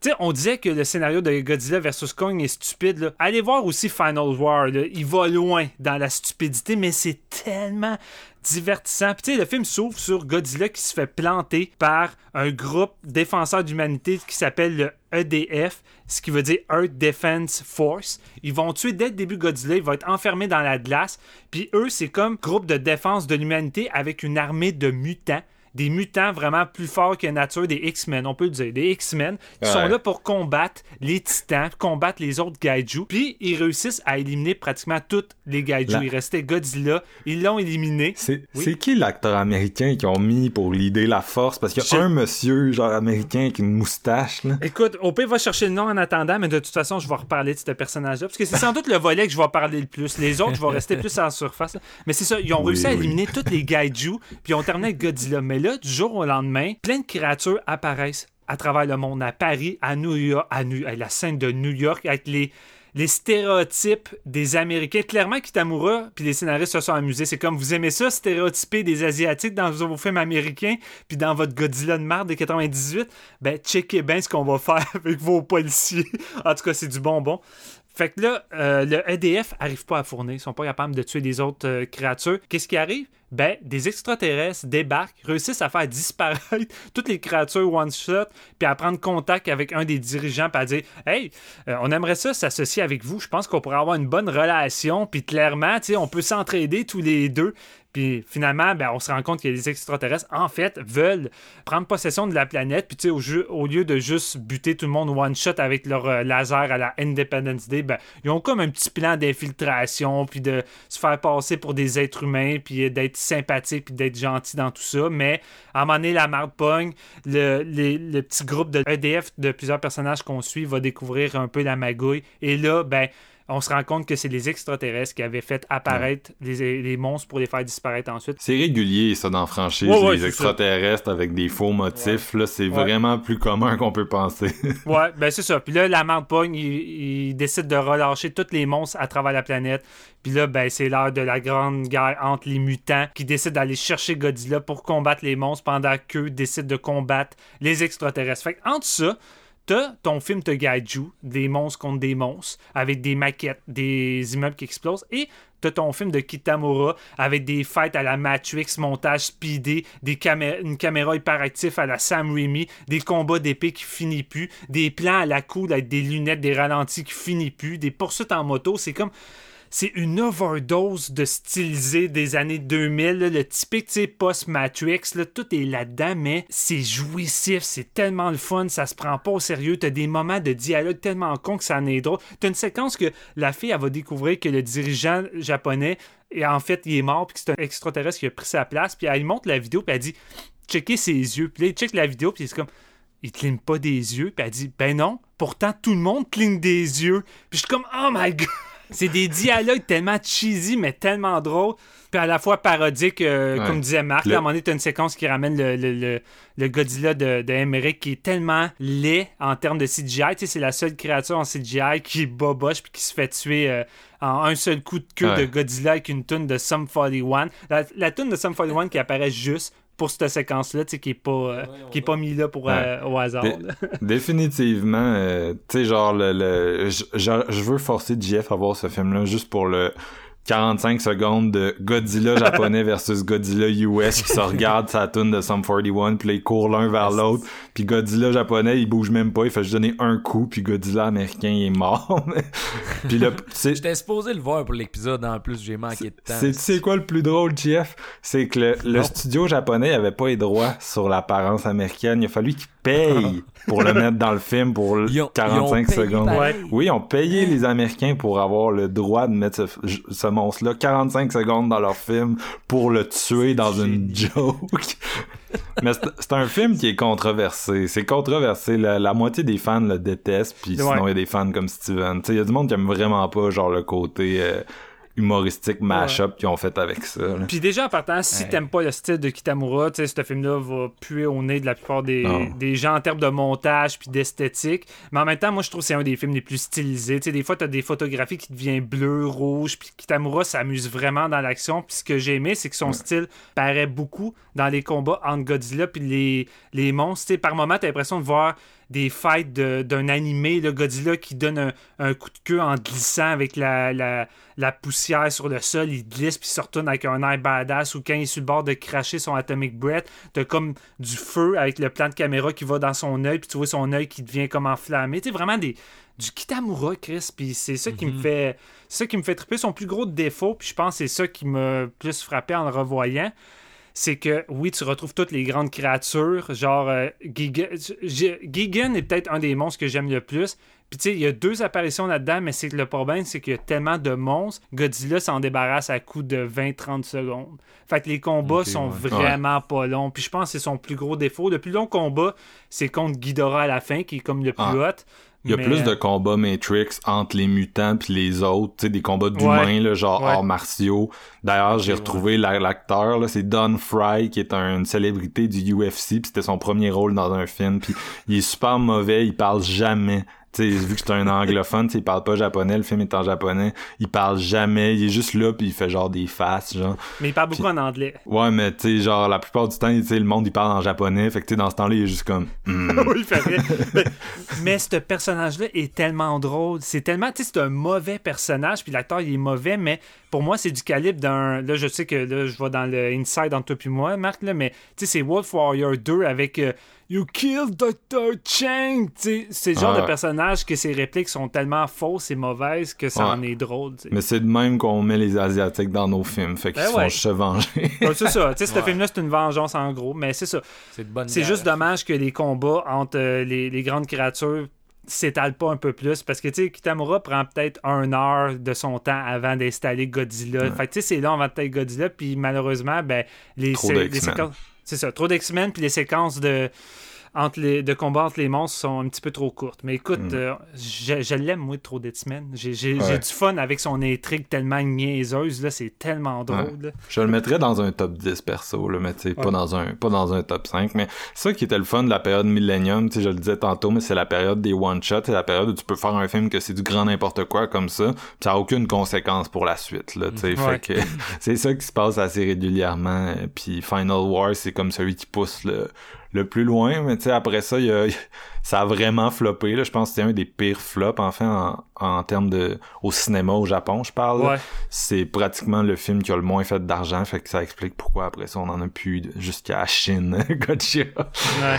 Tu sais, on disait que le scénario de Godzilla vs Kong est stupide. Là. Allez voir aussi Final War. là. Il va loin dans la stupidité, mais c'est tellement divertissant. Puis tu sais, le film s'ouvre sur Godzilla qui se fait planter par un groupe défenseur d'humanité qui s'appelle le EDF, ce qui veut dire Earth Defense Force. Ils vont tuer dès le début Godzilla, il va être enfermé dans la glace. Puis eux, c'est comme groupe de défense de l'humanité avec une armée de mutants des mutants vraiment plus forts que nature, des X-Men, on peut le dire, des X-Men, qui sont là pour combattre les titans, combattre les autres Gaiju. Puis ils réussissent à éliminer pratiquement tous les Gaiju. La- Il restait Godzilla, ils l'ont éliminé. C'est Oui. qui l'acteur américain qui ont mis pour l'idée la force? Parce qu'il y a Je- un monsieur, genre américain, avec une moustache, là. Écoute, pire, va chercher le nom en attendant, mais de toute façon, je vais reparler de ce personnage-là. Parce que c'est sans doute le volet que je vais parler le plus. Les autres, je vais rester plus en surface. là. Mais c'est ça, ils ont Oui, réussi à oui. éliminer tous les Gaiju, puis ils ont terminé avec Godzilla. Mais là, du jour au lendemain, plein de créatures apparaissent à travers le monde, à Paris, à New York, à, New- à la scène de New York, avec les. Les stéréotypes des Américains. Clairement, Kitamura puis les scénaristes se sont amusés. C'est comme vous aimez ça, stéréotyper des Asiatiques dans vos films américains, puis dans votre Godzilla de merde de 98, ben checkez bien ce qu'on va faire avec vos policiers. en tout cas, c'est du bonbon. Fait que là, euh, le EDF arrive pas à fournir. Ils sont pas capables de tuer des autres euh, créatures. Qu'est-ce qui arrive? Ben, des extraterrestres débarquent, réussissent à faire disparaître toutes les créatures one-shot, puis à prendre contact avec un des dirigeants, puis à dire Hey, euh, on aimerait ça s'associer avec vous. Je pense qu'on pourrait avoir une bonne relation, puis clairement, on peut s'entraider tous les deux. Puis finalement, ben, on se rend compte que les extraterrestres, en fait, veulent prendre possession de la planète. Puis au, jeu- au lieu de juste buter tout le monde one-shot avec leur euh, laser à la Independence Day, ben, ils ont comme un petit plan d'infiltration, puis de se faire passer pour des êtres humains, puis euh, d'être sympathiques, puis d'être gentils dans tout ça. Mais à un moment la marde pogne. Le, le petit groupe de EDF de plusieurs personnages qu'on suit va découvrir un peu la magouille. Et là, ben on se rend compte que c'est les extraterrestres qui avaient fait apparaître les, les monstres pour les faire disparaître ensuite. C'est régulier, ça, dans franchise, Ouais, ouais, les extraterrestres avec des faux motifs, là, c'est Ouais. vraiment plus commun qu'on peut penser. Ouais, ben c'est ça. Puis là, la marde pogne, il, il décide de relâcher tous les monstres à travers la planète. Puis là, ben c'est l'heure de la grande guerre entre les mutants qui décident d'aller chercher Godzilla pour combattre les monstres pendant qu'eux décident de combattre les extraterrestres. Fait que entre ça, T'as ton film de Gaiju, des monstres contre des monstres, avec des maquettes, des immeubles qui explosent, et t'as ton film de Kitamura, avec des fights à la Matrix, montage speedé, des camé- une caméra hyperactive à la Sam Raimi, des combats d'épée qui finissent plus, des plans à la coude avec des lunettes, des ralentis qui finissent plus, des poursuites en moto, c'est comme c'est une overdose de stylisé des années 2000, là, le typique post-Matrix, tout est là-dedans, c'est jouissif, c'est tellement le fun, ça se prend pas au sérieux, t'as des moments de dialogue tellement con que ça en est drôle. T'as une séquence que la fille, va découvrir que le dirigeant japonais, et en fait, il est mort, puis c'est un extraterrestre qui a pris sa place, puis elle montre la vidéo, puis elle dit « Checkez ses yeux », puis là, il check la vidéo, puis c'est comme il cligne pas des yeux. Puis elle dit, ben non, pourtant tout le monde cligne des yeux. Puis je suis comme, oh my god. C'est des dialogues tellement cheesy, mais tellement drôles. Puis à la fois parodiques, euh, Ouais. comme disait Marc. Le- Là, à un moment donné, une séquence qui ramène le, le, le, le Godzilla de, de Emmerich qui est tellement laid en termes de CGI. Tu sais, c'est la seule créature en CGI qui est boboche puis qui se fait tuer euh, en un seul coup de queue Ouais. de Godzilla avec une toune de Sum 41. La, la toune de Sum 41 qui apparaît juste pour cette séquence-là, tu sais, qui est pas, euh, qui est pas mis là pour, euh, au hasard. Là. Définitivement, euh, tu sais, genre, le, le, je, je- je veux forcer Jeff à voir ce film-là juste pour le 45 secondes de Godzilla japonais versus Godzilla US qui se regarde sa tune de Sum 41 puis là, ils courent l'un vers l'autre puis Godzilla japonais il bouge même pas il fait juste donner un coup puis Godzilla américain il est mort puis là J'étais supposé le voir pour l'épisode en plus, j'ai manqué de temps. c'est tu sais quoi le plus drôle, Jeff? C'est que le, studio japonais avait pas les droits sur l'apparence américaine. Il a fallu qu'ils payent pour le mettre dans le film pour le Ils ont- 45 ils ont payé secondes. Oui, ils ont payé les Américains pour avoir le droit de mettre ce, ce monstre-là 45 secondes dans leur film pour le tuer dans une joke. Mais c'est un film qui est controversé. C'est controversé. La, la moitié des fans le détestent, puis Ouais. sinon il y a des fans comme Steven. Il y a du monde qui aime vraiment pas genre le côté euh, humoristique mash-up qu'ils ont fait avec ça. Puis déjà, en partant, si Ouais. t'aimes pas le style de Kitamura, tu sais, ce film-là va puer au nez de la plupart des, des gens en termes de montage puis d'esthétique. Mais en même temps, moi, je trouve que c'est un des films les plus stylisés. Tu sais, des fois, t'as des photographies qui deviennent bleu, rouge, puis Kitamura s'amuse vraiment dans l'action. Puis ce que j'ai aimé, c'est que son style paraît beaucoup dans les combats entre Godzilla puis les, les monstres. Tu sais, par moment, t'as l'impression de voir des fights de- d'un animé, le Godzilla qui donne un, un coup de queue en glissant avec la, la, la poussière sur le sol, il glisse puis il se retourne avec un air badass ou quand il est sur le bord de cracher son atomic breath, t'as comme du feu avec le plan de caméra qui va dans son œil puis tu vois son œil qui devient comme enflammé. Tu sais, vraiment des du Kitamura, Chris, puis c'est ça qui me fait c'est ça qui me fait triper son plus gros défaut, puis je pense que c'est ça qui m'a plus frappé en le revoyant c'est que oui, tu retrouves toutes les grandes créatures, genre euh, Giga- G- Gigan est peut-être un des monstres que j'aime le plus. Puis tu sais, il y a deux apparitions là-dedans, mais c'est que le problème, c'est qu'il y a tellement de monstres, Godzilla s'en débarrasse à coup de 20-30 secondes. Fait que les combats sont ouais. vraiment pas longs. Puis je pense que c'est son plus gros défaut. Le plus long combat, c'est contre Ghidorah à la fin, qui est comme le plus Ah. hot. Il y a Mais, plus de euh, combats Matrix entre les mutants puis les autres, tu sais, des combats Ouais. d'humains, là, genre Ouais. arts martiaux. D'ailleurs, j'ai retrouvé la- l'acteur, là, c'est Don Fry, qui est un- une célébrité du UFC, puis c'était son premier rôle dans un film, puis il est super mauvais, il parle jamais. Tu sais, vu que c'est un anglophone, tu sais, il parle pas japonais, le film est en japonais, il parle jamais, il est juste là, puis il fait genre des faces, genre. Mais il parle beaucoup en anglais. Ouais, mais tu sais, genre, la plupart du temps, tu sais, le monde, il parle en japonais, fait que tu dans ce temps-là, il est juste comme... Hmm. oui, il fait rire. mais, mais ce personnage-là est tellement drôle. C'est tellement, tu sais, c'est un mauvais personnage, puis l'acteur, il est mauvais, mais pour moi, c'est du calibre d'un. Là, je sais que là, je vais dans le inside entre toi et moi, Marc, là, mais tu sais, c'est Wolf Warrior 2 avec euh, You killed Dr. Chang. C'est le genre Ouais. de personnage que ses répliques sont tellement fausses et mauvaises que ça Ouais. en est drôle. Mais c'est de même qu'on met les Asiatiques dans nos films, fait qu'ils Ben se font ouais. se venger. Ouais, c'est ça. Tu sais, ce Ouais. film-là, c'est une vengeance en gros, mais c'est ça. C'est de bonne C'est guerre. juste dommage que les combats entre euh, les, les grandes créatures s'étalent pas un peu plus parce que tu sais Kitamura prend peut-être un heure de son temps avant d'installer Godzilla. Fait que tu sais c'est long avant d'installer Godzilla puis malheureusement ben les, sé- les séquences c'est ça, trop d'X-Men puis les séquences de entre les, de combat entre les monstres sont un petit peu trop courtes. Mais écoute, euh, je, je l'aime, moi, trop d'X-Men. J'ai Mm. Ouais. du fun avec son intrigue tellement niaiseuse. là C'est tellement drôle. là. Je le mettrais dans un top 10 perso, là, mais tu sais, pas, Ouais. dans un, pas dans un top 5. Mais ça qui était le fun de la période Millennium, tu sais, je le disais tantôt, mais c'est la période des one-shots, c'est la période où tu peux faire un film que c'est du grand n'importe quoi comme ça, pis ça a aucune conséquence pour la suite, là, tu sais. Ouais. Fait que c'est ça qui se passe assez régulièrement. Puis Final War, c'est comme celui qui pousse le, le plus loin, mais tu sais, après ça, y a, ça a vraiment floppé, là. Je pense que c'était un des pires flops, enfin, en, en termes de, au cinéma au Japon, je parle. Ouais. c'est pratiquement le film qui a le moins fait d'argent, fait que ça explique pourquoi après ça on en a plus jusqu'à la Chine, Godzilla. Ouais.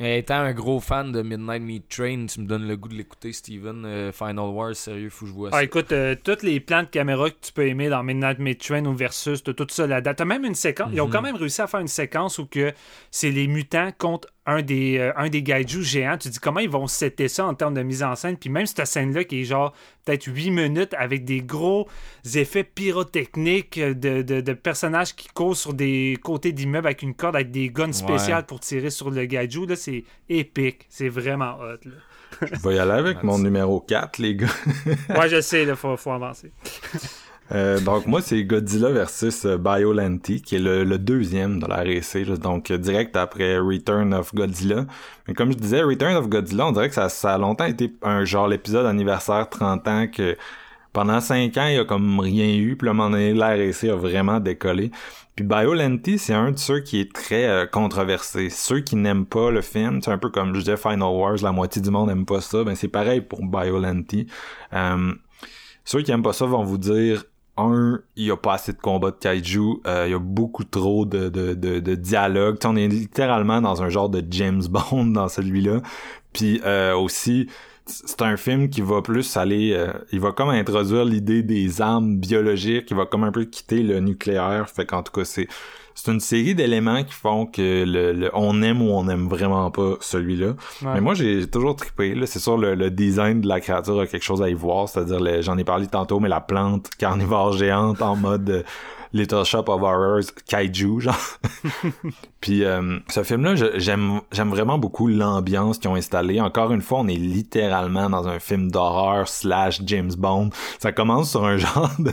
Et étant un gros fan de Midnight Meat Train, tu me donnes le goût de l'écouter, Steven. Euh, Final Wars, sérieux, faut que je vois ça. Ah, écoute, euh, tous les plans de caméra que tu peux aimer dans Midnight Mid Train ou Versus, t'as tout ça là-dedans. T'as même une séquence. Ils ont Mhm. quand même réussi à faire une séquence où que c'est les mutants contre un des, euh, un des gaijus géants. Tu dis comment ils vont setter ça en termes de mise en scène? Puis même cette scène-là qui est genre peut-être 8 minutes avec des gros effets pyrotechniques de, de, de personnages qui courent sur des côtés d'immeubles avec une corde avec des guns spéciales pour tirer sur le gaiju. Là, c'est épique. C'est vraiment hot. Là. Je vais y aller avec mon numéro 4, les gars. Ouais, je sais, il faut, faut avancer. Euh, donc moi c'est Godzilla versus euh, Biollante qui est le, le deuxième de la RC, donc euh, direct après Return of Godzilla. Mais comme je disais, Return of Godzilla, on dirait que ça, ça a longtemps été un genre l'épisode anniversaire 30 ans que pendant 5 ans, il y a comme rien eu, puis un moment donné, la RC a vraiment décollé. Puis Biollante, c'est un de ceux qui est très euh, controversé. Ceux qui n'aiment pas le film, c'est un peu comme je disais Final Wars, la moitié du monde n'aime pas ça, ben c'est pareil pour Biollante. Euh, ceux qui aiment pas ça vont vous dire un, il y a pas assez de combats de kaiju, euh, il y a beaucoup trop de, de, de, de dialogue. Tu sais, on est littéralement dans un genre de James Bond dans celui-là. Puis euh, aussi, c'est un film qui va plus aller, euh, il va comme introduire l'idée des armes biologiques, il va comme un peu quitter le nucléaire. Fait qu'en tout cas, c'est c'est une série d'éléments qui font que le, le- on aime ou on aime vraiment pas celui-là. Ouais. Mais moi, j'ai toujours trippé. Là, c'est sûr, le, le design de la créature a quelque chose à y voir. C'est-à-dire, j'en ai parlé tantôt, mais la plante carnivore géante en mode euh, Little Shop of Horrors kaiju, genre. Puis euh, ce film-là, je- j'aime j'aime vraiment beaucoup l'ambiance qu'ils ont installée. Encore une fois, on est littéralement dans un film d'horreur slash James Bond. Ça commence sur un genre de...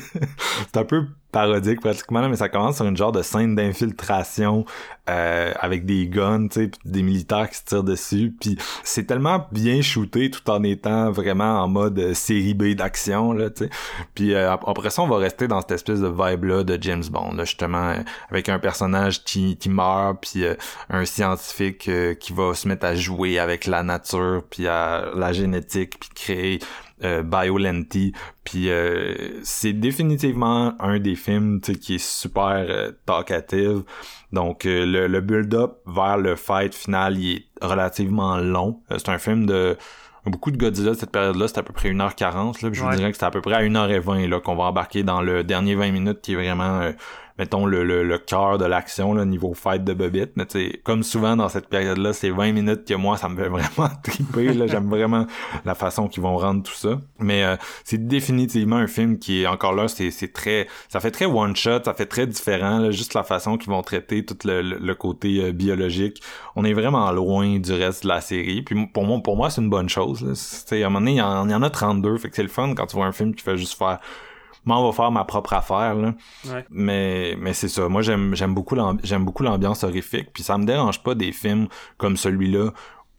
c'est un peu parodique pratiquement, là, mais ça commence sur une genre de scène d'infiltration euh, avec des guns, tu sais, des militaires qui se tirent dessus. Puis c'est tellement bien shooté tout en étant vraiment en mode euh, série B d'action, là, tu sais. Puis euh, ap- après ça, on va rester dans cette espèce de vibe-là de James Bond, justement, euh, avec un personnage qui, qui meurt, puis un scientifique qui va se mettre à jouer avec la nature, puis à la génétique, puis créer euh, Biollante, puis euh, c'est définitivement un des films qui est super euh, talkative. Donc euh, le, le build-up vers le fight final, il est relativement long. Euh, c'est un film de beaucoup de Godzilla de cette période-là, c'est à peu près 1h40. Là, puis je vous dirais que c'est à peu près à 1h20 là, qu'on va embarquer dans le dernier 20 minutes qui est vraiment euh, mettons le, le, le cœur de l'action là, niveau fight de Bobbitt mais tu comme souvent dans cette période là c'est 20 minutes que moi ça me fait vraiment triper là. J'aime vraiment la façon qu'ils vont rendre tout ça. Mais euh, c'est définitivement un film qui est encore là c'est c'est très ça fait très one shot ça fait très différent là, juste la façon qu'ils vont traiter tout le, le, côté euh, biologique. On est vraiment loin du reste de la série. Puis pour moi pour moi c'est une bonne chose là. à un moment donné il y, en, il y en a 32 fait que c'est le fun quand tu vois un film qui fait juste faire moi on va faire ma propre affaire là. mais mais c'est ça. Moi j'aime j'aime beaucoup j'aime beaucoup l'ambiance horrifique. Puis ça me dérange pas des films comme celui-là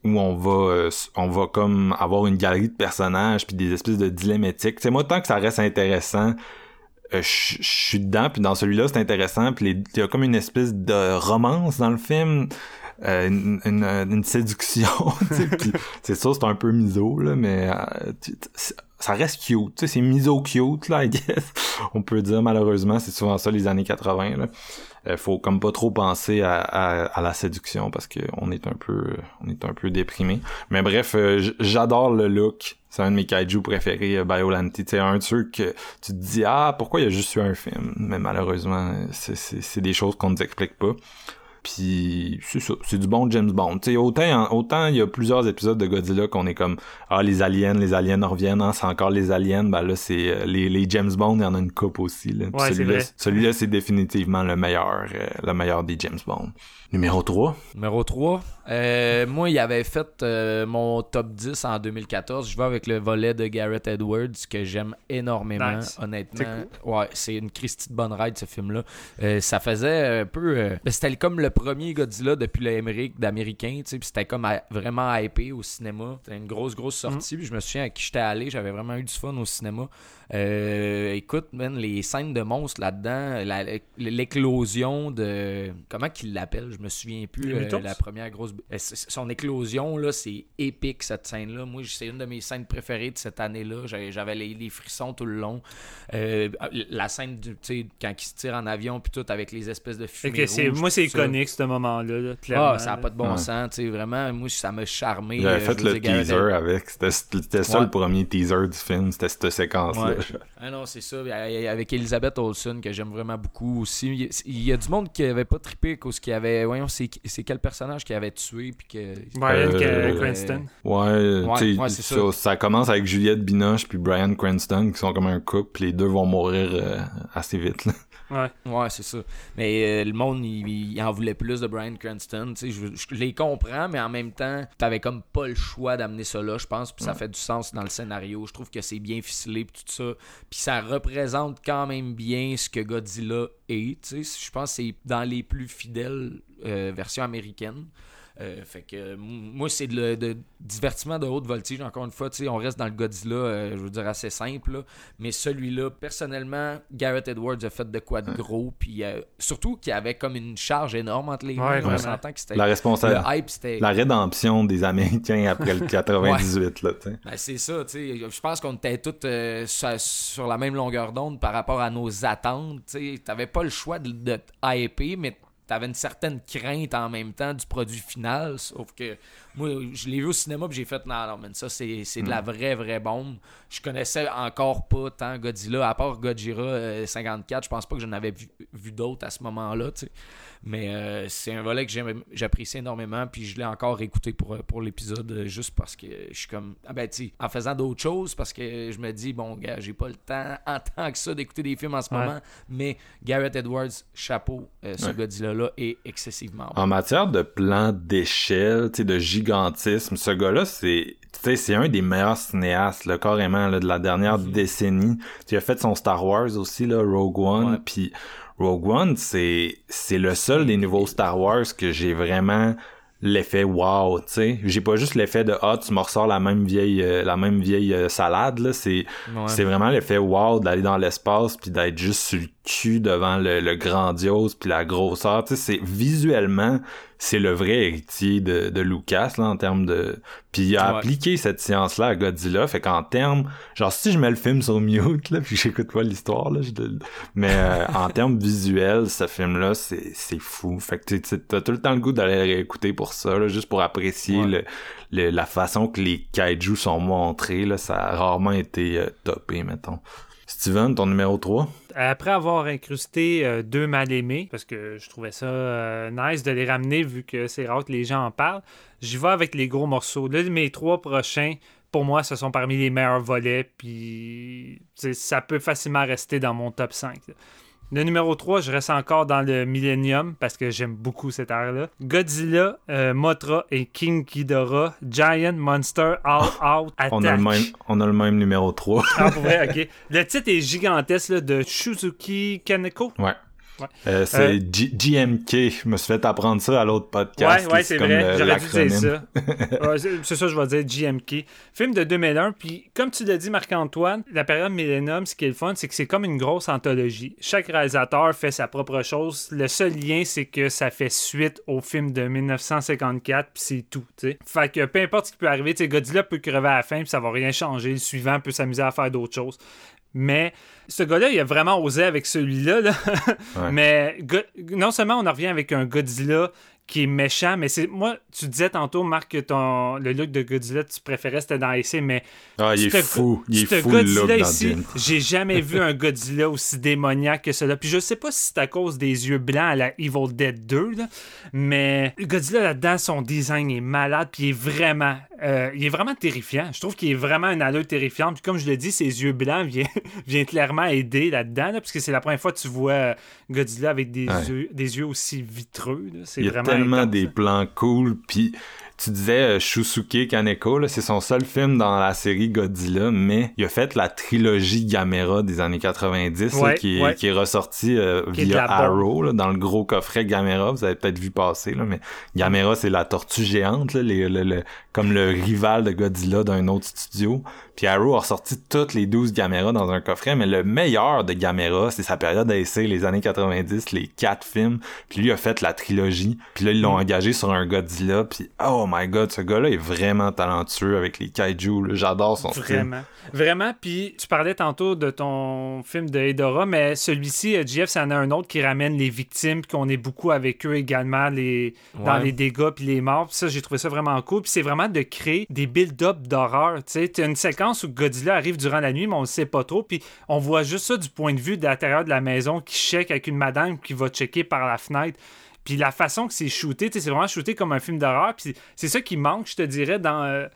où on va euh, on va comme avoir une galerie de personnages puis des espèces de dilemmétiques c'est moi tant que ça reste intéressant euh, je suis dedans. Puis dans celui-là c'est intéressant. Puis il y a comme une espèce de romance dans le film euh, une, une, séduction c'est ça c'est un peu miso là mais ça reste cute, c'est miso cute, là, I guess. On peut dire, malheureusement, c'est souvent ça, les années 80, là. Euh, faut comme pas trop penser à, à, la séduction parce que on est un peu on est un peu déprimé. Mais bref euh, j'adore le look. C'est un de mes kaiju préférés euh, Biollante c'est un truc que tu te dis ah pourquoi il y a juste eu un film mais malheureusement c'est des choses qu'on ne nous explique pas puis c'est ça, c'est du bon James Bond. T'sais, autant autant il y a plusieurs épisodes de Godzilla qu'on est comme ah les aliens, les aliens reviennent, hein, c'est encore les aliens. Ben là c'est euh, les, les James Bond, il y en a une coupe aussi. Là. celui-là, celui-là c'est définitivement le meilleur, euh, le meilleur des James Bond. Numéro 3. Numéro 3. Euh, moi, il avait fait euh, mon top 10 en 2014. Je vais avec le volet de Garrett Edwards que j'aime énormément, honnêtement. Ouais, c'est une Christie de bonne ride, ce film-là. Euh, ça faisait un peu. Ben, c'était comme le premier Godzilla depuis l'Amérique d'Américain, tu sais, c'était comme vraiment hypé au cinéma. C'était une grosse, grosse sortie. Mm. je me souviens à qui j'étais allé, j'avais vraiment eu du fun au cinéma. Euh, écoute, man, les scènes de monstres là-dedans, l'éclosion de. Comment qu'il l'appelle? Je me souviens plus. Euh, la première grosse. Euh, son éclosion, là, c'est épique, cette scène-là. Moi, c'est une de mes scènes préférées de cette année-là. J'avais les, frissons tout le long. la scène, tu sais, quand il se tire en avion, puis tout, avec les espèces de fumée. moi, c'est iconique, ce moment-là. ah, ça n'a pas de bon sens. Tu sais, vraiment, moi, ça m'a charmé. J'avais fait le teaser avec. C'était ça le premier teaser du film, c'était cette séquence-là. Ah non, c'est ça. Avec Elizabeth Olsen, que j'aime vraiment beaucoup aussi. Il y a du monde qui avait pas trippé cause qu'il avait. Voyons, c'est quel personnage qui avait tué. Puis que... Brian euh, Cranston. Ouais, ouais, ça. ça. commence avec Juliette Binoche puis Brian Cranston qui sont comme un couple. Les deux vont mourir euh, assez vite. Là. Ouais. Ouais, c'est ça. Mais euh, le monde, il, en voulait plus de Brian Cranston. Je, je, les comprends, mais en même temps, t'avais comme pas le choix d'amener ça là, je pense. Puis ça fait du sens dans le scénario. Je trouve que c'est bien ficelé, puis tout ça. Puis ça représente quand même bien ce que Godzilla est. Je pense que c'est dans les plus fidèles euh, versions américaines. Euh, fait que moi, c'est de, divertissement de haute voltige. Encore une fois, on reste dans le Godzilla, euh, je veux dire, assez simple. Mais celui-là, personnellement, Garrett Edwards a fait de quoi de gros. Puis euh, surtout qu'il y avait comme une charge énorme entre les mains. on s'entend que c'était. La responsabilité. La rédemption des Américains après le 98. là, ben, c'est ça, tu sais. Je pense qu'on était tous sur, la même longueur d'onde par rapport à nos attentes. Tu n'avais pas le choix de, de hyper, mais t'avais une certaine crainte en même temps du produit final. Sauf que moi, je l'ai vu au cinéma puis j'ai fait non, non, mais ça, c'est, de la mm. vraie, vraie bombe. Je connaissais encore pas tant Godzilla, à part Godzilla 54, euh, je pense pas que j'en avais vu, vu d'autres à ce moment-là. sais mais euh, c'est un volet que j'apprécie énormément. Puis je l'ai encore écouté pour, euh, pour l'épisode euh, juste parce que je suis comme. Ah ben, tu en faisant d'autres choses, parce que je me dis, bon, gars, j'ai pas le temps en tant que ça d'écouter des films en ce moment. Mais Garrett Edwards, chapeau, ce Godzilla-là est excessivement bon. En matière de plan d'échelle, de gigantisme, ce gars-là, c'est c'est un des meilleurs cinéastes, là, carrément, là, de la dernière mhm. décennie. Tu a fait son Star Wars aussi, là, Rogue One, puis Rogue One, c'est c'est le seul des nouveaux Star Wars que j'ai vraiment l'effet wow, tu sais. J'ai pas juste l'effet de ah tu me ressors la même vieille euh, la même vieille euh, salade là, c'est c'est vraiment l'effet wow d'aller dans l'espace puis d'être juste sur le cul devant le, le grandiose puis la grosseur, tu sais c'est visuellement c'est le vrai héritier de, de Lucas là en termes de puis il a appliqué cette science là à Godzilla. Fait qu'en termes genre si je mets le film sur mute là puis j'écoute pas l'histoire là je... mais euh, en termes visuels ce film là c'est c'est fou. Fait que t'as tout le temps le goût d'aller réécouter pour ça là, juste pour apprécier le, la façon que les kaiju sont montrés là. Ça a rarement été euh, topé mettons. Steven, ton numéro 3? Après avoir incrusté euh, deux mal aimés, parce que je trouvais ça euh, nice de les ramener vu que c'est rare que les gens en parlent, j'y vais avec les gros morceaux. Là, mes trois prochains, pour moi, ce sont parmi les meilleurs volets, puis ça peut facilement rester dans mon top 5. là. Le numéro 3, je reste encore dans le Millennium parce que j'aime beaucoup cette ère-là. Godzilla, euh, Mothra et King Ghidorah, Giant Monster All Out Attack. On a, le même, on a le même numéro 3. Ah, pour vrai, ok. Le titre est gigantesque là, de Shuzuki Kaneko. ouais. Ouais. Euh, c'est Euh, GMK. Je me suis fait apprendre ça à l'autre podcast. Ouais, ouais, c'est vrai. J'aurais dû dire ça. Ouais, c'est ça, je vais dire GMK. Film de 2001. Puis, comme tu l'as dit, Marc-Antoine, la période Millennium, ce qui est le fun, c'est que c'est comme une grosse anthologie. Chaque réalisateur fait sa propre chose. Le seul lien, c'est que ça fait suite au film de 1954, puis c'est tout. tu sais. Fait que peu importe ce qui peut arriver, Godzilla peut crever à la fin, puis ça va rien changer. Le suivant peut s'amuser à faire d'autres choses. Mais ce gars-là, il a vraiment osé avec celui-là. là. Ouais. Mais non seulement on en revient avec un Godzilla qui est méchant, mais c'est moi, tu disais tantôt, Marc, que ton, le look de Godzilla, tu préférais, c'était dans AC, mais Ah, il est fou. Il est fou le look Godzilla dans ici, j'ai jamais vu un Godzilla aussi démoniaque que cela. Puis je sais pas si c'est à cause des yeux blancs à la Evil Dead 2, là, mais Godzilla là-dedans, son design est malade, puis il est vraiment, euh, il est vraiment terrifiant. Je trouve qu'il est vraiment une allure terrifiante. Puis comme je le dis, ses yeux blancs viennent, viennent clairement aider là-dedans, là, parce que c'est la première fois que tu vois euh, Godzilla avec des, Ouais. yeux, des yeux aussi vitreux. C'est vraiment tellement intense, des plans cool. Puis tu disais euh, Shusuke Kaneko, là, c'est son seul film dans la série Godzilla, mais il a fait la trilogie Gamera des années 90, là, Ouais, qui, est, ouais. qui est ressortie euh, Qui via. Arrow, là, dans le gros coffret Gamera. Vous avez peut-être vu passer, là, mais Gamera, c'est la tortue géante, là, les- le- le- comme le rival de Godzilla d'un autre studio. Puis Arrow a ressorti toutes les 12 Gamera dans un coffret, mais le meilleur de Gamera, c'est sa période d'essai, les années 90, les quatre films. Puis lui a fait la trilogie. Puis là, ils Mm. l'ont engagé sur un Godzilla. Puis oh my god, ce gars-là est vraiment talentueux avec les kaiju. J'adore son. Vraiment. Vraiment. Puis tu parlais tantôt de ton film de Hedora, mais celui-ci, euh, JF, ça en a un autre qui ramène les victimes, puis qu'on est beaucoup avec eux également les, dans les dégâts puis les morts. Puis ça, j'ai trouvé ça vraiment cool. Puis c'est vraiment de créer des build-up d'horreur. Tu sais, t'as une séquence où Godzilla arrive durant la nuit, mais on le sait pas trop. Puis on voit juste ça du point de vue de l'intérieur de la maison qui check avec une madame qui va checker par la fenêtre. Puis la façon que c'est shooté, c'est vraiment shooté comme un film d'horreur. Puis c'est ça qui manque, je te dirais, dans, euh,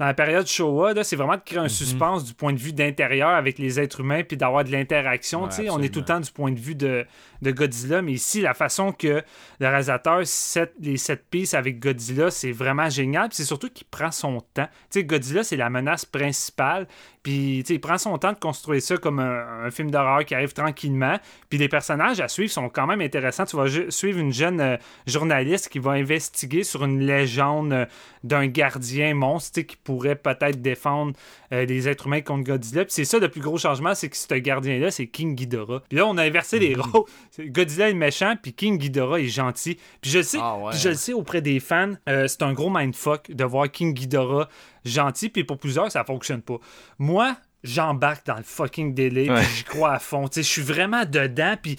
dans la période Showa. C'est vraiment de créer un suspense du point de vue d'intérieur avec les êtres humains, puis d'avoir de l'interaction. Ouais, on est tout le temps du point de vue de, de Godzilla. Mais ici, la façon que le réalisateur set les sept pistes avec Godzilla, c'est vraiment génial. C'est surtout qu'il prend son temps. Godzilla, c'est la menace principale. Puis, il prend son temps de construire ça comme un, un film d'horreur qui arrive tranquillement. Puis les personnages à suivre sont quand même intéressants. Tu vas suivre une jeune euh, journaliste qui va investiguer sur une légende euh, d'un gardien monstre qui pourrait peut-être défendre euh, les êtres humains contre Godzilla. Puis c'est ça le plus gros changement, c'est que ce gardien-là, c'est King Ghidorah. Puis là, on a inversé les rôles. C'est- Godzilla est méchant, puis King Ghidorah est gentil. Puis je le sais, Ah ouais. je le sais auprès des fans, euh, c'est un gros mindfuck de voir King Ghidorah gentil, puis pour plusieurs, ça fonctionne pas. Moi, j'embarque dans le fucking délai, Ouais. puis j'y crois à fond. Tu sais, je suis vraiment dedans, puis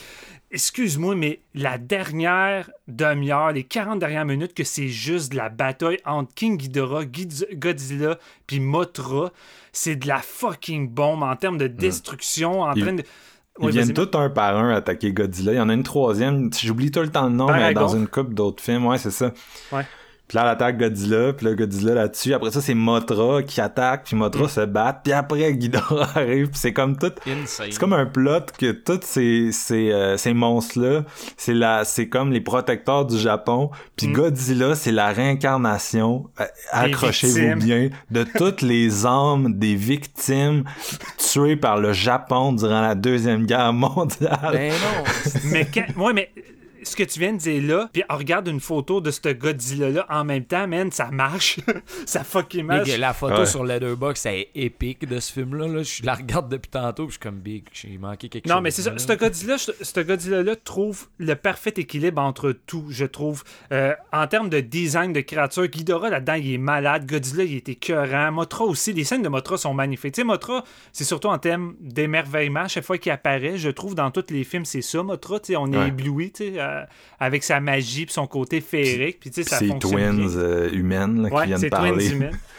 excuse-moi, mais la dernière demi-heure, les 40 dernières minutes, que c'est juste de la bataille entre King Ghidorah, Godzilla, puis Mothra, c'est de la fucking bombe en termes de destruction, en Ils- train de... Ils Ouais, viennent tout un par un attaquer Godzilla. Il y en a une troisième. J'oublie tout le temps le nom, mais Paragon. dans une coupe d'autres films. Ouais, c'est ça. Ouais. Puis là, elle attaque Godzilla, puis là, Godzilla là-dessus. Après ça, c'est Mothra qui attaque, puis Mm. Mothra se bat, puis après, Ghidorah arrive, puis c'est comme tout... C'est comme un plot que tous ces, ces, euh, ces monstres-là, c'est la, c'est comme les protecteurs du Japon, puis Mm. Godzilla, c'est la réincarnation, euh, accrochez-vous bien, de toutes les âmes des victimes tuées par le Japon durant la Deuxième Guerre mondiale. Ben non. mais quand... Ouais, mais ce que tu viens de dire là, puis on regarde une photo de ce Godzilla-là en même temps, man, ça marche. ça fucking marche. La photo Ouais. sur Letterboxd, c'est épique de ce film-là. Là. Je la regarde depuis tantôt, puis je suis comme Big, j'ai manqué quelque chose. Non, mais c'est ça. Ce Godzilla, ce Godzilla-là trouve le parfait équilibre entre tout, je trouve. Euh, en termes de design de créature, Ghidorah, là-dedans, il est malade. Godzilla, il est écœurant. Mothra aussi. Les scènes de Mothra sont magnifiques. Tu sais, Mothra, c'est surtout en termes d'émerveillement. Chaque fois qu'il apparaît, je trouve, dans tous les films, c'est ça, Mothra. Tu sais, on est Ouais. ébloui, tu sais, euh, avec sa magie puis son côté féerique. Puis, tu sais, ça Ces twins euh, humaines là, Ouais, qui viennent parler. twins humaines.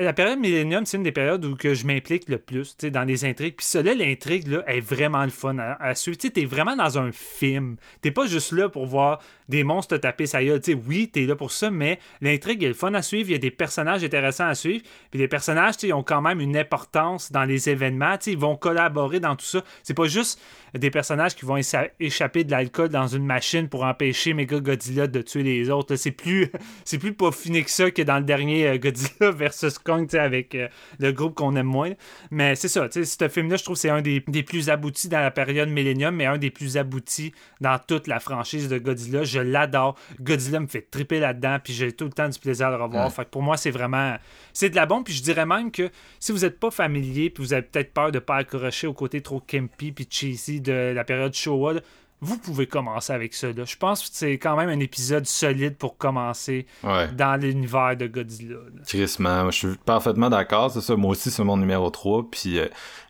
La période Millennium, c'est une des périodes où que je m'implique le plus tu sais, dans les intrigues. Puis là, l'intrigue là, est vraiment le fun à, à suivre. Tu sais, T'es vraiment dans un film. T'es pas juste là pour voir des monstres te taper sa gueule. Tu sais, oui, t'es là pour ça, mais l'intrigue est le fun à suivre. Il y a des personnages intéressants à suivre. Puis les personnages, tu sais, ils ont quand même une importance dans les événements. Tu sais, Ils vont collaborer dans tout ça. C'est pas juste des personnages qui vont écha- échapper de l'alcool dans une machine pour empêcher Mega Godzilla de tuer les autres. C'est plus, c'est plus peaufiné que ça que dans le dernier euh, Godzilla versus Kong, avec euh, le groupe qu'on aime moins. Mais c'est ça, tu sais, ce film-là, je trouve que c'est un des, des plus aboutis dans la période Millennium, mais un des plus aboutis dans toute la franchise de Godzilla. Je l'adore. Godzilla me fait triper là-dedans, puis j'ai tout le temps du plaisir à le revoir. Ouais. Fait que pour moi, c'est vraiment. C'est de la bombe, puis je dirais même que si vous n'êtes pas familier, puis vous avez peut-être peur de ne pas accrocher au côté trop campy puis cheesy de la période Showa, là, vous pouvez commencer avec ça. là. Je pense que c'est quand même un épisode solide pour commencer Ouais. dans l'univers de Godzilla. Crissement, je suis parfaitement d'accord, c'est ça. Moi aussi, c'est mon numéro 3. Puis, euh,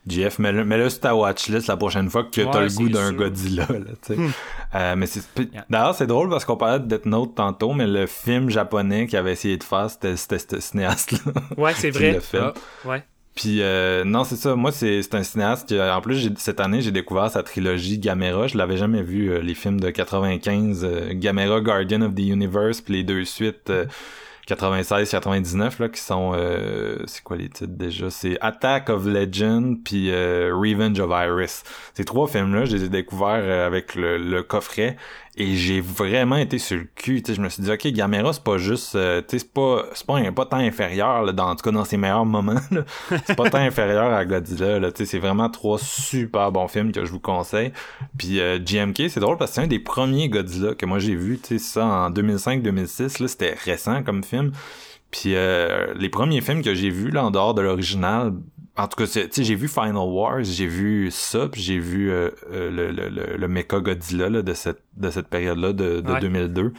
GF, mets-le, sur ta watchlist la prochaine fois que Ouais, t'as le goût d'un. Godzilla. Là. Hmm. Euh, mais c'est. D'ailleurs, c'est drôle parce qu'on parlait de Death Note tantôt, mais le film japonais qu'il avait essayé de faire, c'était, ce cinéaste-là. Ouais, c'est vrai. Ah. Ouais. Puis euh, non, c'est ça. Moi, c'est un cinéaste qui, en plus, cette année, j'ai découvert sa trilogie Gamera. Je l'avais jamais vu, euh, les films de 95, euh, Gamera, Guardian of the Universe, puis les deux suites, euh, 96-99, là, qui sont... euh, c'est quoi les titres déjà? C'est Attack of Legend, puis euh, Revenge of Iris. Ces trois films-là, je les ai découverts euh, avec le, le coffret. Et j'ai vraiment été sur le cul, je me suis dit, ok, Gamera, c'est pas juste, euh, c'est pas, c'est pas, pas tant inférieur, là, dans, en tout cas, dans ses meilleurs moments, c'est pas tant inférieur à Godzilla, là, c'est vraiment trois super bons films que je vous conseille. Puis euh, GMK, c'est drôle parce que c'est un des premiers Godzilla que moi j'ai vu, tu sais, ça en 2005-2006, là, c'était récent comme film. Puis euh, les premiers films que j'ai vus, là, en dehors de l'original, en tout cas, c'est- tu sais, j'ai vu Final Wars, j'ai vu ça, puis j'ai vu euh, euh, le, le, le, le Mecha Godzilla là, de cette, de cette période-là, de, de Ouais. 2002.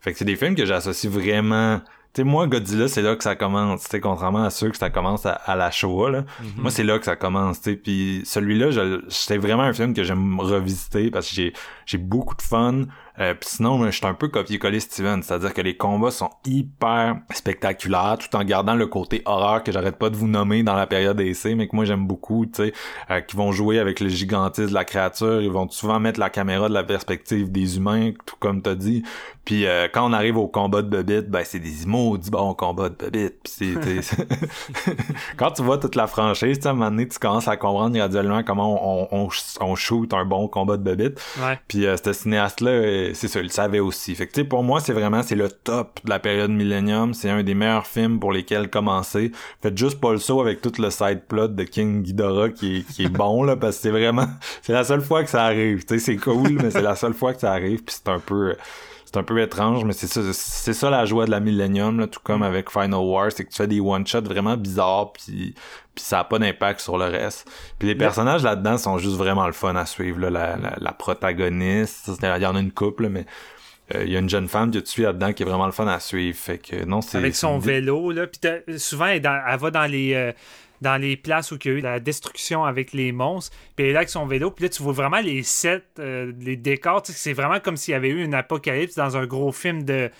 Fait que c'est des films que j'associe vraiment... Tu sais, moi, Godzilla, c'est là que ça commence, tu sais, contrairement à ceux que ça commence à, à la Showa, là. Moi, c'est là que ça commence, tu sais. Puis celui-là, c'est vraiment un film que j'aime revisiter parce que j'ai j'ai beaucoup de fun. Euh, puis sinon, je suis un peu copier-coller Steven, c'est-à-dire que les combats sont hyper spectaculaires, tout en gardant le côté horreur que j'arrête pas de vous nommer dans la période essai, mais que moi j'aime beaucoup, tu sais, euh, qui vont jouer avec le gigantisme de la créature, ils vont souvent mettre la caméra de la perspective des humains, tout comme t'as dit. Puis euh, quand on arrive au combat de Bobbitt, ben c'est des maudits bons combats de Bobbitt. Puis quand tu vois toute la franchise, tu sais, à un moment donné, tu commences à comprendre graduellement comment on, on, on shoot un bon combat de. Ouais. Puis euh, ce cinéaste-là, c'est ça, il le savait aussi. Fait que pour moi, c'est vraiment c'est le top de la période Millennium. C'est un des meilleurs films pour lesquels commencer. Faites juste pas le saut avec tout le side plot de King Ghidorah qui est, qui est bon là, parce que c'est vraiment c'est la seule fois que ça arrive. C'est cool, mais c'est la seule fois que ça arrive. Puis c'est un peu c'est un peu étrange, mais c'est ça, c'est ça la joie de la Millennium, là, tout comme avec Final War, c'est que tu fais des one-shots vraiment bizarres, puis puis ça a pas d'impact sur le reste. Puis les personnages là-dedans sont juste vraiment le fun à suivre, là, la, la, la protagoniste, il y en a une couple, mais euh, il y a une jeune femme que tu suis là-dedans qui est vraiment le fun à suivre, fait que non, c'est... Avec son vélo, là. Puis souvent, elle, dans- elle va dans les. euh, dans les places où il y a eu la destruction avec les monstres, puis est là avec son vélo, puis là tu vois vraiment les sets, euh, les décors, c'est vraiment comme s'il y avait eu une apocalypse dans un gros film de,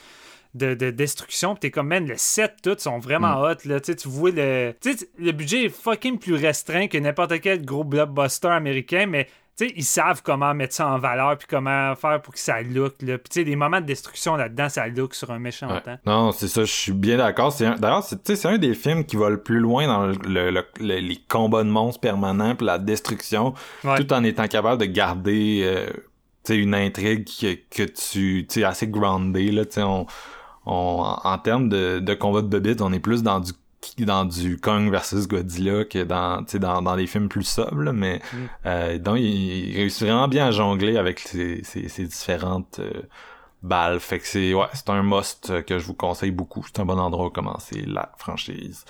de, de destruction, puis t'es comme, man, le set, tout, sont vraiment hot, là, tu vois le... Le budget est fucking plus restreint que n'importe quel gros blockbuster américain, mais... Tu sais, ils savent comment mettre ça en valeur puis comment faire pour que ça look. Là. Puis tu sais, des moments de destruction là-dedans, ça look sur un méchant Ouais. temps. Non, c'est ça, je suis bien d'accord. C'est un- D'ailleurs, c'est c'est un des films qui va le plus loin dans le, le- le- le- les combats de monstres permanents puis la destruction, Ouais. tout en étant capable de garder euh, une intrigue que, que tu tu sais assez groundée là, tu sais, on, on en termes de, de combat de bébite, on est plus dans du dans du Kong versus Godzilla que dans tu sais, dans, dans des films plus sobres mais Mm. euh, donc il, il réussit vraiment bien à jongler avec ces, ces, ces différentes euh, balles. Fait que c'est ouais, c'est un must euh, que je vous conseille beaucoup. C'est un bon endroit où commencer la franchise.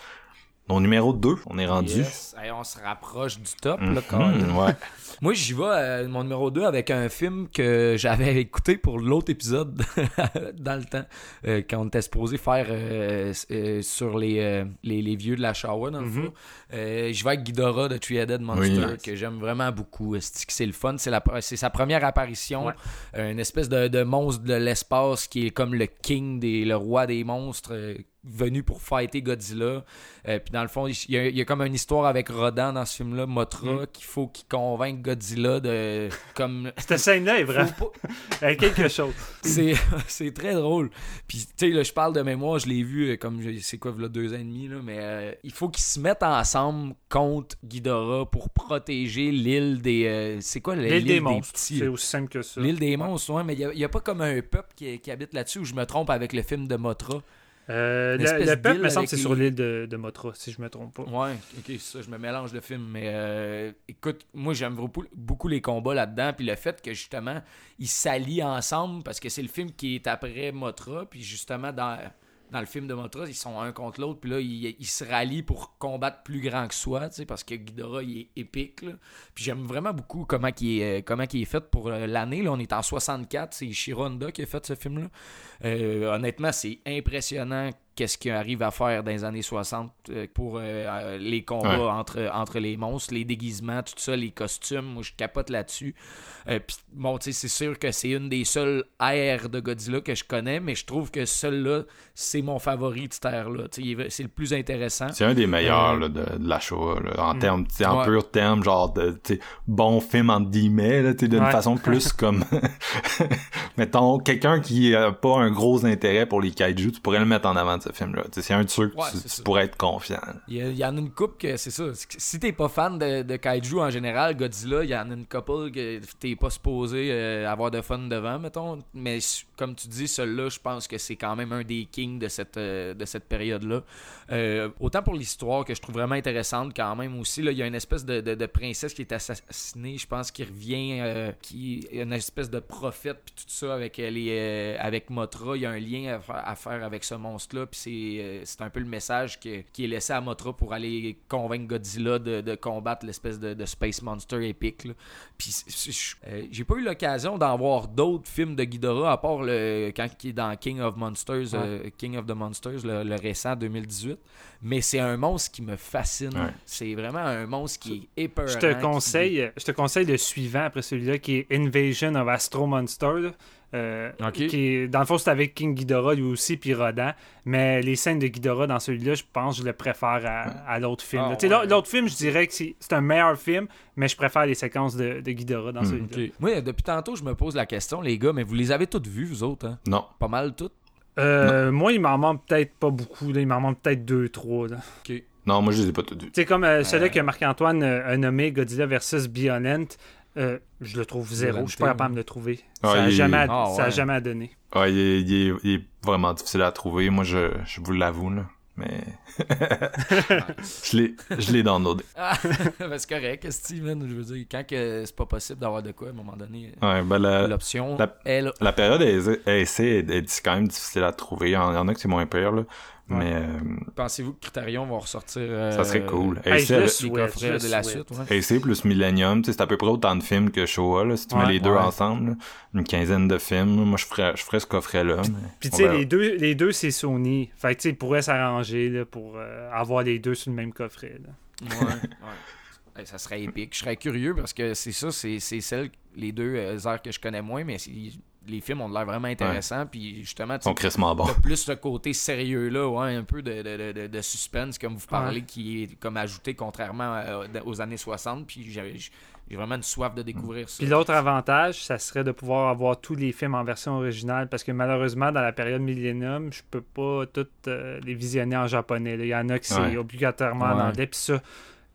Mon numéro 2, on est rendu. Yes. Hey, on se rapproche du top, là, Mhm, Colin. ouais. Moi, j'y vais, euh, mon numéro 2, avec un film que j'avais écouté pour l'autre épisode dans le temps, euh, quand on était supposé faire euh, euh, sur les, euh, les, les vieux de la Showa, dans le fond. Euh, j'y vais avec Ghidorah de Three-Headed Monster, Oui. que j'aime vraiment beaucoup. C'est c'est le fun. C'est la- c'est sa première apparition. Ouais. Euh, une espèce de, de monstre de l'espace qui est comme le king, des, le roi des monstres. euh, venu pour fighter Godzilla. Euh, puis dans le fond, il y, a, il y a comme une histoire avec Rodan dans ce film-là, Motra, Mm. qu'il faut qu'il convainque Godzilla de. comme. Cette scène-là est vraie. Faut pas- Elle a quelque chose. c'est très drôle. Puis, tu sais, là, je parle de mémoire, je l'ai vu comme, je- c'est quoi, là, deux ans et demi, là, mais euh, il faut qu'ils se mettent ensemble contre Ghidorah pour protéger l'île des. euh, c'est quoi l'île L'île des monstres. C'est aussi simple que ça. L'île des monstres, ouais, mais il n'y a, pas comme un peuple qui, qui habite là-dessus où je me trompe avec le film de Motra. Euh, le, le peuple, me semble, c'est les- sur l'île de, de Motra, si je me trompe pas. Ouais, ok, c'est ça, je me mélange le film. Mais euh, écoute, moi j'aime beaucoup, beaucoup les combats là-dedans. Puis le fait que justement, ils s'allient ensemble parce que c'est le film qui est après Motra. Puis justement, dans, dans le film de Motra, ils sont un contre l'autre. Puis là, ils, se rallient pour combattre plus grand que soi, tu sais, parce que Ghidorah, il est épique. là. Puis j'aime vraiment beaucoup comment il est, euh, comment est fait pour euh, l'année. Là, on est en 64, c'est Shironda qui a fait ce film-là. Euh, honnêtement, c'est impressionnant qu'est-ce qu'il arrive à faire dans les années 60 euh, pour euh, euh, les combats Ouais. entre, entre les monstres, les déguisements, tout ça, les costumes. Moi, je capote là-dessus. Euh, Puis, bon, tu sais, c'est sûr que c'est une des seules aires de Godzilla que je connais, mais je trouve que celle-là, c'est mon favori de cette ère-là. C'est le plus intéressant. C'est un des meilleurs Euh, là, de, de la Shoah, là, en Mm. termes, en Ouais. pur terme, genre de bon film entre guillemets, d'une Ouais. façon plus comme mettons quelqu'un qui a pas un gros intérêt pour les kaiju, tu pourrais le mettre en avant ce film-là. C'est un de ceux que Ouais, tu, pourrais être confiant. Il y, en a une couple que c'est ça. Si t'es pas fan de, de kaiju en général, Godzilla, il y en a une couple que t'es pas supposé euh, avoir de fun devant, mettons. Mais comme tu dis, celui-là, je pense que c'est quand même un des kings de cette, euh, de cette période-là. Euh, autant pour l'histoire que je trouve vraiment intéressante quand même aussi. Il y a une espèce de, de- de princesse qui est assassinée, je pense, qui revient, qui une espèce de prophète, puis tout ça avec les, avec Motra. Il y a un lien à, à faire avec ce monstre-là, puis c'est, euh, c'est un peu le message que- qui est laissé à Motra pour aller convaincre Godzilla de, de combattre l'espèce de, de Space Monster épique. là. Puis euh, j'ai pas eu l'occasion d'en voir d'autres films de Ghidorah à part le quand il est dans King of Monsters, euh, King of the Monsters, le, le récent 2018. Mais c'est un monstre qui me fascine. Ouais. C'est vraiment un monstre qui est épeurant. Je te qui- conseille, je te conseille le suivant après celui-là qui est Invasion of Astro Monster. Euh, qui dans le fond, c'est avec King Ghidorah lui aussi, puis Rodan. Mais les scènes de Ghidorah dans celui-là, je pense que je le préfère à, à l'autre film. Ah, ouais. L'autre film, je dirais que c'est c'est un meilleur film, mais je préfère les séquences de, de Ghidorah dans Hmm. celui-là. Ok. Moi, depuis tantôt, je me pose la question, les gars, mais vous les avez toutes vues, vous autres, hein? Non. Pas mal toutes? Euh, moi, il m'en manque peut-être pas beaucoup. Là. Il m'en manque peut-être deux, trois. là. Ok. Non, moi je les ai pas tous vus. Tu sais, comme euh, celui Euh. que Marc-Antoine euh, a nommé Godzilla versus Bionent, euh, je le trouve zéro. Je suis pas capable de le trouver. Ah, ça, a il est- jamais, Ah, ça a ouais. jamais donné. Ouais, il est, il est- il est vraiment difficile à trouver. Moi je, je vous l'avoue là. Mais je l'ai je l'ai downloadé. Ah, ben, c'est correct, Steven. Je veux dire, quand c'est pas possible d'avoir de quoi, à un moment donné, Ouais, ben l'option la- période est, est, est, est quand même difficile à trouver. Il y en, il y en a que c'est moins pire là. Mais euh, Pensez-vous que Criterion va ressortir euh, ça serait cool. Hey, je le de la suite? Ouais. AC plus Millennium, tu sais, c'est à peu près autant de films que Showa, là, si tu mets les deux ouais. ensemble. là. Une quinzaine de films. Moi, je ferais, je ferais ce coffret-là. mais Puis tu sais, les deux, les deux c'est Sony. Fait que tu sais, ils pourraient s'arranger là, pour euh, avoir les deux sur le même coffret. là. Ouais, ouais. Hey, ça serait épique. Je serais curieux parce que c'est ça, c'est c'est celles, les deux euh, heures que je connais moins, mais c'est- les films ont l'air vraiment intéressants. Puis justement, Ils tu. T'as plus ce côté sérieux là, ouais, un peu de, de, de, de suspense comme vous parlez, qui est comme ajouté contrairement à- aux années 60. Puis j'ai vraiment une soif de découvrir ça. Puis l'autre avantage, ça serait de pouvoir avoir tous les films en version originale parce que malheureusement, dans la période Millennium, je peux pas toutes euh, les visionner en japonais. là. Il y en a qui c'est Ouais. obligatoirement en Ouais. anglais, puis ça,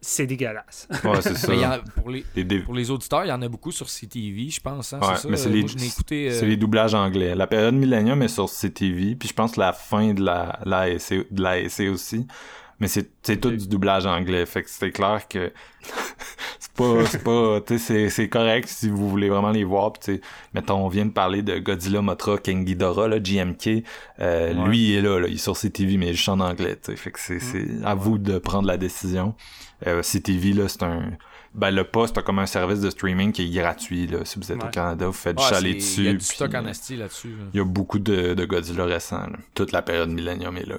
c'est dégueulasse. Ouais, c'est ça. Pour, les, Les dé- pour les auditeurs, il y en a beaucoup sur CTV, je pense. Hein, Ouais, c'est ça? mais c'est Euh, les- euh, C'est les doublages anglais. La période Millennium est sur CTV, puis je pense la fin de la, la ASC, de la aussi. Mais c'est, c'est tout du doublage anglais. Fait que c'est clair que c'est pas, c'est pas, tu sais, c'est, c'est correct si vous voulez vraiment les voir. Puis tu sais, mettons, on vient de parler de Godzilla, Mothra, King Ghidorah, là, GMK. Euh, Ouais. Lui, il est là, là, il est sur CTV, mais il chante en anglais, tu sais. Fait que c'est, c'est à vous de prendre la décision. Euh, CTV, là, c'est un, ben, le poste a comme un service de streaming qui est gratuit, là. Si vous êtes au. Canada, vous faites ouais, chaler dessus. Il y a du stock en là-dessus. là. il y a beaucoup de, de Godzilla récents. là. Toute la période Millennium est là.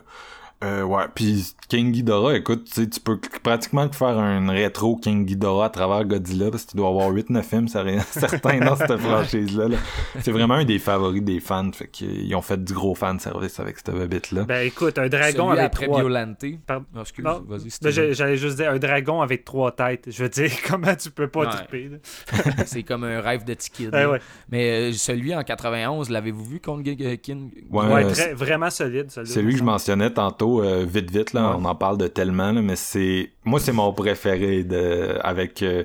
Euh, ouais, puis King Ghidorah, écoute, tu sais, tu peux pratiquement faire un rétro King Ghidorah à travers Godzilla, parce qu'il doit avoir 8-9 films, ça rien certain dans cette franchise-là. là. C'est vraiment un des favoris des fans, fait qu'ils ont fait du gros fan service avec cette bébite-là. Ben écoute, un dragon Celui avec après trois... Violante. Par- excuse, Non, vas-y. Ben, J'allais juste dire un dragon avec trois têtes. Je veux dire, comment tu peux pas Ouais. triper? C'est comme un rêve de petit kid. Ouais, là. ouais. Mais euh, celui en 91, l'avez-vous vu contre King? Ouais, Ouais, euh, très- vraiment solide, celui-là. C'est lui que je mentionnais tantôt, euh, vite vite, là, Ouais. on en parle de tellement, là, mais c'est... Moi, c'est mon préféré de... avec euh,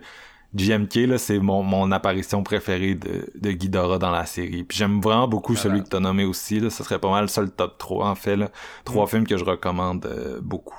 GMK, c'est mon, mon apparition préférée de, de Ghidorah dans la série. Puis j'aime vraiment beaucoup celui que t'as nommé aussi, là, ce serait pas mal ça le top 3, en fait, là. Trois films que je recommande euh, beaucoup.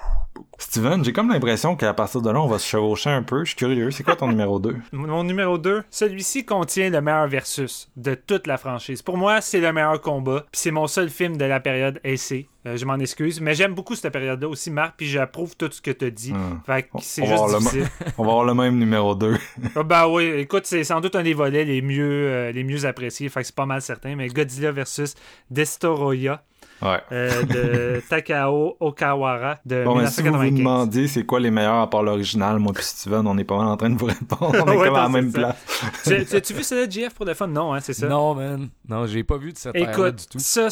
Steven, j'ai comme l'impression qu'à partir de là, on va se chevaucher un peu. Je suis curieux. C'est quoi ton numéro 2? Mon numéro 2, celui-ci contient le meilleur versus de toute la franchise. Pour moi, c'est le meilleur combat. Puis c'est mon seul film de la période AC. Euh, je m'en excuse. Mais j'aime beaucoup cette période-là aussi, Marc. Puis j'approuve tout ce que tu dit. Hmm. Fait que On- c'est juste difficile. On va avoir le même numéro 2. Ah, ben oui, écoute, c'est sans doute un des volets les mieux, euh, les mieux appréciés. Fait que c'est pas mal certain. Mais Godzilla versus Destoroyah Ouais. euh, de Takao Okawara de Bon, mais si vous vous 1995. demandiez c'est quoi les meilleurs à part l'original, moi puis Steven, on est pas mal en train de vous répondre. On est Ouais, comme à la même ça. place. tu, tu- as-tu vu ça, JF, pour le fun? Non, hein, c'est ça? Non, man. Non, j'ai pas vu de cette Écoute, du tout. ça,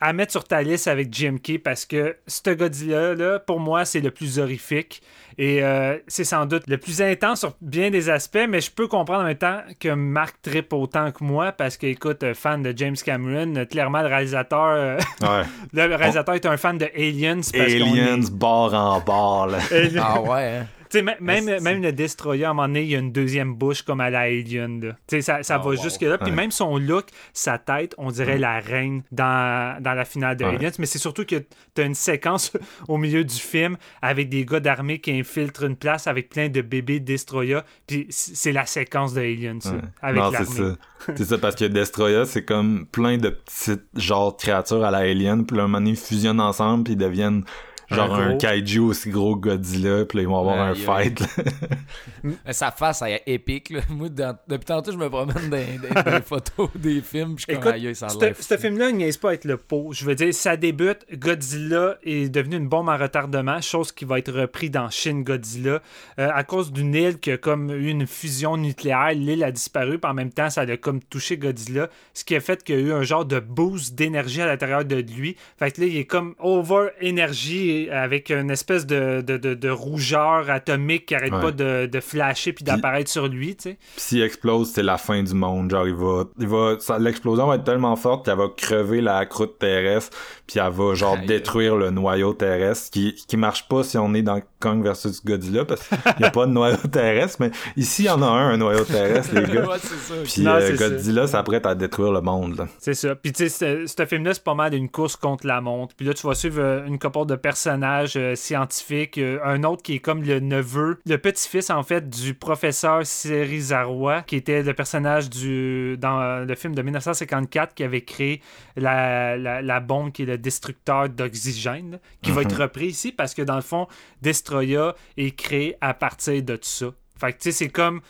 à mettre sur ta liste avec GMK parce que ce Godzilla, là, pour moi, c'est le plus horrifique. Et euh, c'est sans doute le plus intense sur bien des aspects, mais je peux comprendre en même temps que Marc trippe autant que moi parce que, écoute, fan de James Cameron, clairement, le réalisateur, euh, Ouais. Le réalisateur est un fan de Aliens. Parce qu'on Aliens, est- bord en bord, là. Aliens. Ah ouais, hein? Sais, même, même le Destroyer, à un moment donné, il y a une deuxième bouche comme à la Alien. là. Ça, ça Ah, va wow. jusque-là. Puis Ouais. même son look, sa tête, on dirait la reine dans, dans la finale de Ouais. Aliens. Mais c'est surtout que tu as une séquence au milieu du film avec des gars d'armée qui infiltrent une place avec plein de bébés Destroyer. Puis c'est la séquence de Aliens, avec non, c'est l'armée. ça. C'est ça, parce que Destroya, c'est comme plein de petites, genre, créatures à la Alien, puis là, un moment donné, ils fusionnent ensemble, puis ils deviennent, genre, Un kaiju aussi gros que Godzilla, puis là, ils vont avoir un fight, là. Sa face, elle est épique. Là. Moi, dans- depuis tantôt, je me promène dans, dans- dans les photos des films. Je suis comme, aïe, ça a ce film-là, il niaise pas avec le pot. Je veux dire, ça débute, Godzilla est devenu une bombe à retardement, chose qui va être repris dans Shin Godzilla, euh, à cause d'une île qui a comme eu une fusion nucléaire. L'île a disparu, puis en même temps, ça a comme touché Godzilla, ce qui a fait qu'il y a eu un genre de boost d'énergie à l'intérieur de lui. Fait que là, il est comme over avec une espèce de, de, de- de rougeur atomique qui arrête Ouais. pas de, de flasher puis d'apparaître sur lui, tu sais. Puis s'il explose, c'est la fin du monde. Genre, il va, il va, ça- l'explosion va être tellement forte qu'elle va crever la croûte terrestre, puis elle va, genre, Aïe. détruire le noyau terrestre, qui, qui marche pas si on est dans Kong versus Godzilla, parce qu'il y a pas de noyau terrestre, mais ici, il y en a un, un noyau terrestre, les gars. Ouais, c'est ça. Puis Non, euh. Godzilla s'apprête à détruire le monde, là. C'est ça. Puis tu sais, ce film-là, c'est pas mal une course contre la montre. Puis là, tu vas suivre euh, une couple de personnages euh, scientifiques. euh, un autre qui est comme le neveu, le petit-fils, en fait, du professeur Serizawa, qui était le personnage du dans euh, le film de 1954 qui avait créé la, la, la bombe qui est le destructeur d'oxygène, qui va être repris ici parce que dans le fond, Destroya est créé à partir de tout ça. Fait que tu sais, c'est comme.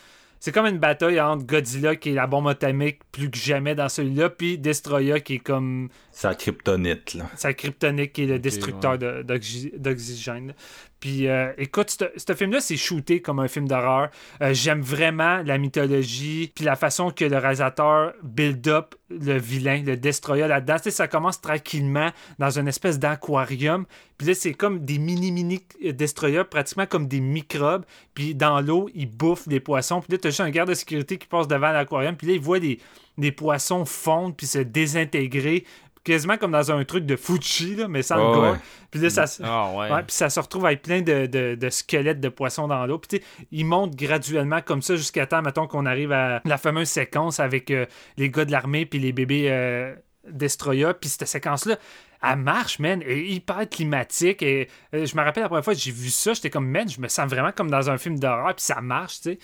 C'est comme une bataille entre Godzilla, qui est la bombe atomique plus que jamais dans celui-là, puis Destroya, qui est comme Sa kryptonite, là. sa kryptonique, qui est le destructeur ouais. d'oxygène. Puis euh, écoute, ce film-là, c'est shooté comme un film d'horreur. Euh, J'aime vraiment la mythologie, puis la façon que le réalisateur build up le vilain, le Destroya là-dedans. Ça commence tranquillement dans une espèce d'aquarium. Puis là, c'est comme des mini-mini Destroya, pratiquement comme des microbes. Puis dans l'eau, ils bouffent des poissons. Puis là, t'as juste un garde de sécurité qui passe devant l'aquarium. Puis là, il voit des, des poissons fondre puis se désintégrer. Quasiment comme dans un truc de Fuji, là, mais sans le gore. ouais. Puis là, ça, Ah ouais. Ouais, puis ça se retrouve avec plein de, de- de squelettes de poissons dans l'eau. Puis tu sais, ils montent graduellement comme ça jusqu'à temps, mettons, qu'on arrive à la fameuse séquence avec euh, les gars de l'armée puis les bébés euh, Destroya. Puis cette séquence-là, elle marche, man. Elle est hyper climatique. Et euh, je me rappelle la première fois que j'ai vu ça, j'étais comme, man, je me sens vraiment comme dans un film d'horreur. Puis ça marche, tu sais.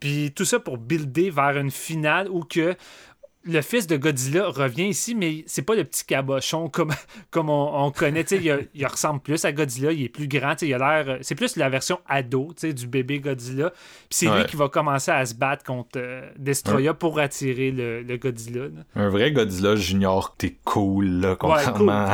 Puis tout ça pour builder vers une finale où que le fils de Godzilla revient ici, mais c'est pas le petit cabochon comme, comme on, on connaît. Il, a- il ressemble plus à Godzilla, il est plus grand. Il a l'air. C'est plus la version ado du bébé Godzilla. Puis c'est lui qui va commencer à se battre contre euh, Destroya pour attirer le, le Godzilla. là. Un vrai Godzilla junior, t'es cool, là, contrairement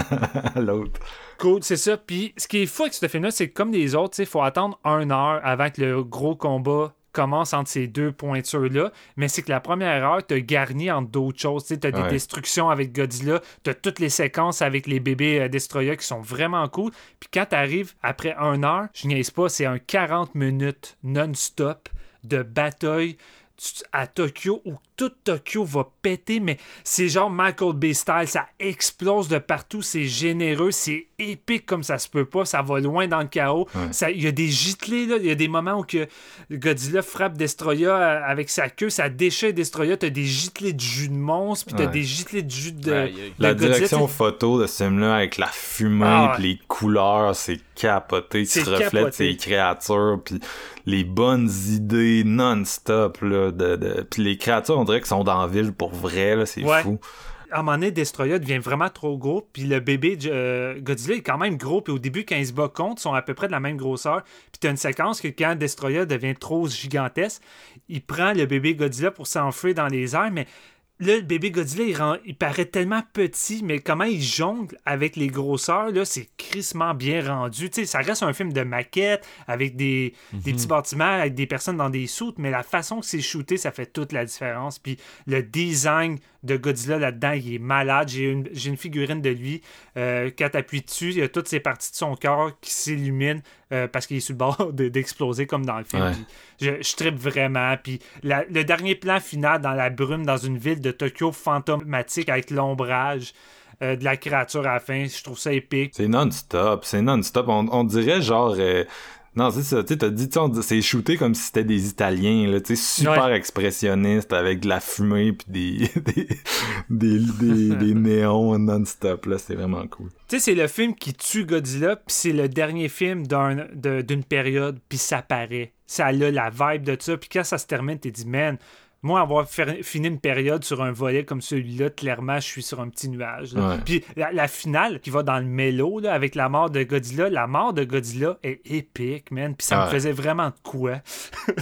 à l'autre. Cool, c'est ça. Puis ce qui est fou avec ce film-là, c'est que comme les autres, il faut attendre une heure avant que le gros combat commence entre ces deux pointures-là, mais c'est que la première heure, t'as garni entre d'autres choses. Tu as des Ouais. destructions avec Godzilla, t'as toutes les séquences avec les bébés euh, Destroyer qui sont vraiment cool. Puis quand t'arrives après une heure, je niaise pas, c'est un 40 minutes non-stop de bataille à Tokyo où tout Tokyo va péter, mais c'est genre Michael Bay style, ça explose de partout, c'est généreux, c'est épique comme ça se peut pas, ça va loin dans le chaos. Ouais. Il y a des là, il y a des moments où que Godzilla frappe Destroya euh, avec sa queue, ça déchire Destroya, t'as des giclées de jus de monstre, puis t'as Ouais. des giclées de jus de, La Godzilla, direction photo de ce film-là avec la fumée Ah puis les couleurs, c'est capoté. C'est reflètes capoté. ces créatures puis les bonnes idées non-stop là, de, de... puis les créatures on dirait qu'ils sont dans la ville pour vrai là, c'est Ouais. fou. à un moment donné, Destroya devient vraiment trop gros, puis le bébé euh, Godzilla est quand même gros, puis au début, quand il se bat contre, ils sont à peu près de la même grosseur. Puis t'as une séquence que quand Destroya devient trop gigantesque, il prend le bébé Godzilla pour s'enfuir dans les airs, mais là, le bébé Godzilla, il, rend- il paraît tellement petit, mais comment il jongle avec les grosseurs, là, c'est crissement bien rendu. Tu sais, ça reste un film de maquette, avec des, des petits bâtiments, avec des personnes dans des soutes, mais la façon que c'est shooté, ça fait toute la différence. Puis le design de Godzilla là-dedans, il est malade. J'ai une, j'ai une figurine de lui. Euh, quand t'appuies dessus, il y a toutes ces parties de son corps qui s'illuminent euh, parce qu'il est sur le bord de- d'exploser comme dans le film. Ouais. Je, je trippe vraiment. Puis la- le dernier plan final dans la brume, dans une ville de Tokyo fantomatique avec l'ombrage euh, de la créature à la fin, je trouve ça épique. C'est non-stop, c'est non-stop. On, on dirait genre. Non, c'est ça, tu t'as dit, c'est shooté comme si c'était des Italiens, là, tu sais, super expressionniste avec de la fumée puis des, des, des, des, des néons non-stop, là, c'est vraiment cool. Tu sais, c'est le film qui tue Godzilla, puis c'est le dernier film d'un- de- d'une période, puis ça paraît. Ça a la vibe de ça, puis quand ça se termine, t'es dit, man, moi, avoir fini une période sur un volet comme celui-là, clairement, je suis sur un petit nuage. Ouais. Puis la, la finale qui va dans le mélo, là, avec la mort de Godzilla, la mort de Godzilla est épique, man, puis ça me faisait vraiment de quoi.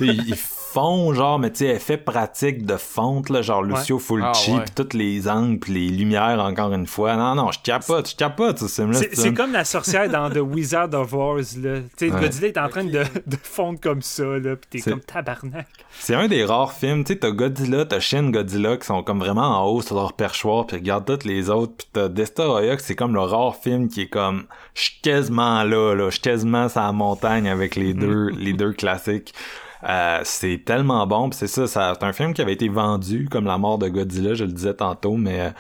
Ils ils font genre, mais tu sais, effet pratique de fonte, là, genre Lucio Fulci, Ah ouais. pis tous les angles, pis les lumières, encore une fois. Non, non, je capote, je capote, ce film-là. C'est c'est comme la sorcière dans The Wizard of Oz, là. Tu sais, Ouais. Godzilla est en train de, de fondre comme ça, là, puis t'es comme tabarnak. C'est un des rares films, tu sais, t'as Godzilla, t'as Shin Godzilla qui sont comme vraiment en haut sur leur perchoir, puis regarde tous les autres, puis t'as Destroya, que c'est comme le rare film qui est comme, je suis quasiment là, là, je suis quasiment sur la montagne avec les deux, les deux classiques. Euh, c'est tellement bon, c'est ça, ça c'est un film qui avait été vendu comme la mort de Godzilla, je le disais tantôt, mais euh,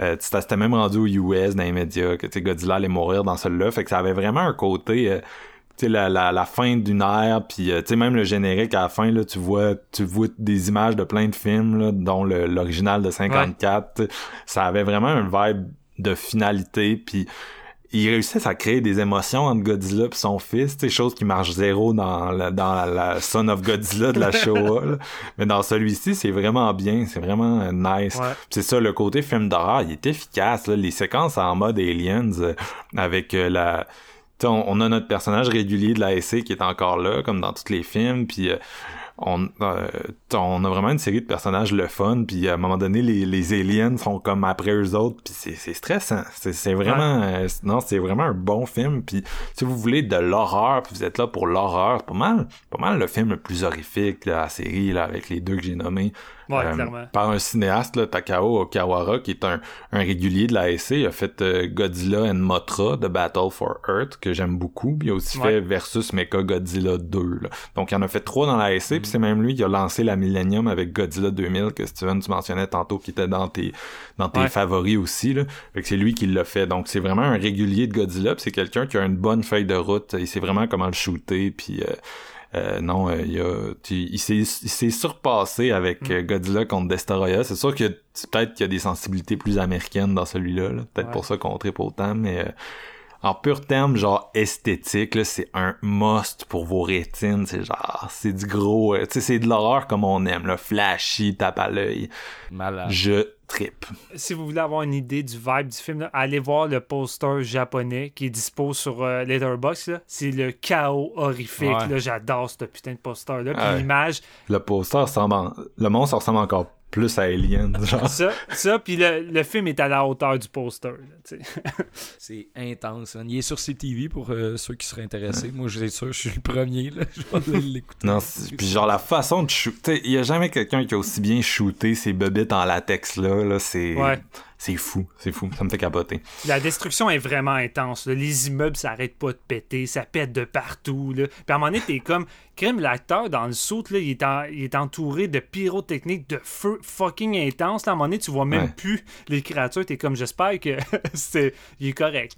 euh, c'était même rendu aux US dans les médias que Godzilla allait mourir dans celui-là, fait que ça avait vraiment un côté euh, sais la, la, la fin d'une ère puis euh, tu sais même le générique à la fin là tu vois tu vois des images de plein de films là, dont l'original de 54 tu sais, ça avait vraiment un vibe de finalité puis ils réussissent à créer des émotions entre Godzilla et son fils, tu sais, chose qui marche zéro dans la, dans la, la Son of Godzilla de la Showa. là. Mais dans celui-ci, c'est vraiment bien, c'est vraiment euh, nice. Ouais. C'est ça, le côté film d'horreur, il est efficace. Là. Les séquences en mode Aliens euh, avec euh, la... On, on a notre personnage régulier de la SC qui est encore là, comme dans tous les films, puis euh, on, euh, on a vraiment une série de personnages le fun, puis à un moment donné, les, les aliens sont comme après eux autres, puis c'est, c'est stressant. C'est, c'est vraiment... euh, non, c'est vraiment un bon film, puis si vous voulez de l'horreur, puis vous êtes là pour l'horreur, c'est pas mal, pas mal le film le plus horrifique de la série, là, avec les deux que j'ai nommés. Ouais, Euh, clairement. par un cinéaste, là, Takao Okawara, qui est un, un régulier de la SC. Il a fait euh, Godzilla and Mothra de Battle for Earth, que j'aime beaucoup. Puis il a aussi Ouais. fait Versus Mecha Godzilla 2. là. Donc il en a fait trois dans la SC, puis c'est même lui qui a lancé la Millennium avec Godzilla 2000, que Steven, tu mentionnais tantôt, qui était dans tes, dans tes Ouais. favoris aussi. Là. Fait que c'est lui qui l'a fait. Donc c'est vraiment un régulier de Godzilla, c'est quelqu'un qui a une bonne feuille de route. Il sait vraiment comment le shooter, puis... euh, euh, non, euh, il, a, tu- il s'est il s'est surpassé avec euh, Godzilla contre Destoroyah. C'est sûr que peut-être qu'il y a des sensibilités plus américaines dans celui-là. là. Peut-être Ouais. pour ça qu'on tripe autant, mais euh, en pur terme, genre esthétique, là, c'est un must pour vos rétines. C'est genre, c'est du gros, euh, tu sais, c'est de l'horreur comme on aime, là, flashy, tape à l'œil. Malade. Je tripe. si vous voulez avoir une idée du vibe du film, là, allez voir le poster japonais qui est dispo sur euh, Letterboxd. C'est le chaos horrifique. Ouais. là. J'adore ce putain de poster-là. Puis Ouais. l'image, Le poster ressemble, en- le monstre ressemble encore plus Alien, genre. Ça, ça puis le, le film est à la hauteur du poster. C'est intense. hein. Il est sur CTV pour euh, ceux qui seraient intéressés. Moi, je suis sûr, je suis le premier. Là. Je vais l'écouter. Non, c'est- puis genre la façon de shooter, il y a jamais quelqu'un qui a aussi bien shooté ses bobettes en latex là, là c'est Ouais. C'est fou, c'est fou, ça me fait capoter. La destruction est vraiment intense. là. Les immeubles s'arrêtent pas de péter, ça pète de partout. Là. Puis à un moment donné, t'es comme. Crime, l'acteur dans le saut, là, il, est en- il est entouré de pyrotechniques, de feu fucking intense. Là, à un moment donné, tu vois même Ouais. plus les créatures. T'es comme, j'espère que c'est, il est correct.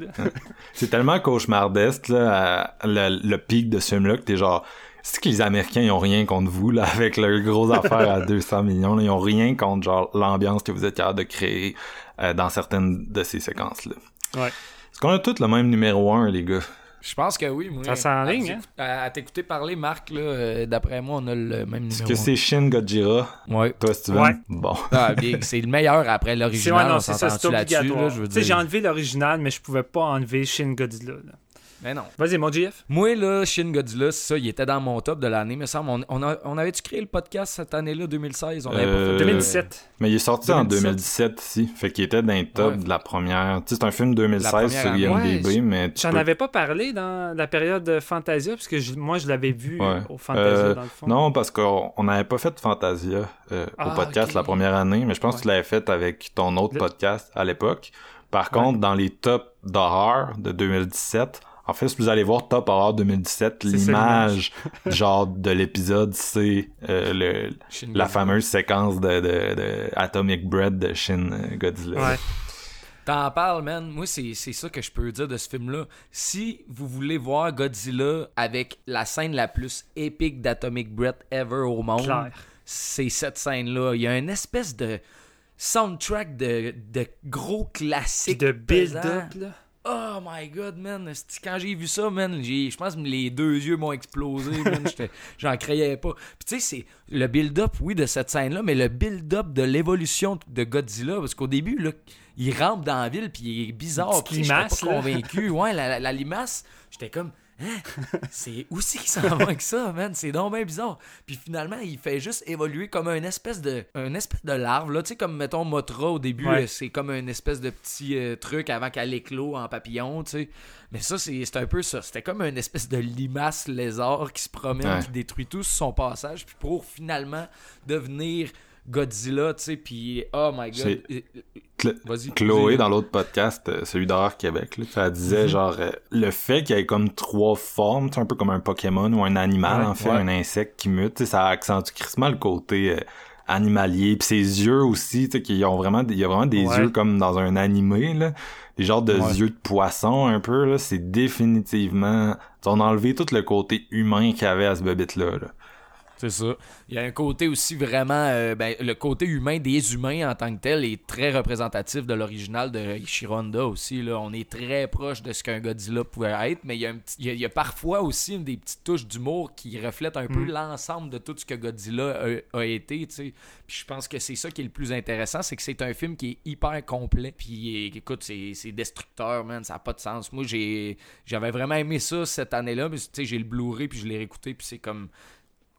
C'est tellement cauchemardesque là, le, le pic de ce film là que t'es genre c'est que les Américains ils ont rien contre vous là avec leur gros affaire à 200 millions, là, ils ont rien contre genre l'ambiance que vous êtes capable de créer euh, dans certaines de ces séquences là. Ouais. Est-ce qu'on a tous le même numéro 1 les gars? Je pense que oui. Moi, Ça s'enligne, à- hein? À, à t'écouter parler, Marc, là, euh, d'après moi, on a le même Est-ce numéro. que c'est Shin Godzilla Ouais. Toi Steven? Ouais. Bon. Ah, bien, c'est le meilleur après C'est, l'original. ouais, non, on c'est ça, c'est obligatoire. là, je veux Tu sais, dire. j'ai enlevé l'original, mais je pouvais pas enlever Shin Godzilla. là. Mais non. Vas-y, mon GF. Moi, là, Shin Godzilla, c'est ça, il était dans mon top de l'année, me semble. On, on, on avait-tu créé le podcast cette année-là, 2016 On avait Euh, pas fait 2017. Mais il est sorti en 2017. 2017 ici, fait qu'il était dans les top Ouais. de la première. Tu sais, c'est un film 2016 première sur. IMDb, Ouais, mais tu J'en peux- avais pas parlé dans la période de Fantasia, parce que je- moi, je l'avais vu Ouais. au Fantasia, Euh, dans le fond. Non, parce qu'on on n'avait pas fait Fantasia euh, au Ah, podcast la première année, mais je pense Ouais. que tu l'avais fait avec ton autre Le- podcast à l'époque. Par Ouais. contre, dans les tops d'horreur de 2017, en fait, si vous allez voir Top Horror 2017, C'est ça, l'image genre de l'épisode, c'est euh, la fameuse séquence de, de, de Atomic Bread de Shin Godzilla. Ouais. T'en parles, man. Moi, c'est c'est ça que je peux dire de ce film-là. Si vous voulez voir Godzilla avec la scène la plus épique d'Atomic Breath ever au monde, c'est cette scène-là. Il y a une espèce de soundtrack de, de gros Puis classiques. de build-up, là. Oh my god, man. Quand j'ai vu ça, man, j'ai- je pense que les deux yeux m'ont explosé, man. J'en croyais pas. Puis tu sais, c'est le build-up, oui, de cette scène-là, mais le build-up de l'évolution de Godzilla, parce qu'au début, là, il rampe dans la ville, puis il est bizarre. Puis pas là. convaincu. Ouais, la, la, la limace, j'étais comme... Hein? C'est aussi qui s'en va avec ça, man. C'est donc bien bizarre. Puis finalement, il fait juste évoluer comme un espèce de, un espèce de larve, là. Tu sais, comme mettons Motra au début, Ouais. c'est comme un espèce de petit euh, truc avant qu'elle éclot en papillon, tu sais. Mais ça, c'est c'est un peu ça. C'était comme une espèce de limace lézard qui se promène, Ouais. qui détruit tout sur son passage, puis pour finalement devenir Godzilla, tu sais. Puis, oh my god. Cl-. Chloé, dans l'autre podcast, euh, celui d'Horreur Québec, là, ça disait Mhm. genre euh, le fait qu'il y ait comme trois formes, c'est un peu comme un Pokémon ou un animal, Ouais, en fait, ouais. un insecte qui mute, ça accentue crissement le côté euh, animalier. Puis ses yeux aussi, tu sais, qui ont vraiment, il y a vraiment des Ouais. yeux comme dans un animé, là. Des genres de yeux de poisson un peu, là. C'est définitivement... On a enlevé tout le côté humain qu'il y avait à ce bébite-là, là. C'est ça. Il y a un côté aussi vraiment. euh, ben, le côté humain des humains en tant que tel est très représentatif de l'original de Ishiro Honda aussi. Là. On est très proche de ce qu'un Godzilla pouvait être, mais il y, a un petit- il y a, il y a parfois aussi des petites touches d'humour qui reflètent un peu l'ensemble de tout ce que Godzilla a, a été. Puis je pense que c'est ça qui est le plus intéressant, c'est que c'est un film qui est hyper complet. Puis écoute, c'est destructeur, man. Ça n'a pas de sens. Moi, j'ai j'avais vraiment aimé ça cette année-là, mais j'ai le Blu-ray, puis je l'ai réécouté, puis c'est comme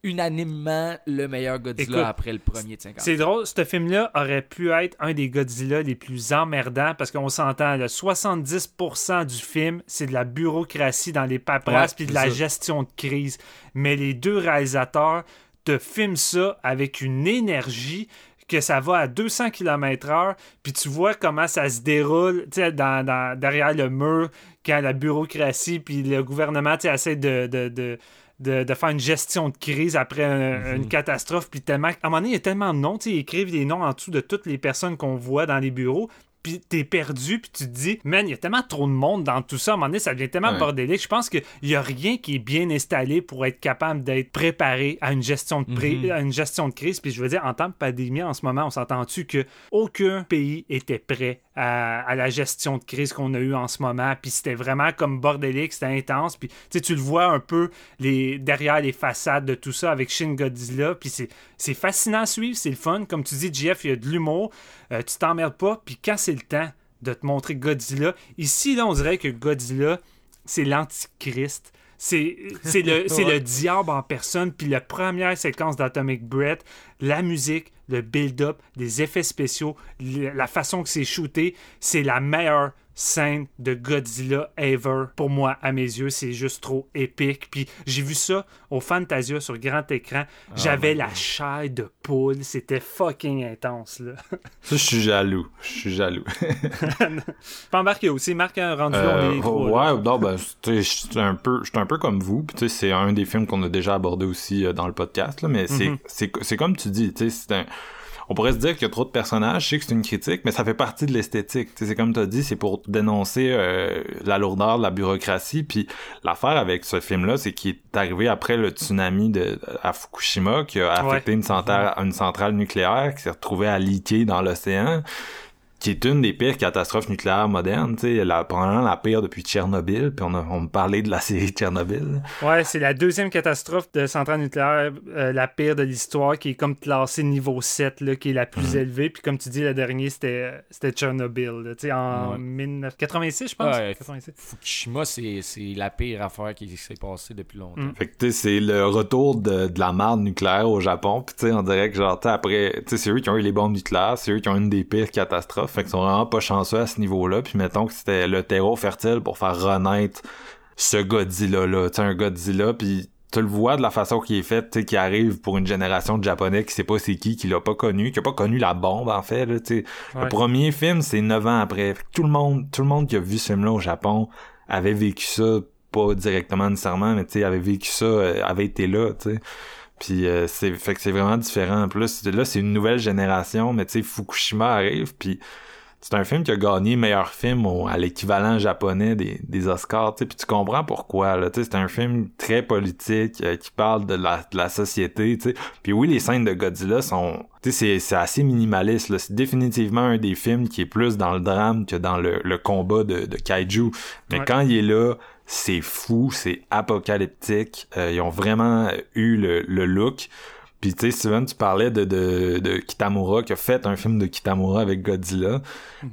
unanimement le meilleur Godzilla Écoute, après le premier de 50. C'est drôle, ce film-là aurait pu être un des Godzilla les plus emmerdants parce qu'on s'entend, le 70% du film, c'est de la bureaucratie dans les paperasses puis de la ça. gestion de crise. Mais les deux réalisateurs te filment ça avec une énergie que ça va à 200 km/h, puis tu vois comment ça se déroule dans, dans- derrière le mur quand la bureaucratie puis le gouvernement essaie de, de, de, de, de faire une gestion de crise après un- une catastrophe. Puis tellement, à un moment donné, il y a tellement de noms, tu sais, ils écrivent des noms en dessous de toutes les personnes qu'on voit dans les bureaux. Puis t'es perdu, puis tu te dis, man, il y a tellement trop de monde dans tout ça. À un moment donné, ça devient tellement Ouais. bordélique. Je pense qu'il n'y a rien qui est bien installé pour être capable d'être préparé à une gestion de, pré- à une gestion de crise. Puis je veux dire, en temps de pandémie, en ce moment, on s'entend-tu que aucun pays était prêt à, à la gestion de crise qu'on a eue en ce moment? Puis c'était vraiment comme bordélique, c'était intense. Puis tu le vois un peu les, derrière les façades de tout ça avec Shin Godzilla. Puis c'est, c'est fascinant à suivre, c'est le fun. Comme tu dis, Jeff, il y a de l'humour. Euh, tu t'emmerdes pas. Puis quand c'est le temps de te montrer Godzilla, ici, là, on dirait que Godzilla, c'est l'antichrist. C'est, le, le diable en personne. Puis la première séquence d'Atomic Breath, la musique, le build-up, des effets spéciaux, la façon que c'est shooté, c'est la meilleure scène de Godzilla ever. Pour moi, à mes yeux, c'est juste trop épique. Puis j'ai vu ça au Fantasia sur grand écran. J'avais la chair de poule. C'était fucking intense, là. Ça, je suis jaloux. Je suis jaloux. Pas embarqué aussi. Marc a rendu Euh, là. ouais, non, ben, je suis un peu, je suis un peu comme vous. Puis tu sais, c'est un des films qu'on a déjà abordé aussi euh, dans le podcast, là. Mais c'est, Mhm. c'est, comme tu dis, tu sais, c'est un. On pourrait se dire qu'il y a trop de personnages, je sais que c'est une critique, mais ça fait partie de l'esthétique. C'est comme tu as dit, c'est pour dénoncer euh, la lourdeur de la bureaucratie. Puis l'affaire avec ce film-là, c'est qu'il est arrivé après le tsunami de, à Fukushima, qui a affecté une, centrale, une centrale nucléaire, qui s'est retrouvée à liquer dans l'océan qui est une des pires catastrophes nucléaires modernes, tu sais, la, probablement la pire depuis Tchernobyl, puis on, a, on me parlait de la série Tchernobyl. Ouais, c'est la deuxième catastrophe de centrale nucléaire, euh, la pire de l'histoire, qui est comme classée niveau 7, là, qui est la plus élevée. Puis comme tu dis, le dernier, c'était c'était Tchernobyl, tu sais, en Ouais. 1986, je pense. Ouais. 86. Fukushima, c'est c'est la pire affaire qui s'est passée depuis longtemps. Mm. Fait que, tu sais, c'est le retour de, de la marde nucléaire au Japon, puis tu sais, on dirait que genre, tu sais, après, tu sais, c'est eux qui ont eu les bombes nucléaires, c'est eux qui ont une des pires catastrophes, fait qu'ils sont vraiment pas chanceux à ce niveau-là, puis mettons que c'était le terreau fertile pour faire renaître ce Godzilla-là, tu sais, un Godzilla, puis tu le vois de la façon qu'il est fait, tu sais, qui arrive pour une génération de Japonais qui sait pas c'est qui, qui l'a pas connu, qui a pas connu la bombe, en fait, là, tu sais. Ouais. Le premier film, c'est neuf ans après. Fait que tout le monde, tout le monde qui a vu ce film-là au Japon avait vécu ça, pas directement nécessairement, mais tu sais, avait vécu ça, euh, avait été là, tu sais. Puis euh, c'est fait que c'est vraiment différent. En plus, là, c'est une nouvelle génération, mais tu sais, Fukushima arrive, puis c'est un film qui a gagné meilleur film au- à l'équivalent japonais des, des Oscars, tu sais, puis tu comprends pourquoi, là, tu sais, c'est un film très politique, euh, qui parle de la, de la société, tu sais, puis oui, les scènes de Godzilla sont, tu sais, c'est, c'est assez minimaliste, là, c'est définitivement un des films qui est plus dans le drame que dans le, le combat de, de kaiju, mais Ouais. quand il est là, c'est fou, c'est apocalyptique, euh, ils ont vraiment eu le, le look, puis tu sais, Steven, tu parlais de, de, de Kitamura, qui a fait un film de Kitamura avec Godzilla.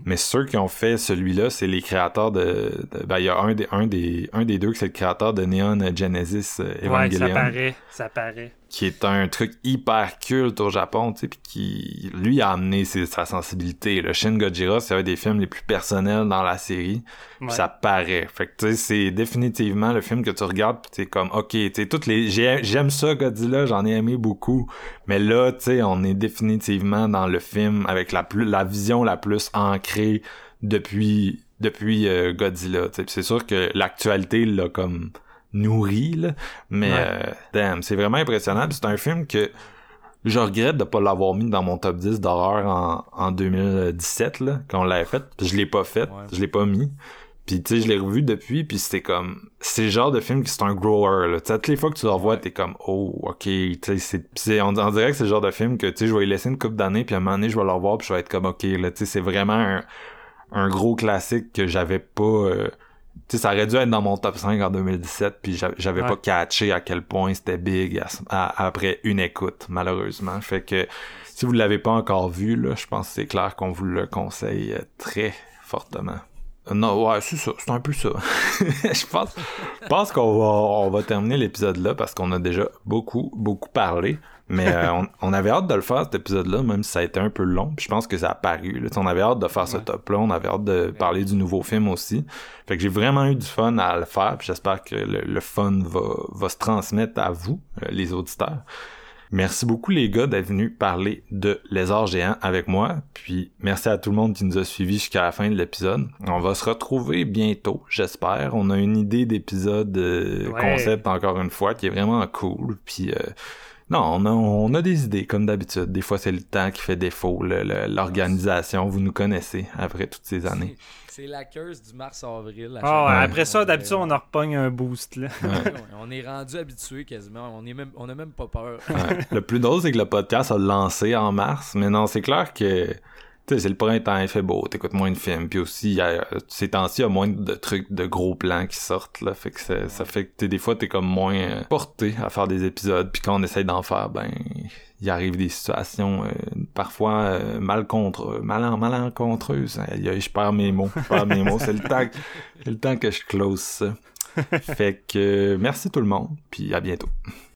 Mais ceux qui ont fait celui-là, c'est les créateurs de... de- ben, il y a un des, un des, un des deux qui c'est le créateur de Neon Genesis euh, Ouais, ça Evangelion. paraît, ça paraît. Qui est un truc hyper culte au Japon, tu sais, puis qui, lui, a amené ses- sa sensibilité. Le Shin Gojira, c'est un des films les plus personnels dans la série. Ouais. ça paraît. Fait que, tu sais, c'est définitivement le film que tu regardes, puis t'es comme, ok, tu sais, toutes les, j'ai- j'aime ça, Godzilla, j'en ai aimé beaucoup. Mais là, tu sais, on est définitivement dans le film avec la plus, la vision la plus ancrée depuis, depuis euh, Godzilla, tu sais. Puis c'est sûr que l'actualité l'a comme nourri, là. Mais, Ouais. euh, damn, c'est vraiment impressionnant. C'est un film que, je regrette de pas l'avoir mis dans mon top 10 d'horreur en, en 2017, là, quand on l'avait fait. Je l'ai pas fait, Ouais. je l'ai pas mis. Puis tu sais, je l'ai revu depuis, puis c'était comme... C'est le genre de film qui c'est un grower, là. Tu sais, toutes les fois que tu le revois, t'es comme, oh, ok, tu sais, On, on dirait que c'est le genre de film que, tu sais, je vais y laisser une couple d'années, puis à un moment donné, je vais le revoir, puis je vais être comme, ok, là, tu sais, c'est vraiment un, un gros classique que j'avais pas... euh, sais, ça aurait dû être dans mon top 5 en 2017, puis j'a- j'avais Ouais. pas catché à quel point c'était big à- à- après une écoute, malheureusement. Fait que si vous l'avez pas encore vu, là, je pense que c'est clair qu'on vous le conseille euh, très fortement. Non, ouais, c'est ça, c'est un peu ça. je pense, je pense qu'on va, on va terminer l'épisode là parce qu'on a déjà beaucoup, beaucoup parlé. Mais euh, on, on avait hâte de le faire cet épisode-là, même si ça a été un peu long. Puis je pense que ça a paru. Là. On avait hâte de faire ce top-là. On avait hâte de parler du nouveau film aussi. Fait que j'ai vraiment eu du fun à le faire. Puis j'espère que le, le fun va, va se transmettre à vous, euh, les auditeurs. Merci beaucoup les gars d'être venus parler de Lézard géant avec moi. Puis merci à tout le monde qui nous a suivis jusqu'à la fin de l'épisode. On va se retrouver bientôt, j'espère. On a une idée d'épisode euh, Ouais. concept encore une fois qui est vraiment cool. Puis euh, non, on a, on a des idées comme d'habitude. Des fois c'est le temps qui fait défaut, le- le- l'organisation. Vous nous connaissez après toutes ces années. C'est la curse du mars-avril. à Ah, ouais, après ça, d'habitude, on en repogne un boost, là. Ouais, on est rendu habitué quasiment. On est même, on a même pas peur. Ouais. Le plus drôle, c'est que le podcast a lancé en mars, mais non, c'est clair que sais, c'est le printemps, il fait beau, t'écoutes moins de films, puis aussi, a- ces temps-ci, il y a moins de trucs, de gros plans qui sortent, là, fait que ça, ça fait que t'es- des fois, t'es comme moins euh, porté à faire des épisodes, puis quand on essaye d'en faire, ben, il arrive des situations euh, parfois euh, mal contre, mal, malencontreuses. Aïe, Je perds mes mots, je perds mes mots, c'est le temps, le temps que je close ça. Fait que, euh, merci tout le monde, puis à bientôt.